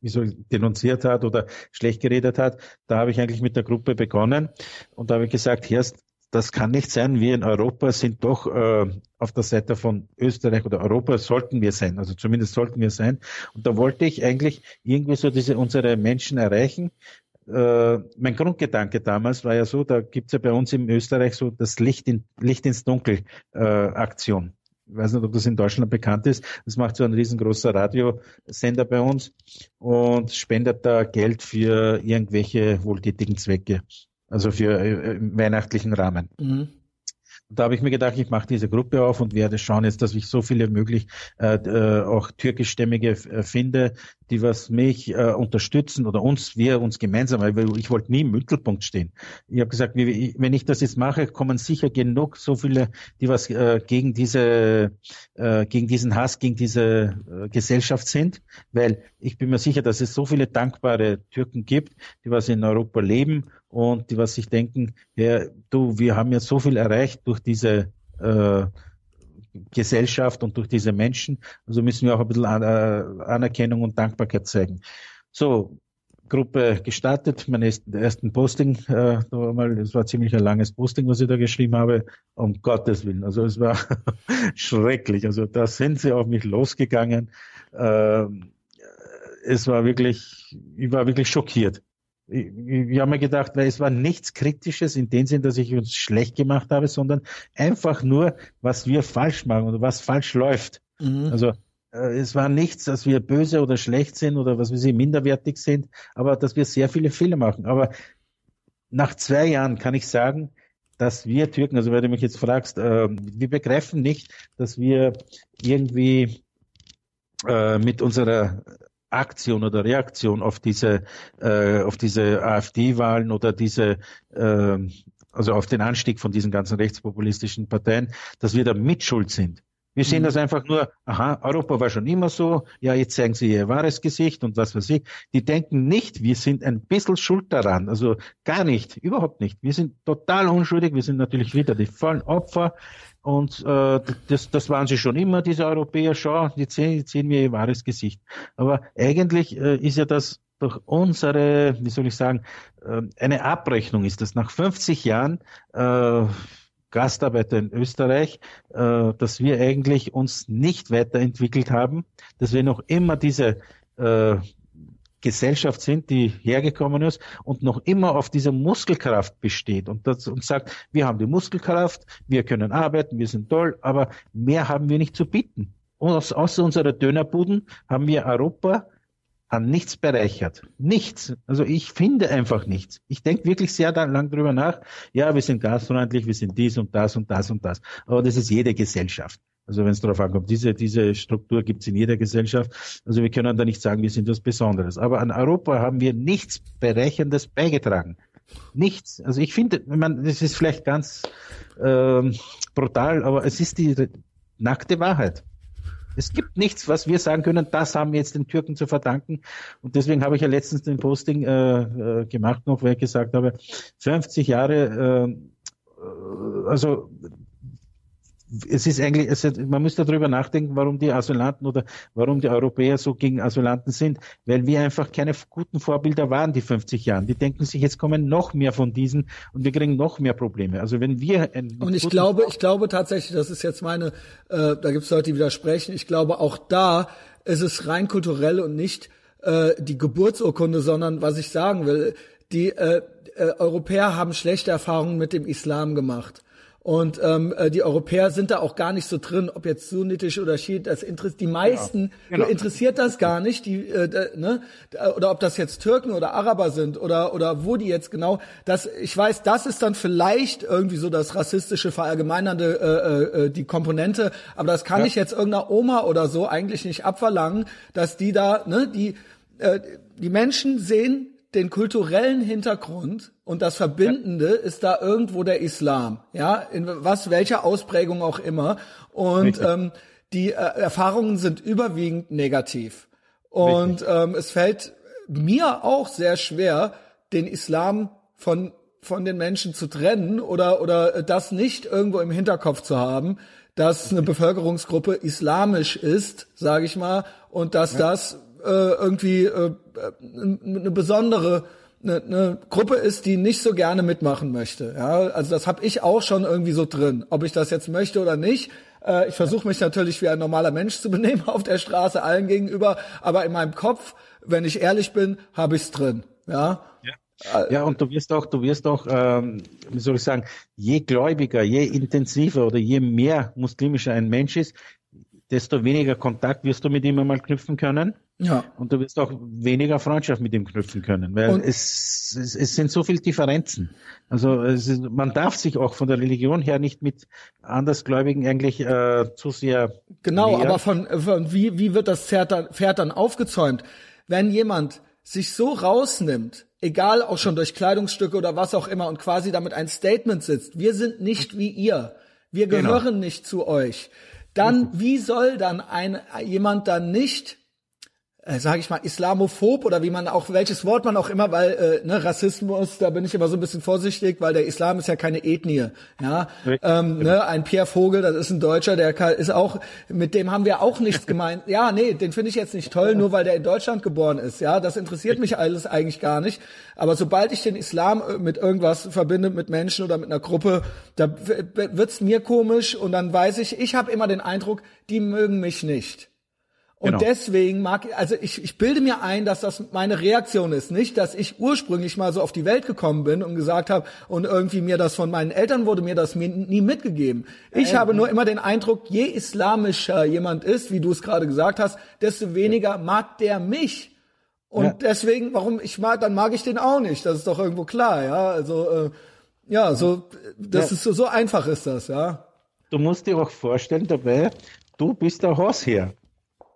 wie so denunziert hat oder schlecht geredet hat, da habe ich eigentlich mit der Gruppe begonnen und da habe ich gesagt, erst das kann nicht sein. Wir in Europa sind doch äh, auf der Seite von Österreich oder Europa sollten wir sein. Also zumindest sollten wir sein. Und da wollte ich eigentlich irgendwie so diese unsere Menschen erreichen. Äh, mein Grundgedanke damals war ja so, da gibt's ja bei uns in Österreich so das Licht, in, Licht ins Dunkel äh, Aktion. Ich weiß nicht, ob das in Deutschland bekannt ist. Das macht so ein riesengroßer Radiosender bei uns und spendet da Geld für irgendwelche wohltätigen Zwecke also für äh, im weihnachtlichen Rahmen. Mhm. Da habe ich mir gedacht, ich mache diese Gruppe auf und werde schauen jetzt, dass ich so viele möglich äh, äh, auch türkischstämmige äh, finde, die was mich äh, unterstützen oder uns, wir uns gemeinsam, weil ich wollte nie im Mittelpunkt stehen. Ich habe gesagt, wenn ich das jetzt mache, kommen sicher genug so viele, die was äh, gegen diese, äh, gegen diesen Hass, gegen diese äh, Gesellschaft sind, weil ich bin mir sicher, dass es so viele dankbare Türken gibt, die was in Europa leben und die was sich denken, ja, du, wir haben ja so viel erreicht durch diese äh, Gesellschaft und durch diese Menschen, also müssen wir auch ein bisschen äh, Anerkennung und Dankbarkeit zeigen. So, Gruppe gestartet, mein ersten Posting, äh, da mal, das war ziemlich ein langes Posting, was ich da geschrieben habe, um Gottes Willen. Also es war schrecklich. Also da sind sie auf mich losgegangen. Äh, es war wirklich, ich war wirklich schockiert ich, ich habe mir gedacht, weil es war nichts Kritisches in dem Sinn, dass ich uns schlecht gemacht habe, sondern einfach nur, was wir falsch machen oder was falsch läuft. Mhm. Also äh, es war nichts, dass wir böse oder schlecht sind oder was wir sie minderwertig sind, aber dass wir sehr viele Fehler machen. Aber nach zwei Jahren kann ich sagen, dass wir Türken, also wenn du mich jetzt fragst, äh, wir begreifen nicht, dass wir irgendwie äh, mit unserer Aktion oder Reaktion auf diese, äh, auf diese AfD-Wahlen oder diese, äh, also auf den Anstieg von diesen ganzen rechtspopulistischen Parteien, dass wir da mitschuld sind. Wir sehen mhm. das einfach nur, aha, Europa war schon immer so, ja, jetzt zeigen sie ihr wahres Gesicht und was weiß ich. Die denken nicht, wir sind ein bisschen schuld daran. Also gar nicht, überhaupt nicht. Wir sind total unschuldig, wir sind natürlich wieder die vollen Opfer und äh, das, das waren sie schon immer, diese Europäer. Schau, die sehen, die sehen wir ihr wahres Gesicht. Aber eigentlich äh, ist ja das durch unsere, wie soll ich sagen, äh, eine Abrechnung ist das. Nach 50 Jahren äh, Gastarbeiter in Österreich, äh, dass wir eigentlich uns nicht weiterentwickelt haben, dass wir noch immer diese äh, Gesellschaft sind, die hergekommen ist und noch immer auf dieser Muskelkraft besteht und, das, und sagt, wir haben die Muskelkraft, wir können arbeiten, wir sind toll, aber mehr haben wir nicht zu bieten. Und außer unserer Dönerbuden haben wir Europa an nichts bereichert. Nichts. Also ich finde einfach nichts. Ich denke wirklich sehr lang drüber nach. Ja, wir sind gastfreundlich, wir sind dies und das und das und das. Aber das ist jede Gesellschaft. Also wenn es darauf ankommt, diese, diese Struktur gibt es in jeder Gesellschaft. Also wir können da nicht sagen, wir sind was Besonderes. Aber an Europa haben wir nichts Bereichendes beigetragen. Nichts. Also ich finde, man, das ist vielleicht ganz ähm, brutal, aber es ist die nackte Wahrheit. Es gibt nichts, was wir sagen können, das haben wir jetzt den Türken zu verdanken. Und deswegen habe ich ja letztens den Posting äh, äh, gemacht noch, weil ich gesagt habe, 50 Jahre, äh, also es ist eigentlich, es ist, man müsste darüber nachdenken, warum die Asylanten oder warum die Europäer so gegen Asylanten sind, weil wir einfach keine guten Vorbilder waren, die 50 Jahre. Die denken sich, jetzt kommen noch mehr von diesen und wir kriegen noch mehr Probleme. Also wenn wir und ich glaube, ich glaube tatsächlich, das ist jetzt meine, äh, da gibt es Leute, die widersprechen. Ich glaube, auch da ist es rein kulturell und nicht äh, die Geburtsurkunde, sondern was ich sagen will, die äh, äh, Europäer haben schlechte Erfahrungen mit dem Islam gemacht. Und ähm, äh, die Europäer sind da auch gar nicht so drin, ob jetzt sunnitisch oder schiit, das interessiert die meisten ja, genau. interessiert das gar nicht, die äh, ne oder ob das jetzt Türken oder Araber sind oder oder wo die jetzt genau. Das ich weiß, das ist dann vielleicht irgendwie so das rassistische verallgemeinernde äh, äh, äh die Komponente, aber das kann ja. ich jetzt irgendeiner Oma oder so eigentlich nicht abverlangen, dass die da ne die äh, die Menschen sehen den kulturellen Hintergrund und das Verbindende ja. ist da irgendwo der Islam, ja, in was welcher Ausprägung auch immer. Und ähm, die äh, Erfahrungen sind überwiegend negativ. Und ähm, es fällt mir auch sehr schwer, den Islam von von den Menschen zu trennen oder oder das nicht irgendwo im Hinterkopf zu haben, dass eine Bevölkerungsgruppe islamisch ist, sage ich mal, und dass ja. das irgendwie äh, eine besondere eine, eine Gruppe ist, die nicht so gerne mitmachen möchte. Ja, also das habe ich auch schon irgendwie so drin, ob ich das jetzt möchte oder nicht. Äh, ich versuche mich natürlich wie ein normaler Mensch zu benehmen auf der Straße allen gegenüber, aber in meinem Kopf, wenn ich ehrlich bin, habe ich's drin. Ja. ja. Ja, und du wirst auch, du wirst auch, ähm, wie soll ich sagen, je gläubiger, je intensiver oder je mehr muslimischer ein Mensch ist, desto weniger Kontakt wirst du mit ihm einmal knüpfen können. Ja. Und du wirst auch weniger Freundschaft mit ihm knüpfen können, weil es, es, es sind so viele Differenzen. Also ist, man darf sich auch von der Religion her nicht mit Andersgläubigen eigentlich äh, zu sehr. Genau, näher. aber von, von wie, wie wird das Pferd dann, Pferd dann aufgezäumt? Wenn jemand sich so rausnimmt, egal auch schon durch Kleidungsstücke oder was auch immer, und quasi damit ein Statement sitzt, wir sind nicht wie ihr, wir genau. gehören genau. nicht zu euch, dann wie soll dann ein jemand dann nicht äh, sage ich mal, islamophob oder wie man auch, welches Wort man auch immer, weil äh, ne, Rassismus, da bin ich immer so ein bisschen vorsichtig, weil der Islam ist ja keine Ethnie. Ja, ähm, ne, ein Pierre Vogel, das ist ein Deutscher, der ist auch, mit dem haben wir auch nichts gemeint. Ja, nee, den finde ich jetzt nicht toll, nur weil der in Deutschland geboren ist. Ja, das interessiert mich alles eigentlich gar nicht. Aber sobald ich den Islam äh, mit irgendwas verbinde, mit Menschen oder mit einer Gruppe, da wird's mir komisch und dann weiß ich, ich habe immer den Eindruck, die mögen mich nicht. Und genau. deswegen mag, also ich, ich bilde mir ein, dass das meine Reaktion ist. Nicht, dass ich ursprünglich mal so auf die Welt gekommen bin und gesagt habe, und irgendwie mir das von meinen Eltern wurde mir das mir nie mitgegeben. Ich äh, habe nur immer den Eindruck, je islamischer jemand ist, wie du es gerade gesagt hast, desto weniger mag der mich. Und ja. deswegen, warum ich mag, dann mag ich den auch nicht. Das ist doch irgendwo klar, ja. Also äh, ja, so das ja. ist so, so einfach ist das, ja. Du musst dir auch vorstellen dabei, du bist der Hausherr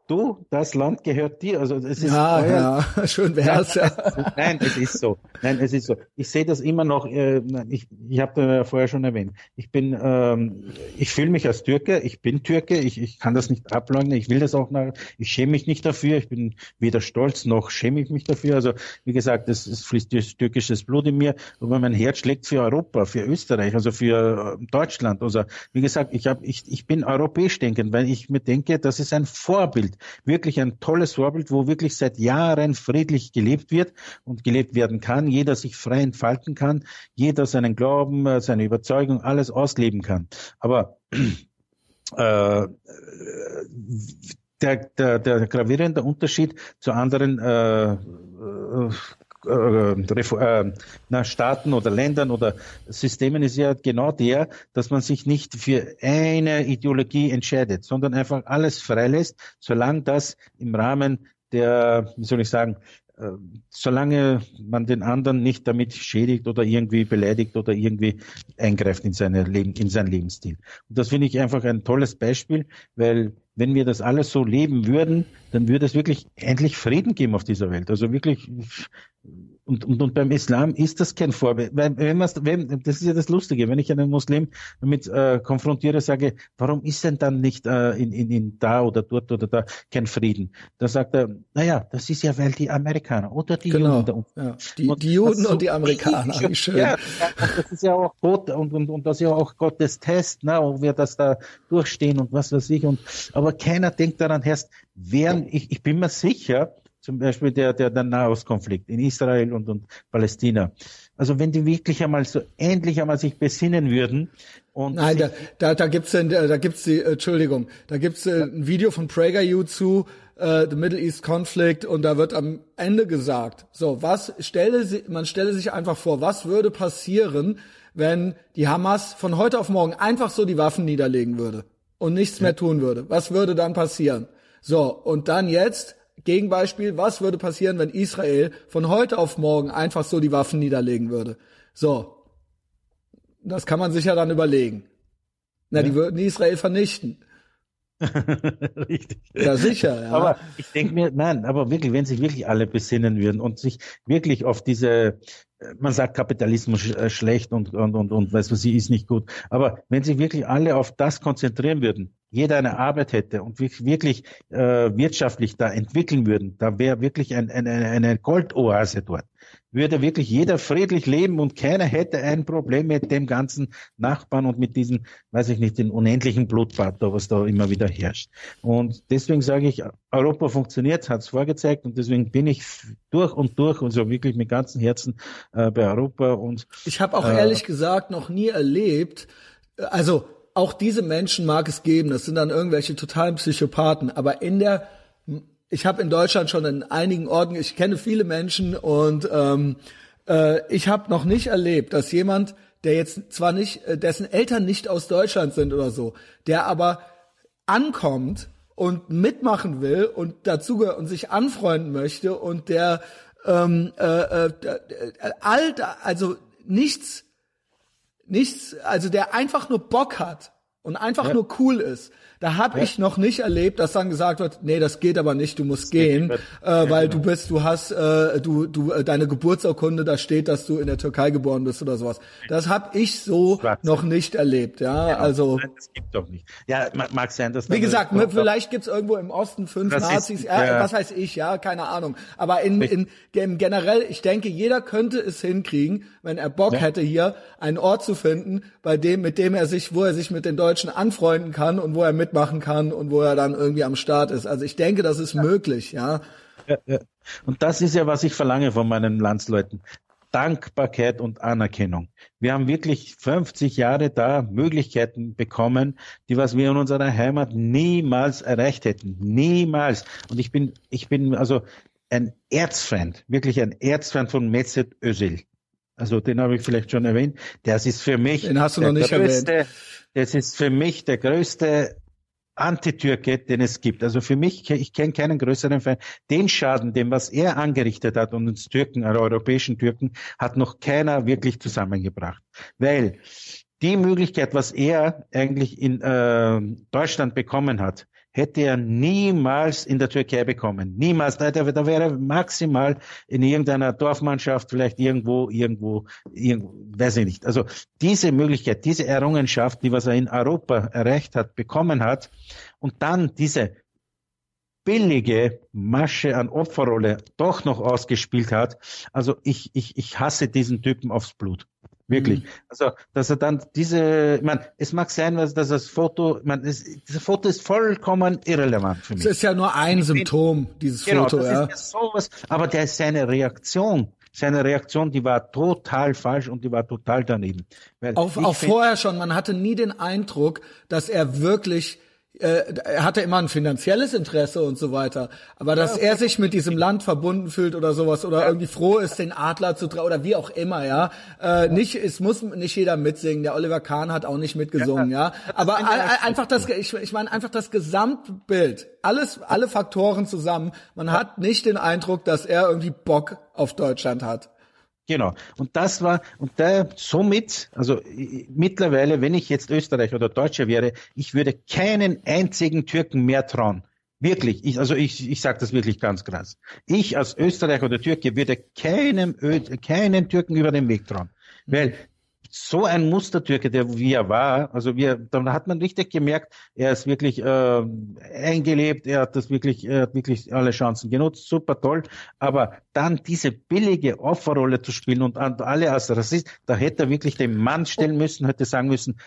du, das Land gehört dir. Also es ist ja, euer, ja, schön wär's ja. Nein, es ist so. Nein, es ist so. Ich sehe das immer noch. Äh, ich ich habe ja vorher schon erwähnt. Ich bin, ähm, ich fühle mich als Türke. Ich bin Türke. Ich, ich kann das nicht ableugnen. Ich will das auch. Nach, ich schäme mich nicht dafür. Ich bin weder stolz noch schäme ich mich dafür. Also wie gesagt, es, es fließt türkisches Blut in mir. Aber mein Herz schlägt für Europa, für Österreich, also für äh, Deutschland. Also wie gesagt, ich habe, ich, ich bin europäisch denkend, weil ich mir denke, das ist ein Vorbild Vorbild. Wirklich ein tolles Vorbild, wo wirklich seit Jahren friedlich gelebt wird und gelebt werden kann. Jeder sich frei entfalten kann. Jeder seinen Glauben, äh, seine Überzeugung, alles ausleben kann. Aber äh, der, der, der gravierende Unterschied zu anderen äh, äh, äh, Staaten oder Ländern oder Systemen ist ja genau der, dass man sich nicht für eine Ideologie entscheidet, sondern einfach alles freilässt, solange das im Rahmen der, wie soll ich sagen, äh, solange man den anderen nicht damit schädigt oder irgendwie beleidigt oder irgendwie eingreift in, seine Leben, in seinen Lebensstil. Und das finde ich einfach ein tolles Beispiel, weil wenn wir das alles so leben würden, dann würde es wirklich endlich Frieden geben auf dieser Welt. Also wirklich und, und, und beim Islam ist das kein Vorbild. Weil, wenn wenn, das ist ja das Lustige, wenn ich einen Muslim damit äh, konfrontiere, sage, warum ist denn dann nicht äh, in, in, in da oder dort oder da kein Frieden? Da sagt er, naja, das ist ja, weil die Amerikaner oder die genau. Juden. Ja, die, und die Juden und die Amerikaner, wie schön. Ja, das ist ja auch Gott und, und, und das ist ja auch Gottes Test, ne, ob wir das da durchstehen und was weiß ich. Und, aber keiner denkt daran, Herr, wären, ich, ich bin mir sicher, zum Beispiel der, der, der Nahostkonflikt in Israel und, und Palästina. Also wenn die wirklich einmal so endlich einmal sich besinnen würden und Nein, da, da, da gibt's denn, da gibt's die, Entschuldigung, da gibt's äh, ein Video von PragerU zu äh, The Middle East Conflict und da wird am Ende gesagt, so was stelle sie, man stelle sich einfach vor, was würde passieren, wenn die Hamas von heute auf morgen einfach so die Waffen niederlegen würde und nichts ja. mehr tun würde. Was würde dann passieren? So und dann jetzt Gegenbeispiel, was würde passieren, wenn Israel von heute auf morgen einfach so die Waffen niederlegen würde? So. Das kann man sich ja dann überlegen. Na, ja. die würden Israel vernichten. Richtig. Ja, sicher, ja. Aber ich denke mir, nein, aber wirklich, wenn sich wirklich alle besinnen würden und sich wirklich auf diese, man sagt Kapitalismus äh, schlecht und, und, und, und weiß was sie ist nicht gut. Aber wenn sich wirklich alle auf das konzentrieren würden, jeder eine Arbeit hätte und wirklich äh, wirtschaftlich da entwickeln würden, da wäre wirklich ein, ein, eine Goldoase dort. Würde wirklich jeder friedlich leben und keiner hätte ein Problem mit dem ganzen Nachbarn und mit diesem, weiß ich nicht, den unendlichen Blutbad, was da immer wieder herrscht. Und deswegen sage ich, Europa funktioniert, hat es vorgezeigt und deswegen bin ich durch und durch und so wirklich mit ganzem Herzen äh, bei Europa und ich habe auch äh, ehrlich gesagt noch nie erlebt, also auch diese Menschen mag es geben, das sind dann irgendwelche totalen Psychopathen, aber in der, ich habe in Deutschland schon in einigen Orten, ich kenne viele Menschen und ähm, äh, ich habe noch nicht erlebt, dass jemand, der jetzt zwar nicht, äh, dessen Eltern nicht aus Deutschland sind oder so, der aber ankommt und mitmachen will und dazugehört und sich anfreunden möchte und der ähm, äh, äh, äh all, also nichts nichts, also der einfach nur Bock hat und einfach ja. nur cool ist, da habe ja. ich noch nicht erlebt, dass dann gesagt wird, nee, das geht aber nicht, du musst das gehen, äh, weil genau. du bist, du hast, äh, du, du, äh, deine Geburtsurkunde, da steht, dass du in der Türkei geboren bist oder sowas. Das habe ich so Schwarz. noch nicht erlebt, ja. ja also das gibt doch nicht. Ja, mag sein, dass wie gesagt, vielleicht gibt's irgendwo im Osten fünf das Nazis, ist, ja, was weiß ich, ja, keine Ahnung. Aber in, in, in generell, ich denke, jeder könnte es hinkriegen, wenn er Bock hätte, hier einen Ort zu finden, bei dem, mit dem er sich, wo er sich mit den Deutschen anfreunden kann und wo er mit mitmachen kann und wo er dann irgendwie am Start ist. Also ich denke, das ist ja. möglich, ja. Ja, ja. Und das ist ja, was ich verlange von meinen Landsleuten. Dankbarkeit und Anerkennung. Wir haben wirklich 50 Jahre da Möglichkeiten bekommen, die was wir in unserer Heimat niemals erreicht hätten. Niemals. Und ich bin, ich bin also ein Erzfeind, wirklich ein Erzfeind von Mesut Özil. Also den habe ich vielleicht schon erwähnt. Das ist für mich den hast du noch nicht größte, erwähnt. Das ist für mich der größte Antitürke, den es gibt. Also für mich, ich kenne keinen größeren Fan. Den Schaden, den was er angerichtet hat und uns Türken, also europäischen Türken, hat noch keiner wirklich zusammengebracht. Weil die Möglichkeit, was er eigentlich in äh, Deutschland bekommen hat, hätte er niemals in der Türkei bekommen. Niemals. Da, da wäre maximal in irgendeiner Dorfmannschaft, vielleicht irgendwo, irgendwo, irgendwo, weiß ich nicht. Also diese Möglichkeit, diese Errungenschaft, die was er in Europa erreicht hat, bekommen hat, und dann diese billige Masche an Opferrolle doch noch ausgespielt hat. Also ich, ich, ich hasse diesen Typen aufs Blut. Wirklich. Mhm. Also, dass er dann diese, ich meine, es mag sein, dass das Foto, ich meine, das Foto ist vollkommen irrelevant für mich. Es ist ja nur ein Symptom, dieses genau, Foto, das ja. Ist ja sowas, aber der ist seine Reaktion seine Reaktion, die war total falsch und die war total daneben. Weil auch, auch vorher schon, man hatte nie den Eindruck, dass er wirklich äh, er hatte immer ein finanzielles Interesse und so weiter. Aber dass ja, er sich mit diesem Land verbunden fühlt oder sowas oder ja. irgendwie froh ist, den Adler zu trauen oder wie auch immer, ja. Äh, nicht, es muss nicht jeder mitsingen. Der Oliver Kahn hat auch nicht mitgesungen, ja. ja. Aber einfach das, ich, ich meine einfach das Gesamtbild, alles, alle Faktoren zusammen. Man hat nicht den Eindruck, dass er irgendwie Bock auf Deutschland hat. Genau. Und das war, und da somit, also mittlerweile, wenn ich jetzt Österreicher oder Deutscher wäre, ich würde keinen einzigen Türken mehr trauen. Wirklich, ich, also ich, ich sage das wirklich ganz krass. Ich als Österreicher oder Türke würde keinem, keinen Türken über den Weg trauen. Weil so ein Mustertürke, der wie er war, also wir, dann hat man richtig gemerkt, er ist wirklich äh, eingelebt, er hat das wirklich, er hat wirklich alle Chancen genutzt, super toll. Aber dann diese billige Opferrolle zu spielen und alle als Rassist, da hätte er wirklich den Mann stellen müssen, hätte sagen müssen,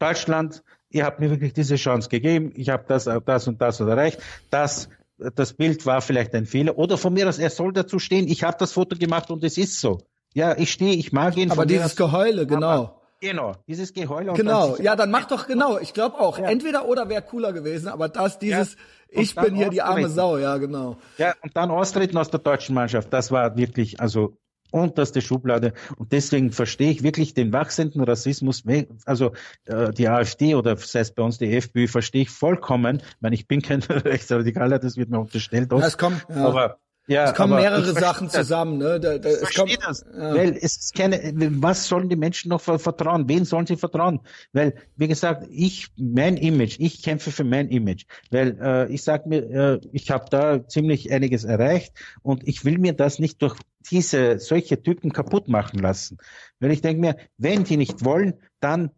Deutschland, ihr habt mir wirklich diese Chance gegeben, ich habe das, das und das erreicht, das das Bild war vielleicht ein Fehler. Oder von mir aus, er soll dazu stehen, ich habe das Foto gemacht und es ist so. Ja, ich stehe, ich mag ihn. Aber dieses Geheule, genau. Genau, dieses Geheule. Genau, ja, dann mach doch genau. Ich glaube auch, ja. entweder oder wäre cooler gewesen, aber das, dieses, ja. ich bin hier die arme Sau, ja, genau. Ja, und dann austreten aus der deutschen Mannschaft, das war wirklich, also unterste Schublade. Und deswegen verstehe ich wirklich den wachsenden Rassismus, also äh, die AfD oder sei es bei uns die FPÖ, verstehe ich vollkommen. Ich meine, ich bin kein Rechtsradikaler, das wird mir unterstellt. Ja, es kommt, ja. Aber ja, es kommen mehrere Sachen zusammen. Ne? Da, da, ich es kommt, das, ja. weil es ist keine. Was sollen die Menschen noch vertrauen? Wen sollen sie vertrauen? Weil, wie gesagt, ich mein Image, ich kämpfe für mein Image, weil äh, ich sag mir, äh, ich habe da ziemlich einiges erreicht und ich will mir das nicht durch diese solche Typen kaputt machen lassen. Weil ich denke mir, wenn die nicht wollen, dann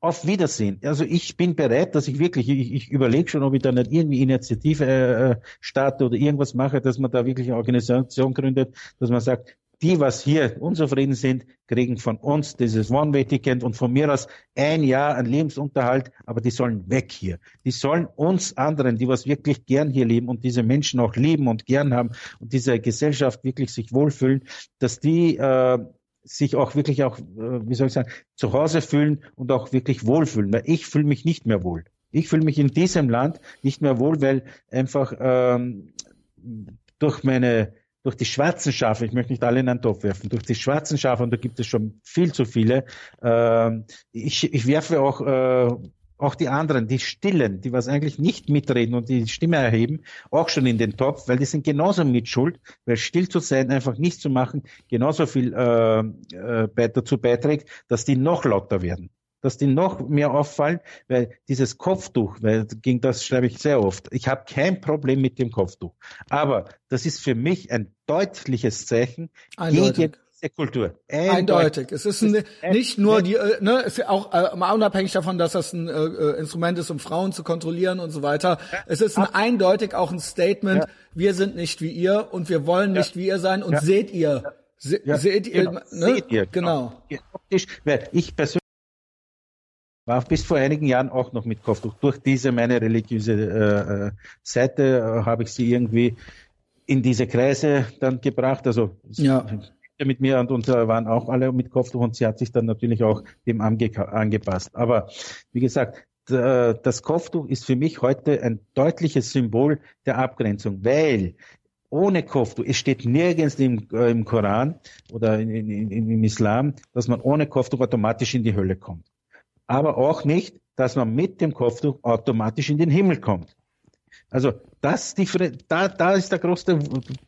auf Wiedersehen. Also ich bin bereit, dass ich wirklich, ich, ich überlege schon, ob ich da nicht irgendwie Initiative äh, äh, starte oder irgendwas mache, dass man da wirklich eine Organisation gründet, dass man sagt, die, was hier unzufrieden sind, kriegen von uns dieses One-Way-Ticket und von mir aus ein Jahr an Lebensunterhalt, aber die sollen weg hier. Die sollen uns anderen, die was wirklich gern hier leben und diese Menschen auch lieben und gern haben und diese Gesellschaft wirklich sich wohlfühlen, dass die äh, sich auch wirklich auch, äh, wie soll ich sagen, zu Hause fühlen und auch wirklich wohlfühlen. Weil ich fühle mich nicht mehr wohl. Ich fühle mich in diesem Land nicht mehr wohl, weil einfach ähm, durch meine durch die schwarzen Schafe, ich möchte nicht alle in einen Topf werfen, durch die schwarzen Schafe, und da gibt es schon viel zu viele, äh, ich, ich werfe auch äh, auch die anderen, die Stillen, die was eigentlich nicht mitreden und die Stimme erheben, auch schon in den Topf, weil die sind genauso mitschuld, weil still zu sein, einfach nichts zu machen, genauso viel äh, äh, dazu beiträgt, dass die noch lauter werden dass die noch mehr auffallen, weil dieses Kopftuch, weil ging das schreibe ich sehr oft. Ich habe kein Problem mit dem Kopftuch, aber das ist für mich ein deutliches Zeichen Eindeutig. gegen der Kultur. Eindeutig. Eindeutig. Es ist ein, nicht nur die, äh, ne, ist auch äh, mal unabhängig davon, dass das ein äh, äh, Instrument ist, um Frauen zu kontrollieren und so weiter. Ja. Es ist ein eindeutig auch ein Statement. Ja. Wir sind nicht wie ihr und wir wollen nicht ja. wie ihr sein. Und seht ihr, se, seht ihr, genau. ne? Seht ihr, genau. genau. Ich persönlich war bis vor einigen Jahren auch noch mit Kopftuch. Durch diese meine religiöse äh, äh Seite äh, habe ich sie irgendwie in diese Kreise dann gebracht. Also ja mit mir und, und waren auch alle mit Kopftuch und sie hat sich dann natürlich auch dem ange angepasst. Aber wie gesagt, das Kopftuch ist für mich heute ein deutliches Symbol der Abgrenzung, weil ohne Kopftuch, es steht nirgends im, äh, im Koran oder in, in, in, im Islam, dass man ohne Kopftuch automatisch in die Hölle kommt. Aber auch nicht, dass man mit dem Kopftuch automatisch in den Himmel kommt. Also das, die, da, da ist der größte,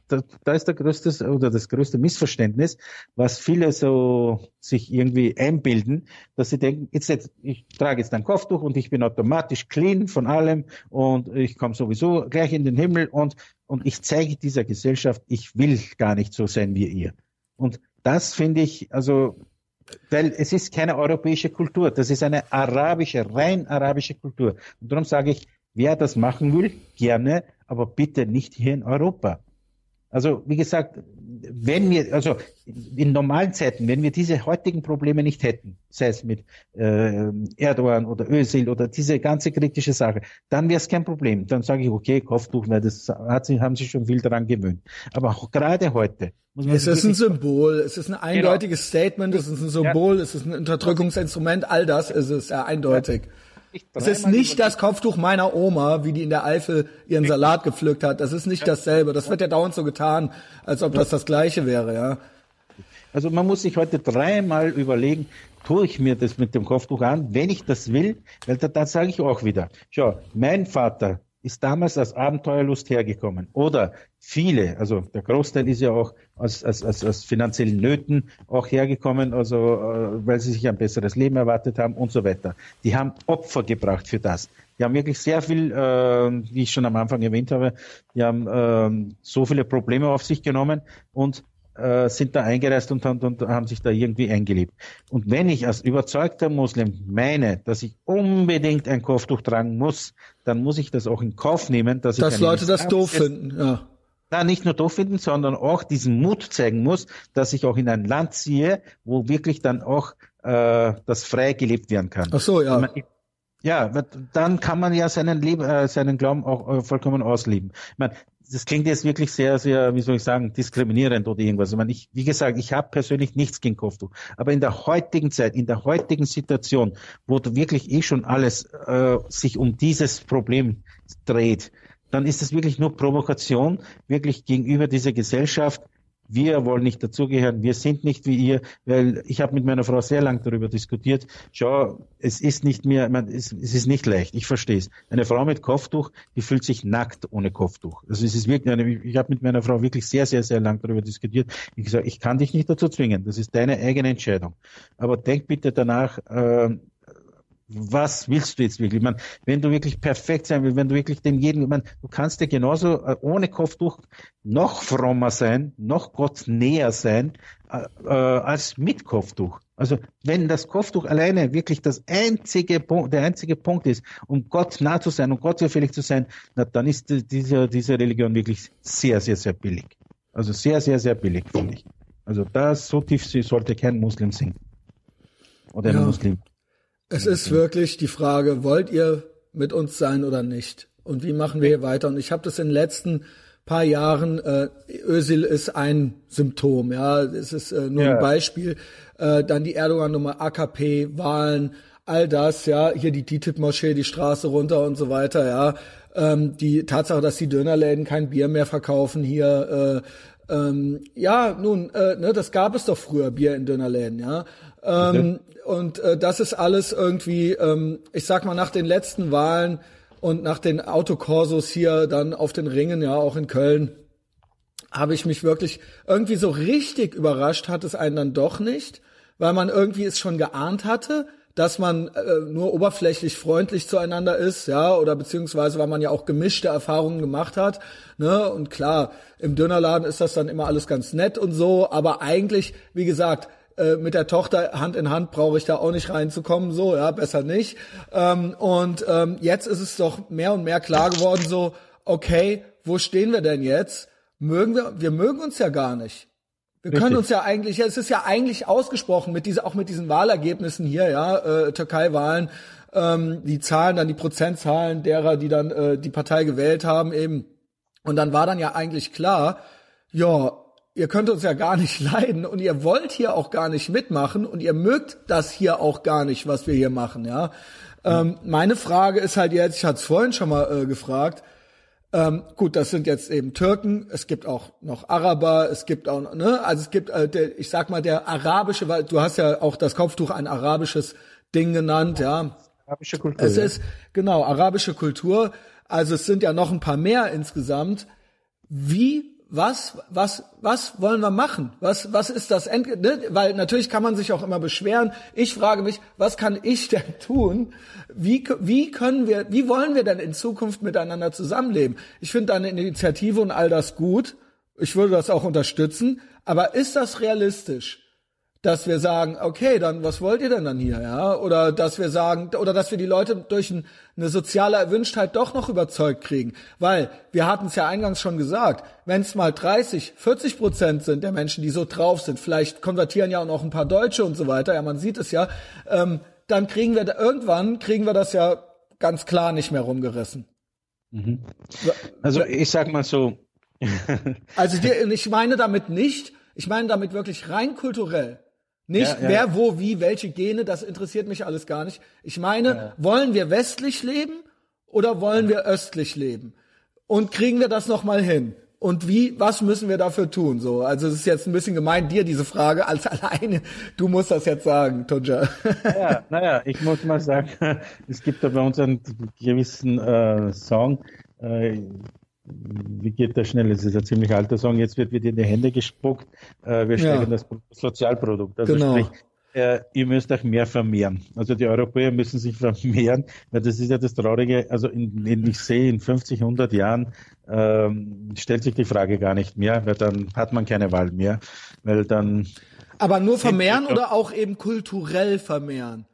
da, da ist der größte oder das größte Missverständnis, was viele so sich irgendwie einbilden, dass sie denken, jetzt, jetzt ich trage jetzt ein Kopftuch und ich bin automatisch clean von allem und ich komme sowieso gleich in den Himmel und und ich zeige dieser Gesellschaft, ich will gar nicht so sein wie ihr. Und das finde ich, also weil es ist keine europäische Kultur, das ist eine arabische, rein arabische Kultur. Und darum sage ich, Wer das machen will, gerne, aber bitte nicht hier in Europa. Also wie gesagt, wenn wir, also in normalen Zeiten, wenn wir diese heutigen Probleme nicht hätten, sei es mit äh, Erdogan oder Özil oder diese ganze kritische Sache, dann wäre es kein Problem. Dann sage ich, okay, Kopftuch, weil das hat sie, haben sich schon viel daran gewöhnt. Aber auch gerade heute muss man. Es ist ein Symbol, es ist ein eindeutiges genau. Statement, es ist ein Symbol, ja. es ist ein Unterdrückungsinstrument, all das ist es ja eindeutig. Ja. Es ist nicht das Kopftuch meiner Oma, wie die in der Eifel ihren Salat gepflückt hat. Das ist nicht dasselbe. Das wird ja dauernd so getan, als ob das das Gleiche wäre, ja. Also man muss sich heute dreimal überlegen, tue ich mir das mit dem Kopftuch an, wenn ich das will, weil da, da sage ich auch wieder, schau, mein Vater ist damals als Abenteuerlust hergekommen. Oder viele, also der Großteil ist ja auch aus, aus, aus, aus finanziellen Nöten auch hergekommen, also äh, weil sie sich ein besseres Leben erwartet haben und so weiter. Die haben Opfer gebracht für das. Die haben wirklich sehr viel, äh, wie ich schon am Anfang erwähnt habe, die haben äh, so viele Probleme auf sich genommen und äh, sind da eingereist und, und, und haben sich da irgendwie eingelebt. Und wenn ich als überzeugter Muslim meine, dass ich unbedingt ein Kopftuch tragen muss, dann muss ich das auch in Kauf nehmen, dass, dass ich Leute das doof finden. Ja. Na, nicht nur doof finden, sondern auch diesen Mut zeigen muss, dass ich auch in ein Land ziehe, wo wirklich dann auch äh, das frei gelebt werden kann. Ach so, ja. Ja, dann kann man ja seinen, Leben, äh, seinen Glauben auch äh, vollkommen ausleben. Ich meine, das klingt jetzt wirklich sehr, sehr, wie soll ich sagen, diskriminierend oder irgendwas. Ich meine, ich, wie gesagt, ich habe persönlich nichts gegen Kopftuch. Aber in der heutigen Zeit, in der heutigen Situation, wo wirklich eh schon alles äh, sich um dieses Problem dreht, dann ist es wirklich nur Provokation, wirklich gegenüber dieser Gesellschaft, wir wollen nicht dazugehören, wir sind nicht wie ihr, weil ich habe mit meiner Frau sehr lang darüber diskutiert. Schau, es ist nicht mehr, man, es, es ist nicht leicht, ich verstehe es. Eine Frau mit Kopftuch, die fühlt sich nackt ohne Kopftuch. Also es ist wirklich, eine, ich habe mit meiner Frau wirklich sehr, sehr, sehr lang darüber diskutiert. Ich gesagt, ich kann dich nicht dazu zwingen, das ist deine eigene Entscheidung. Aber denk bitte danach, äh, was willst du jetzt wirklich? Ich meine, wenn du wirklich perfekt sein willst, wenn du wirklich dem jeden, ich meine, du kannst dir genauso äh, ohne Kopftuch noch frommer sein, noch Gott näher sein, äh, äh, als mit Kopftuch. Also wenn das Kopftuch alleine wirklich das einzige Punkt, der einzige Punkt ist, um Gott nah zu sein und Gott zufällig zu sein, na, dann ist diese, diese Religion wirklich sehr, sehr, sehr billig. Also sehr, sehr, sehr billig, finde ich. Also da so tief sollte kein Muslim sinken. Oder ein ja. Muslim. Es ist wirklich die Frage, wollt ihr mit uns sein oder nicht? Und wie machen wir hier weiter? Und ich habe das in den letzten paar Jahren, äh, Özil ist ein Symptom, ja, es ist äh, nur ja. ein Beispiel. Äh, dann die Erdogan-Nummer, AKP, Wahlen, all das, ja, hier die DITIB-Moschee, die Straße runter und so weiter, ja. Ähm, die Tatsache, dass die Dönerläden kein Bier mehr verkaufen hier, äh, ähm, ja, nun, äh, ne, das gab es doch früher, Bier in Dönerläden, ja. Ähm, und äh, das ist alles irgendwie, ähm, ich sag mal, nach den letzten Wahlen und nach den Autokorsos hier dann auf den Ringen, ja, auch in Köln, habe ich mich wirklich irgendwie so richtig überrascht, hat es einen dann doch nicht, weil man irgendwie es schon geahnt hatte, dass man äh, nur oberflächlich freundlich zueinander ist, ja, oder beziehungsweise weil man ja auch gemischte Erfahrungen gemacht hat, ne? Und klar, im Dönerladen ist das dann immer alles ganz nett und so, aber eigentlich, wie gesagt, äh, mit der Tochter Hand in Hand brauche ich da auch nicht reinzukommen, so, ja, besser nicht. Ähm, und ähm, jetzt ist es doch mehr und mehr klar geworden, so, okay, wo stehen wir denn jetzt? Mögen wir, wir mögen uns ja gar nicht. Wir Richtig. können uns ja eigentlich, es ist ja eigentlich ausgesprochen mit diese, auch mit diesen Wahlergebnissen hier, ja, äh, Türkei-Wahlen, ähm, die Zahlen, dann die Prozentzahlen derer, die dann äh, die Partei gewählt haben, eben. Und dann war dann ja eigentlich klar, ja, ihr könnt uns ja gar nicht leiden und ihr wollt hier auch gar nicht mitmachen und ihr mögt das hier auch gar nicht, was wir hier machen, ja. Ähm, meine Frage ist halt jetzt, ich hatte es vorhin schon mal äh, gefragt, ähm, gut, das sind jetzt eben Türken, es gibt auch noch Araber, es gibt auch, ne, also es gibt, äh, der, ich sag mal, der arabische, weil du hast ja auch das Kopftuch ein arabisches Ding genannt, ja. Arabische Kultur. Es ist, genau, arabische Kultur. Also es sind ja noch ein paar mehr insgesamt. Wie was, was, was wollen wir machen? Was, was ist das End, ne? Weil natürlich kann man sich auch immer beschweren. Ich frage mich, was kann ich denn tun? Wie, wie können wir, wie wollen wir denn in Zukunft miteinander zusammenleben? Ich finde deine Initiative und all das gut. Ich würde das auch unterstützen. Aber ist das realistisch? Dass wir sagen, okay, dann was wollt ihr denn dann hier, ja? Oder dass wir sagen, oder dass wir die Leute durch ein, eine soziale Erwünschtheit doch noch überzeugt kriegen. Weil wir hatten es ja eingangs schon gesagt, wenn es mal 30, 40 Prozent sind der Menschen, die so drauf sind, vielleicht konvertieren ja auch noch ein paar Deutsche und so weiter, ja, man sieht es ja, ähm, dann kriegen wir da, irgendwann kriegen wir das ja ganz klar nicht mehr rumgerissen. Mhm. Also ich sag mal so. also die, ich meine damit nicht, ich meine damit wirklich rein kulturell. Nicht ja, ja. wer, wo, wie, welche Gene, das interessiert mich alles gar nicht. Ich meine, wollen wir westlich leben oder wollen wir östlich leben? Und kriegen wir das nochmal hin? Und wie, was müssen wir dafür tun? So, also es ist jetzt ein bisschen gemein, dir diese Frage als alleine. Du musst das jetzt sagen, Tunja. Ja, naja, ich muss mal sagen, es gibt da bei uns einen gewissen äh, Song, äh, wie geht das schnell? Es ist ein ziemlich alter Song. Jetzt wird wieder in die Hände gespuckt. Äh, wir steigern ja. das Sozialprodukt. Also genau. sprich, äh, ihr müsst euch mehr vermehren. Also die Europäer müssen sich vermehren, weil das ist ja das Traurige. Also in, in, ich sehe, in 50, 100 Jahren ähm, stellt sich die Frage gar nicht mehr, weil dann hat man keine Wahl mehr, weil dann. Aber nur vermehren oder auch eben kulturell vermehren?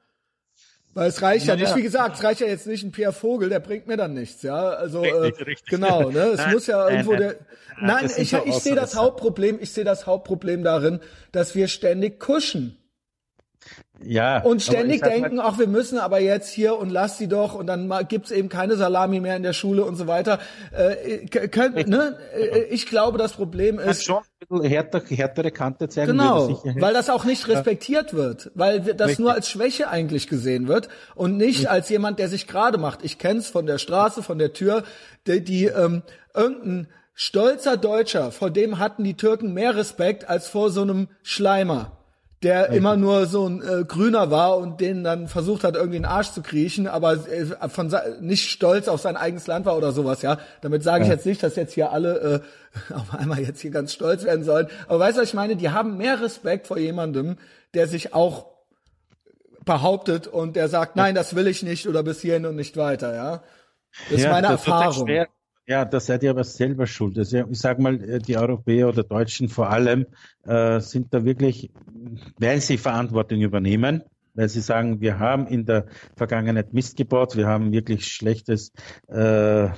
Weil es reicht ja, ja nicht, wie gesagt, es reicht ja jetzt nicht ein Pierre Vogel, der bringt mir dann nichts, ja. Also richtig, äh, richtig. genau, ne? Es nein, muss ja irgendwo nein, der. Nein, ich, ich sehe das Hauptproblem, ich sehe das Hauptproblem darin, dass wir ständig kuschen. Ja. Und ständig denken, ach, wir müssen aber jetzt hier und lass sie doch und dann gibt's eben keine Salami mehr in der Schule und so weiter. Äh, könnt, ne? Äh, ich glaube, das Problem ist. schon ein bisschen härter, härtere Kante zeigen. Genau, weil das auch nicht respektiert ja. wird, weil das Richtig. nur als Schwäche eigentlich gesehen wird und nicht Richtig. als jemand, der sich gerade macht. Ich kenn's von der Straße, von der Tür, die, die ähm, irgendein stolzer Deutscher, vor dem hatten die Türken mehr Respekt als vor so einem Schleimer der okay. immer nur so ein äh, Grüner war und den dann versucht hat, irgendwie in den Arsch zu kriechen, aber äh, von nicht stolz auf sein eigenes Land war oder sowas, ja. Damit sage ich ja. jetzt nicht, dass jetzt hier alle äh, auf einmal jetzt hier ganz stolz werden sollen. Aber weißt du, was ich meine? Die haben mehr Respekt vor jemandem, der sich auch behauptet und der sagt, nein, das will ich nicht oder bis hierhin und nicht weiter, ja. Das ja, ist meine das Erfahrung. Ja, da seid ihr aber selber schuld. Also ich sage mal, äh, die Europäer oder Deutschen vor allem äh, sind da wirklich, weil sie Verantwortung übernehmen, weil sie sagen, wir haben in der Vergangenheit Mist gebaut, wir haben wirklich schlechtes, äh,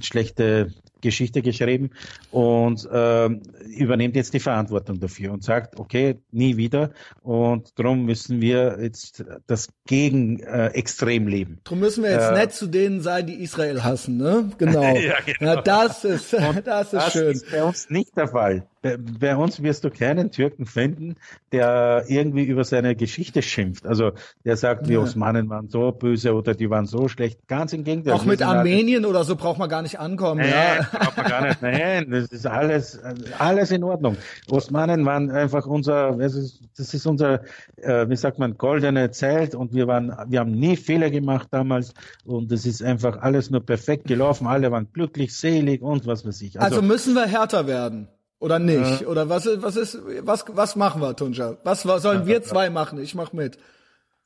schlechte Geschichte geschrieben und äh, übernimmt jetzt die Verantwortung dafür und sagt, okay, nie wieder und darum müssen wir jetzt das Gegenextrem äh, leben. Darum müssen wir jetzt äh, nett zu denen sein, die Israel hassen, ne? Genau. ja, genau. Ja, das ist, das ist das schön. Das ist bei uns nicht der Fall. Bei, bei, uns wirst du keinen Türken finden, der irgendwie über seine Geschichte schimpft. Also der sagt, die ja. Osmanen waren so böse oder die waren so schlecht. Ganz im Gegenteil. Auch mit Armenien oder so braucht man gar nicht ankommen. Äh, ja braucht man gar nicht. Nein, das ist alles, alles in Ordnung. Osmanen waren einfach unser, das ist unser, äh, wie sagt man, goldene Zeit und wir waren, wir haben nie Fehler gemacht damals und es ist einfach alles nur perfekt gelaufen. Alle waren glücklich, selig und was weiß ich. Also, also müssen wir härter werden. Oder nicht? Äh, Oder was, was ist, was, was machen wir, Tunja? Was, was sollen wir zwei machen? Ich mach mit.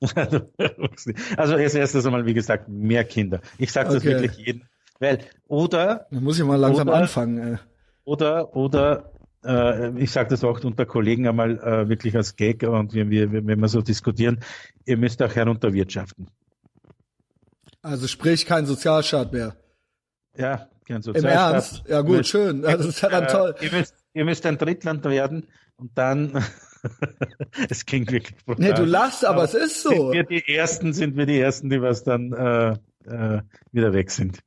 also als erstes einmal, wie gesagt, mehr Kinder. Ich sage das okay. wirklich jeden, weil, oder. Da muss ich mal langsam oder, anfangen. Ey. Oder, oder, äh, ich sage das auch unter Kollegen einmal äh, wirklich als Gag und wenn wir, wenn wir so diskutieren, ihr müsst auch herunterwirtschaften. Also sprich kein Sozialstaat mehr. Ja, kein Sozialstaat. Im Ernst? Ja gut, müsst, schön. Also, das ist ja dann äh, toll. Ihr müsst, ihr müsst ein Drittland werden und dann es klingt wirklich brutal. Nee, du lachst, aber, aber, es ist so. Sind wir die Ersten, sind wir die Ersten, die was dann äh, äh, wieder weg sind.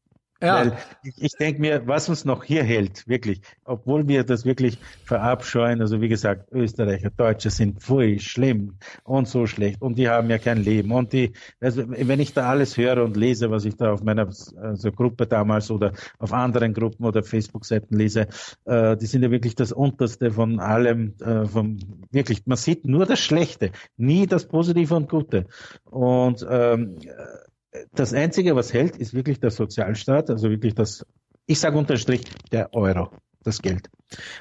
Ja. Weil ich, denke mir, was uns noch hier hält, wirklich, obwohl wir das wirklich verabscheuen, also wie gesagt, Österreicher, Deutsche sind voll schlimm und so schlecht und die haben ja kein Leben und die, also wenn ich da alles höre und lese, was ich da auf meiner also Gruppe damals oder auf anderen Gruppen oder Facebook-Seiten lese, äh, die sind ja wirklich das Unterste von allem, äh, vom, wirklich, man sieht nur das Schlechte, nie das Positive und Gute und ähm, das Einzige, was hält, ist wirklich der Sozialstaat, also wirklich das, ich sage unterm Strich, der Euro, das Geld.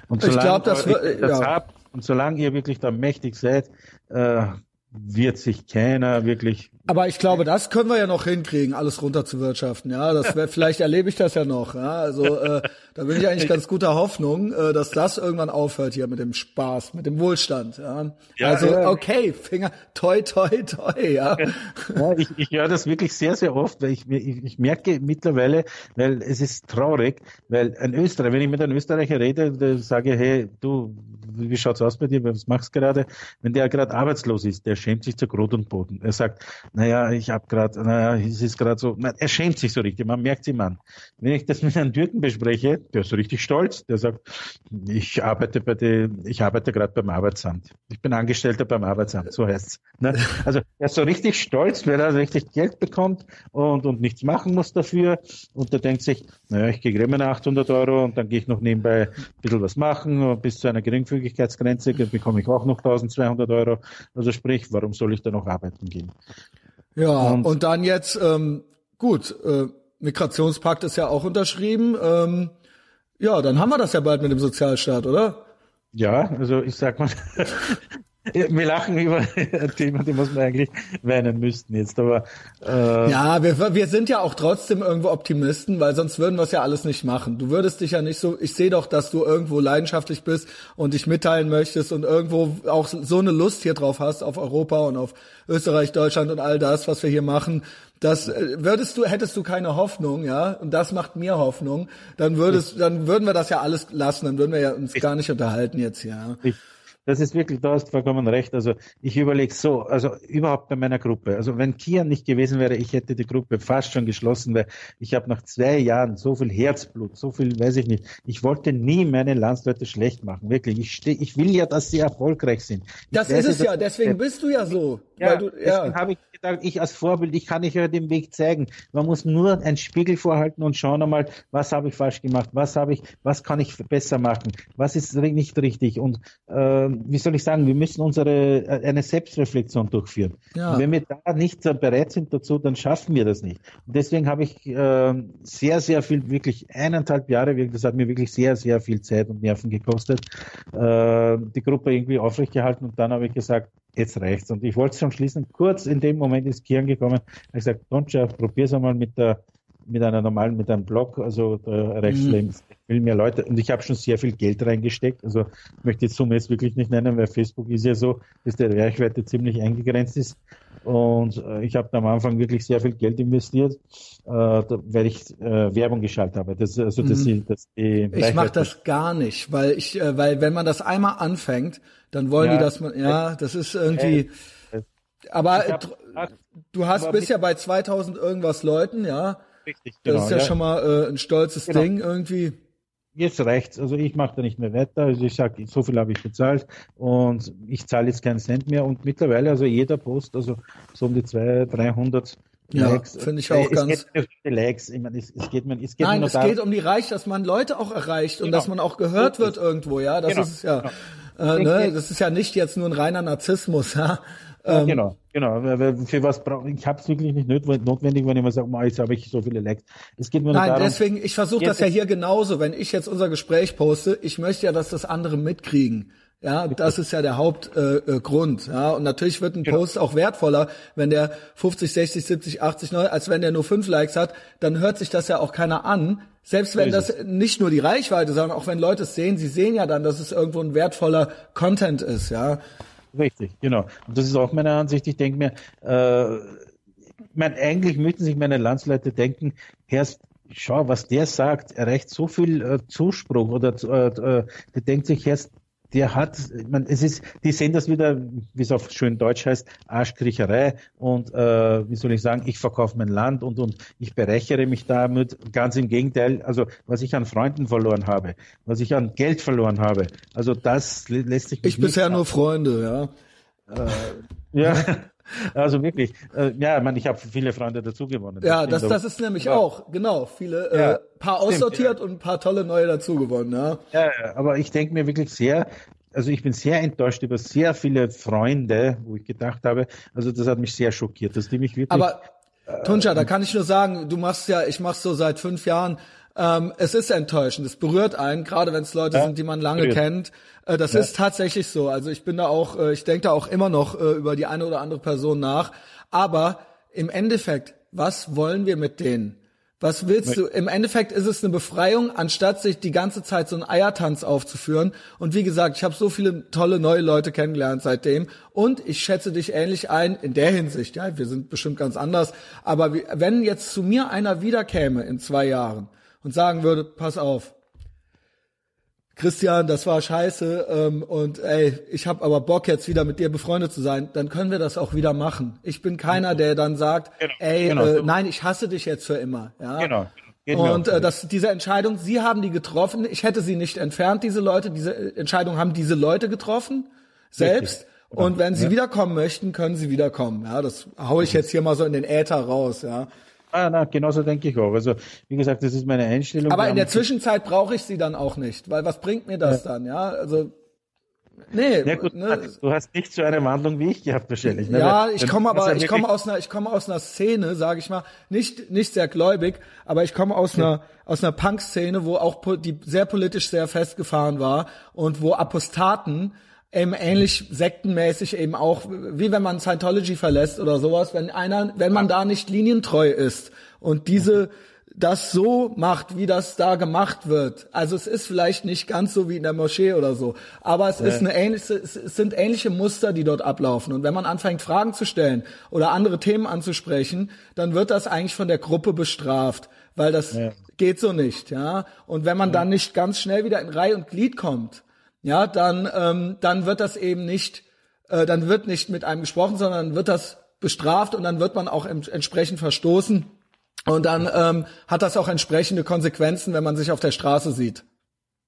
Und solange, ich glaub, das, wird, das ja. habt, und solange ihr wirklich da mächtig seid, äh, wird sich keiner wirklich Aber ich glaube, das können wir ja noch hinkriegen, alles runterzuwirtschaften. Ja, das wär, vielleicht erlebe ich das ja noch. Ja, also äh, da bin ich eigentlich ganz guter Hoffnung, äh, dass das irgendwann aufhört hier mit dem Spaß, mit dem Wohlstand. Ja, ja also ja. okay, Finger, toi, toi, toi. Ja, ja ich, ich höre das wirklich sehr, sehr oft, weil ich, ich, ich merke mittlerweile, weil es ist traurig, weil ein Österreicher, wenn ich mit einem Österreicher rede, sage hey, du, wie schaut's aus bei dir, was machst du gerade? Wenn der gerade arbeitslos ist, der schämt sich zu Grot und Boden. Er sagt, naja, ich habe gerade, naja, es ist gerade so, na, er schämt sich so richtig, man merkt ihm an. Wenn ich das mit einem Türken bespreche, der ist so richtig stolz, der sagt, ich arbeite bei den, ich arbeite gerade beim Arbeitsamt. Ich bin Angestellter beim Arbeitsamt, so heißt's. Ne? Also er ist so richtig stolz, weil er richtig Geld bekommt und, und nichts machen muss dafür. Und der denkt sich, naja, ich kriege meine 800 Euro und dann gehe ich noch nebenbei ein bisschen was machen, bis zu einer Geringfügigkeitsgrenze bekomme ich auch noch 1200 Euro. Also sprich, warum soll ich da noch arbeiten gehen? Ja, und, und dann jetzt, ähm, gut, äh, Migrationspakt ist ja auch unterschrieben. Ähm, ja, dann haben wir das ja bald mit dem Sozialstaat, oder? Ja, also ich sag mal, wir lachen über ein Thema, die muss man eigentlich weinen müssten jetzt, aber äh ja, wir, wir sind ja auch trotzdem irgendwo Optimisten, weil sonst würden wir es ja alles nicht machen. Du würdest dich ja nicht so, ich sehe doch, dass du irgendwo leidenschaftlich bist und dich mitteilen möchtest und irgendwo auch so eine Lust hier drauf hast auf Europa und auf Österreich, Deutschland und all das, was wir hier machen. Das äh, würdest du, hättest du keine Hoffnung, ja, und das macht mir Hoffnung, dann würdest, dann würden wir das ja alles lassen, dann würden wir ja uns gar nicht unterhalten jetzt hier. Ja das ist wirklich, da hast vollkommen recht. Also ich überlege so, also überhaupt bei meiner Gruppe. Also wenn Kian nicht gewesen wäre, ich hätte die Gruppe fast schon geschlossen, weil ich habe nach zwei Jahren so viel Herzblut, so viel, weiß ich nicht. Ich wollte nie meine Landsleute schlecht machen, wirklich. Ich, steh, ich will ja, dass sie erfolgreich sind. Ich das ist es ja, deswegen bist du ja so. Ja, du, ja. deswegen habe ich gedacht, ich als Vorbild, ich kann euch ja den Weg zeigen. Man muss nur einen Spiegel vorhalten und schauen einmal, was habe ich falsch gemacht, was habe ich, was kann ich besser machen, was ist nicht richtig und äh, wie soll ich sagen, wir müssen unsere äh, eine Selbstreflexion durchführen. Ja. wenn wir da nicht bereit sind dazu, dann schaffen wir das nicht. Und deswegen habe ich äh, sehr, sehr viel, wirklich eineinhalb Jahre, das hat mir wirklich sehr, sehr viel Zeit und Nerven gekostet, äh, die Gruppe irgendwie aufrechtgehalten und dann habe ich gesagt, jetzt reicht's. Und ich wollte es schon schließen. Kurz in dem Moment ist Kian gekommen. Hat gesagt, Doncha, probier's einmal mit der mit einer normalen, mit einem Blog, also da erreichst mhm. viel mehr Leute. Und ich habe schon sehr viel Geld reingesteckt. Also ich möchte die Summe jetzt wirklich nicht nennen, weil Facebook ist ja so, dass die Reichweite ziemlich eingegrenzt ist. Und äh, ich habe da am Anfang wirklich sehr viel Geld investiert, äh, weil ich äh, Werbung geschaltet habe. Das, also, dass mhm. dass die ich mache das gar nicht, weil ich, äh, weil wenn man das einmal anfängt, dann wollen ja, die, dass man, ja, das ist irgendwie. aber hab, du hast bist ja bei 2000 irgendwas Leuten, ja. Richtig, genau. Das ist ja, ja. schon mal äh, ein stolzes genau. Ding irgendwie. Jetzt reicht's. Also ich mache da nicht mehr weiter. Also ich sage, so viel habe ich bezahlt und ich zahle jetzt keinen Cent mehr. Und mittlerweile, also jeder Post, also so um die 200, 300 ja, Likes. finde ich auch es ganz. Geht um die Likes. Ich meine, es, es geht, man, es geht Nein, es geht um die Reich, dass man Leute auch erreicht genau. und dass man auch gehört wird irgendwo. Ja, das genau. ist ja. Genau. Äh, ne? Das ist ja nicht jetzt nur ein reiner Narzissmus. Ja, ähm, genau, genau. Für was brauche ich? habe es wirklich nicht notwendig, wenn ich mal sage, oh, jetzt habe ich so viele Likes. Es geht mir Nein, darum, deswegen, ich versuche das ja hier genauso. Wenn ich jetzt unser Gespräch poste, ich möchte ja, dass das andere mitkriegen. Ja, das ist ja der Hauptgrund. Äh, ja, und natürlich wird ein genau. Post auch wertvoller, wenn der 50, 60, 70, 80, 90, als wenn der nur fünf Likes hat, dann hört sich das ja auch keiner an. Selbst wenn das nicht nur die Reichweite, sondern auch wenn Leute es sehen, sie sehen ja dann, dass es irgendwo ein wertvoller Content ist, ja. Richtig, genau. Und das ist auch meine Ansicht. Ich denke mir, äh, mein, eigentlich müssten sich meine Landsleute denken, erst schau, was der sagt, erreicht so viel äh, Zuspruch oder äh, äh, der denkt sich erst, der hat, man, es ist, die sehen das wieder, wie es auf schön Deutsch heißt, Arschkriecherei und äh, wie soll ich sagen, ich verkaufe mein Land und und ich berechere mich damit. Ganz im Gegenteil, also was ich an Freunden verloren habe, was ich an Geld verloren habe, also das lässt sich. Ich bisher nur Freunde, ja. Äh, ja. Also wirklich, äh, ja, ich, meine, ich habe viele Freunde dazu gewonnen. Ja, das, das ist nämlich ja. auch, genau, viele, äh, ja, paar stimmt, aussortiert ja. und ein paar tolle neue dazu gewonnen. Ja, ja aber ich denke mir wirklich sehr, also ich bin sehr enttäuscht über sehr viele Freunde, wo ich gedacht habe, also das hat mich sehr schockiert, dass die mich wirklich. Aber Tunja, da kann ich nur sagen, du machst ja, ich mach's so seit fünf Jahren. Ähm, es ist enttäuschend, es berührt einen, gerade wenn es Leute ja, sind, die man lange berührt. kennt. Äh, das ja. ist tatsächlich so. Also ich bin da auch, äh, ich denke da auch immer noch äh, über die eine oder andere Person nach. Aber im Endeffekt, was wollen wir mit denen? Was willst du? Im Endeffekt ist es eine Befreiung, anstatt sich die ganze Zeit so einen Eiertanz aufzuführen. Und wie gesagt, ich habe so viele tolle neue Leute kennengelernt seitdem. Und ich schätze dich ähnlich ein in der Hinsicht. Ja, wir sind bestimmt ganz anders. Aber wenn jetzt zu mir einer wiederkäme in zwei Jahren und sagen würde, pass auf, Christian, das war scheiße ähm, und ey, ich habe aber Bock jetzt wieder mit dir befreundet zu sein, dann können wir das auch wieder machen. Ich bin keiner, der dann sagt, genau, ey, genau. Äh, nein, ich hasse dich jetzt für immer. Ja? Genau. Genau. Und äh, das, diese Entscheidung, Sie haben die getroffen. Ich hätte sie nicht entfernt, diese Leute. Diese Entscheidung haben diese Leute getroffen, selbst. Genau. Und wenn sie ja. wiederkommen möchten, können sie wiederkommen. Ja, das hau ich jetzt hier mal so in den Äther raus. Ja. Ah, na, genauso denke ich auch. Also, wie gesagt, das ist meine Einstellung. Aber in der Zwischenzeit brauche ich sie dann auch nicht, weil was bringt mir das ja. dann, ja? Also, nee. Ja, gut, ne? Du hast nicht so eine Wandlung wie ich gehabt wahrscheinlich. Ne? Ja, ich komme aber, ich komme aus einer, ich komme aus einer Szene, sage ich mal, nicht, nicht sehr gläubig, aber ich komme aus einer, aus einer Punk-Szene, wo auch die sehr politisch sehr festgefahren war und wo Apostaten eben ähnlich sektenmäßig eben auch, wie wenn man Scientology verlässt oder sowas, wenn einer, wenn man da nicht linientreu ist und diese das so macht, wie das da gemacht wird. Also es ist vielleicht nicht ganz so wie in der Moschee oder so, aber es ja. ist eine ähnliche, es sind ähnliche Muster, die dort ablaufen. Und wenn man anfängt, Fragen zu stellen oder andere Themen anzusprechen, dann wird das eigentlich von der Gruppe bestraft, weil das ja. geht so nicht, ja. Und wenn man ja. dann nicht ganz schnell wieder in Reihe und Glied kommt, ja, dann, ähm, dann wird das eben nicht, äh, dann wird nicht mit einem gesprochen, sondern wird das bestraft und dann wird man auch entsprechend verstoßen. Und dann ähm, hat das auch entsprechende Konsequenzen, wenn man sich auf der Straße sieht.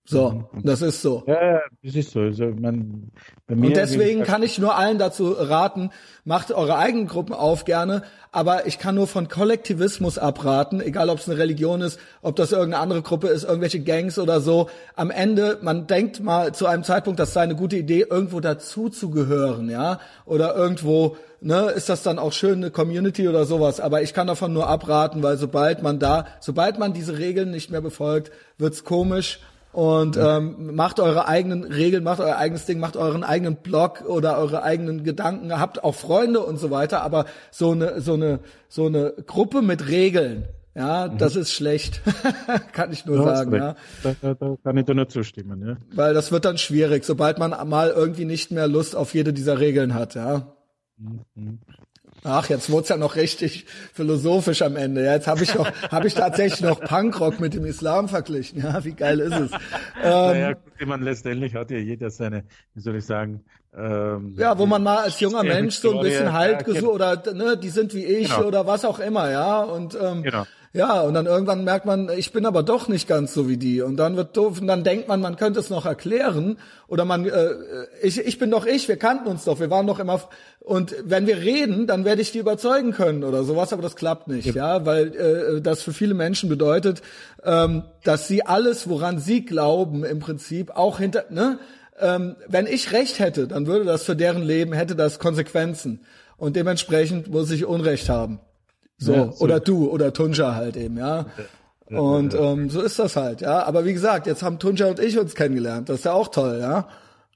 So, mhm. das ist so. Ja, das ist so. Also man, bei mir, und deswegen kann ich nur allen dazu raten, macht eure eigenen Gruppen auf gerne, aber ich kann nur von Kollektivismus abraten, egal ob es eine Religion ist, ob das irgendeine andere Gruppe ist, irgendwelche Gangs oder so. Am Ende, man denkt mal zu einem Zeitpunkt, das sei eine gute Idee, irgendwo dazu zu gehören, ja, oder irgendwo ne, ist das dann auch schön eine Community oder sowas. Aber ich kann davon nur abraten, weil sobald man da, sobald man diese Regeln nicht mehr befolgt, wird's komisch und ähm, macht eure eigenen Regeln, macht euer eigenes Ding, macht euren eigenen Blog oder eure eigenen Gedanken, habt auch Freunde und so weiter, aber so eine so eine so eine Gruppe mit Regeln, ja, mhm. das ist schlecht, kann ich nur sagen, ja. Da, da, da kann ich dir nur zustimmen, ja. Weil das wird dann schwierig, sobald man mal irgendwie nicht mehr Lust auf jede dieser Regeln hat, ja. Mhm. Ach, jetzt wurde ja noch richtig philosophisch am Ende. Jetzt habe ich noch, habe ich tatsächlich noch Punkrock mit dem Islam verglichen. Ja, wie geil ist es? Ähm, naja, gut, man letztendlich hat ja jeder seine, wie soll ich sagen, ähm, ja, wo man mal als junger Mensch so ein bisschen halt ja, gesucht oder ne, die sind wie ich genau. oder was auch immer, ja. Und ähm, genau. Ja, und dann irgendwann merkt man, ich bin aber doch nicht ganz so wie die. Und dann wird doof, und dann denkt man, man könnte es noch erklären. Oder man, äh, ich, ich bin doch ich, wir kannten uns doch, wir waren doch immer. Und wenn wir reden, dann werde ich die überzeugen können oder sowas, aber das klappt nicht, ja, ja weil äh, das für viele Menschen bedeutet, ähm, dass sie alles, woran sie glauben, im Prinzip auch hinter, ne? Ähm, wenn ich recht hätte, dann würde das für deren Leben, hätte das Konsequenzen. Und dementsprechend muss ich Unrecht haben. So, ja, so. oder du oder Tunja halt eben, ja. Und ähm, so ist das halt, ja. Aber wie gesagt, jetzt haben Tunja und ich uns kennengelernt. Das ist ja auch toll, ja.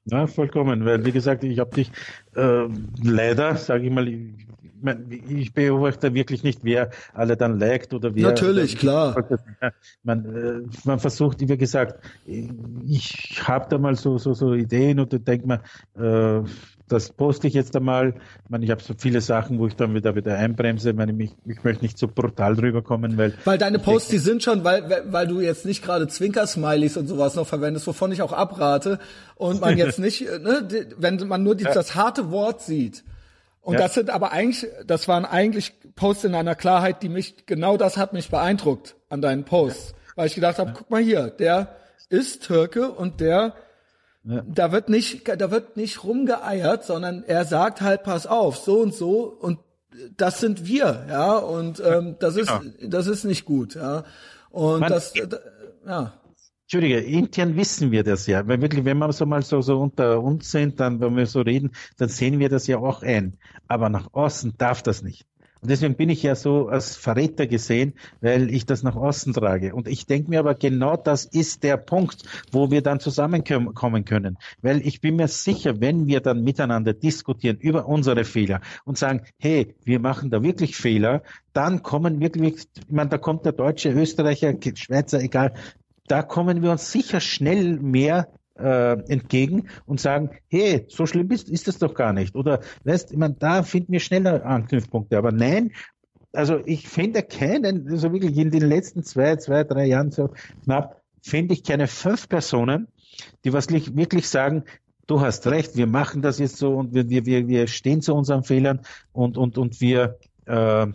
Ja, vollkommen. Weil, wie gesagt, ich habe dich äh, leider, sage ich mal, ich, ich beobachte wirklich nicht, wer alle dann liked oder wer. Natürlich, oder, klar. Man, äh, man versucht, wie gesagt, ich habe da mal so, so, so Ideen und denke mal, äh, das poste ich jetzt einmal. Ich, meine, ich habe so viele Sachen, wo ich dann wieder wieder einbremse. Ich, meine, ich, ich möchte nicht so brutal drüber kommen, weil. Weil deine Posts, die sind schon, weil, weil du jetzt nicht gerade Zwinker-Smileys und sowas noch verwendest, wovon ich auch abrate. Und man jetzt nicht, ne, wenn man nur ja. das harte Wort sieht. Und ja. das sind aber eigentlich, das waren eigentlich Posts in einer Klarheit, die mich, genau das hat mich beeindruckt an deinen Posts. Ja. Weil ich gedacht habe, guck mal hier, der ist Türke und der ja. Da wird nicht, da wird nicht rumgeeiert, sondern er sagt halt, pass auf, so und so und das sind wir, ja, und ähm, das ist, ja. das ist nicht gut, ja. Und Man, das, äh, ja. Entschuldige, intern wissen wir das ja, weil wirklich, wenn wir so mal so, so unter uns sind, dann, wenn wir so reden, dann sehen wir das ja auch ein. Aber nach außen darf das nicht. Und deswegen bin ich ja so als Verräter gesehen, weil ich das nach Osten trage. Und ich denke mir aber, genau das ist der Punkt, wo wir dann zusammenkommen können. Weil ich bin mir sicher, wenn wir dann miteinander diskutieren über unsere Fehler und sagen, hey, wir machen da wirklich Fehler, dann kommen wirklich, ich meine, da kommt der Deutsche, Österreicher, Schweizer, egal, da kommen wir uns sicher schnell mehr äh, entgegen und sagen, hey, so schlimm ist, ist das doch gar nicht. Oder weißt, ich meine, da finden wir schneller Anknüpfpunkte. Aber nein, also ich finde keinen, also wirklich in den letzten zwei, zwei, drei Jahren so knapp, finde ich keine fünf Personen, die was wirklich sagen, du hast recht, wir machen das jetzt so und wir, wir, wir stehen zu unseren Fehlern und, und, und wir, äh,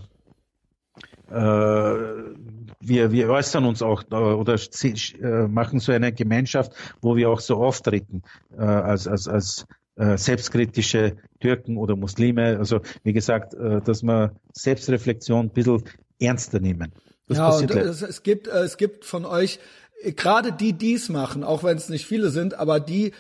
wir, wir äußern uns auch äh, oder äh, machen so eine Gemeinschaft, wo wir auch so auftreten als, als, als selbstkritische Türken oder Muslime. Also wie gesagt, dass wir Selbstreflexion ein bisschen ernster nehmen. Das ja, und es, es gibt es gibt von euch gerade die dies machen, auch wenn es nicht viele sind, aber die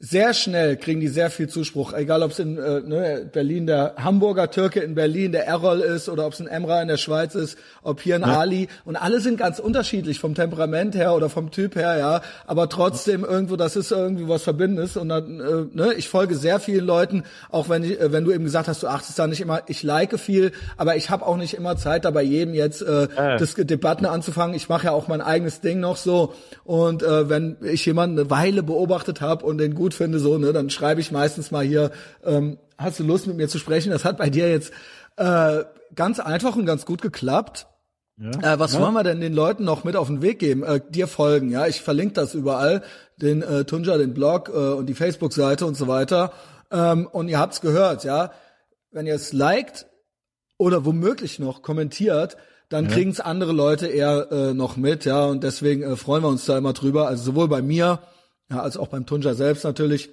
sehr schnell kriegen die sehr viel Zuspruch, egal ob es in äh, ne, Berlin der Hamburger Türke in Berlin der Errol ist oder ob es ein Emra in der Schweiz ist, ob hier ein ja. Ali und alle sind ganz unterschiedlich vom Temperament her oder vom Typ her, ja, aber trotzdem irgendwo das ist irgendwie was Verbindendes und dann äh, ne, ich folge sehr vielen Leuten, auch wenn ich, äh, wenn du eben gesagt hast, du achtest da nicht immer, ich like viel, aber ich habe auch nicht immer Zeit da bei jedem jetzt äh, äh. das Debatten anzufangen. Ich mache ja auch mein eigenes Ding noch so und äh, wenn ich jemanden eine Weile beobachtet habe und den gut gut finde, so, ne, dann schreibe ich meistens mal hier, ähm, hast du Lust mit mir zu sprechen? Das hat bei dir jetzt äh, ganz einfach und ganz gut geklappt. Ja. Äh, was ja. wollen wir denn den Leuten noch mit auf den Weg geben? Äh, dir folgen, ja. Ich verlinke das überall, den äh, Tunja, den Blog äh, und die Facebook-Seite und so weiter. Ähm, und ihr habt's gehört, ja. Wenn ihr es liked oder womöglich noch kommentiert, dann ja. kriegen es andere Leute eher äh, noch mit, ja. Und deswegen äh, freuen wir uns da immer drüber. Also sowohl bei mir ja, als auch beim Tunja selbst natürlich.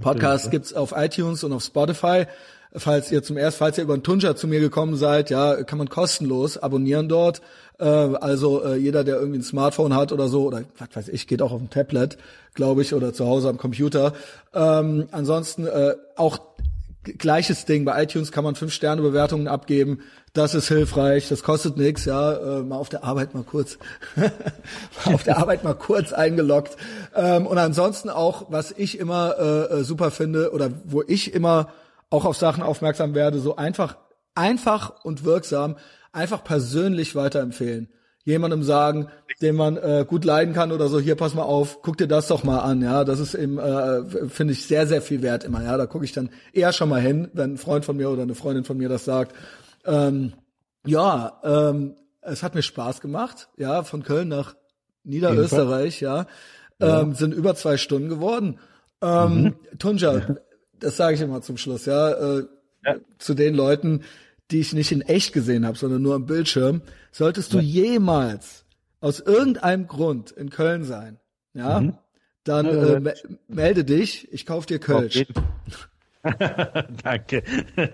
Podcast gibt's auf iTunes und auf Spotify. Falls ihr zum ersten, falls ihr über einen Tunja zu mir gekommen seid, ja, kann man kostenlos abonnieren dort. Äh, also äh, jeder, der irgendwie ein Smartphone hat oder so, oder was weiß ich, geht auch auf dem Tablet, glaube ich, oder zu Hause am Computer. Ähm, ansonsten äh, auch gleiches Ding. Bei iTunes kann man fünf Sterne Bewertungen abgeben. Das ist hilfreich. Das kostet nichts. Ja, äh, mal auf der Arbeit mal kurz, auf der Arbeit mal kurz eingeloggt. Ähm, und ansonsten auch, was ich immer äh, äh, super finde oder wo ich immer auch auf Sachen aufmerksam werde, so einfach, einfach und wirksam, einfach persönlich weiterempfehlen jemandem sagen, den man äh, gut leiden kann oder so, hier pass mal auf, guck dir das doch mal an, ja, das ist eben, äh, finde ich, sehr, sehr viel wert immer, ja, da gucke ich dann eher schon mal hin, wenn ein Freund von mir oder eine Freundin von mir das sagt. Ähm, ja, ähm, es hat mir Spaß gemacht, ja, von Köln nach Niederösterreich, ja, ja. Ähm, sind über zwei Stunden geworden. Ähm, mhm. Tunja, das sage ich immer zum Schluss, ja, äh, ja, zu den Leuten, die ich nicht in echt gesehen habe, sondern nur am Bildschirm, solltest du ja. jemals aus irgendeinem Grund in Köln sein, ja, mhm. dann äh, me melde dich, ich kauf dir Kölsch. Danke.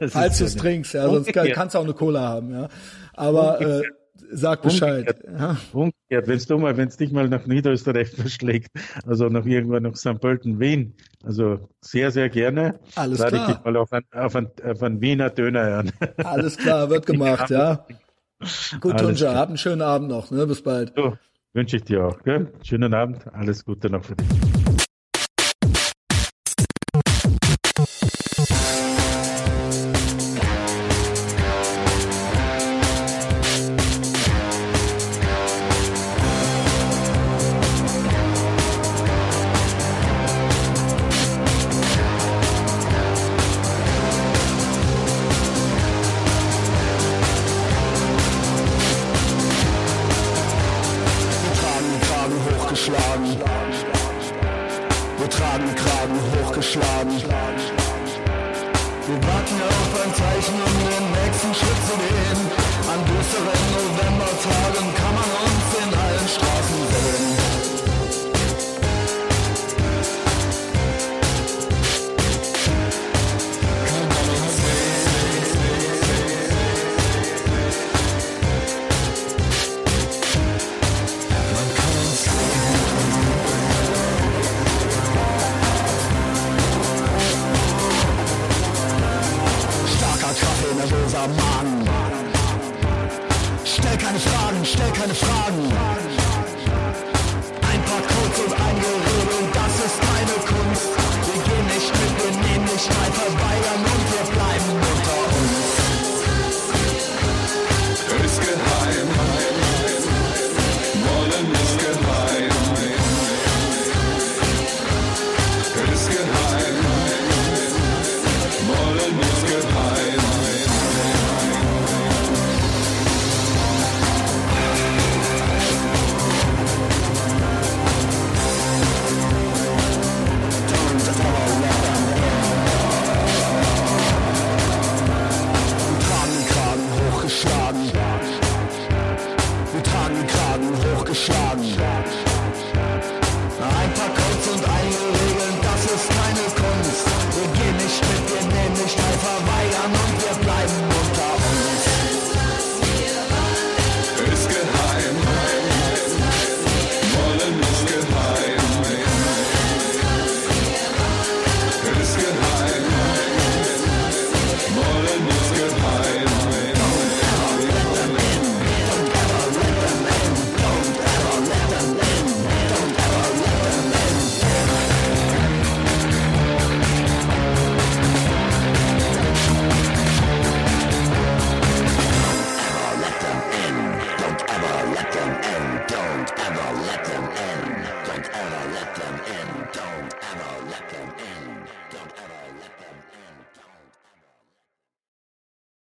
Falls du es trinkst, ja, sonst kann, kannst du auch eine Cola haben, ja. Aber äh, sag Bescheid. Umgekehrt, ja. umgekehrt wenn du mal, wenn es dich mal nach Niederösterreich verschlägt, also nach irgendwann nach St. Pölten, Wien, also sehr, sehr gerne. Alles Lade klar. ich dich mal auf einen auf auf ein Wiener Döner an. Alles klar, wird gemacht, ja. Gut, Tunja, hab einen schönen Abend noch, ne? Bis bald. So, wünsche ich dir auch, gell? Schönen Abend, alles Gute noch für dich.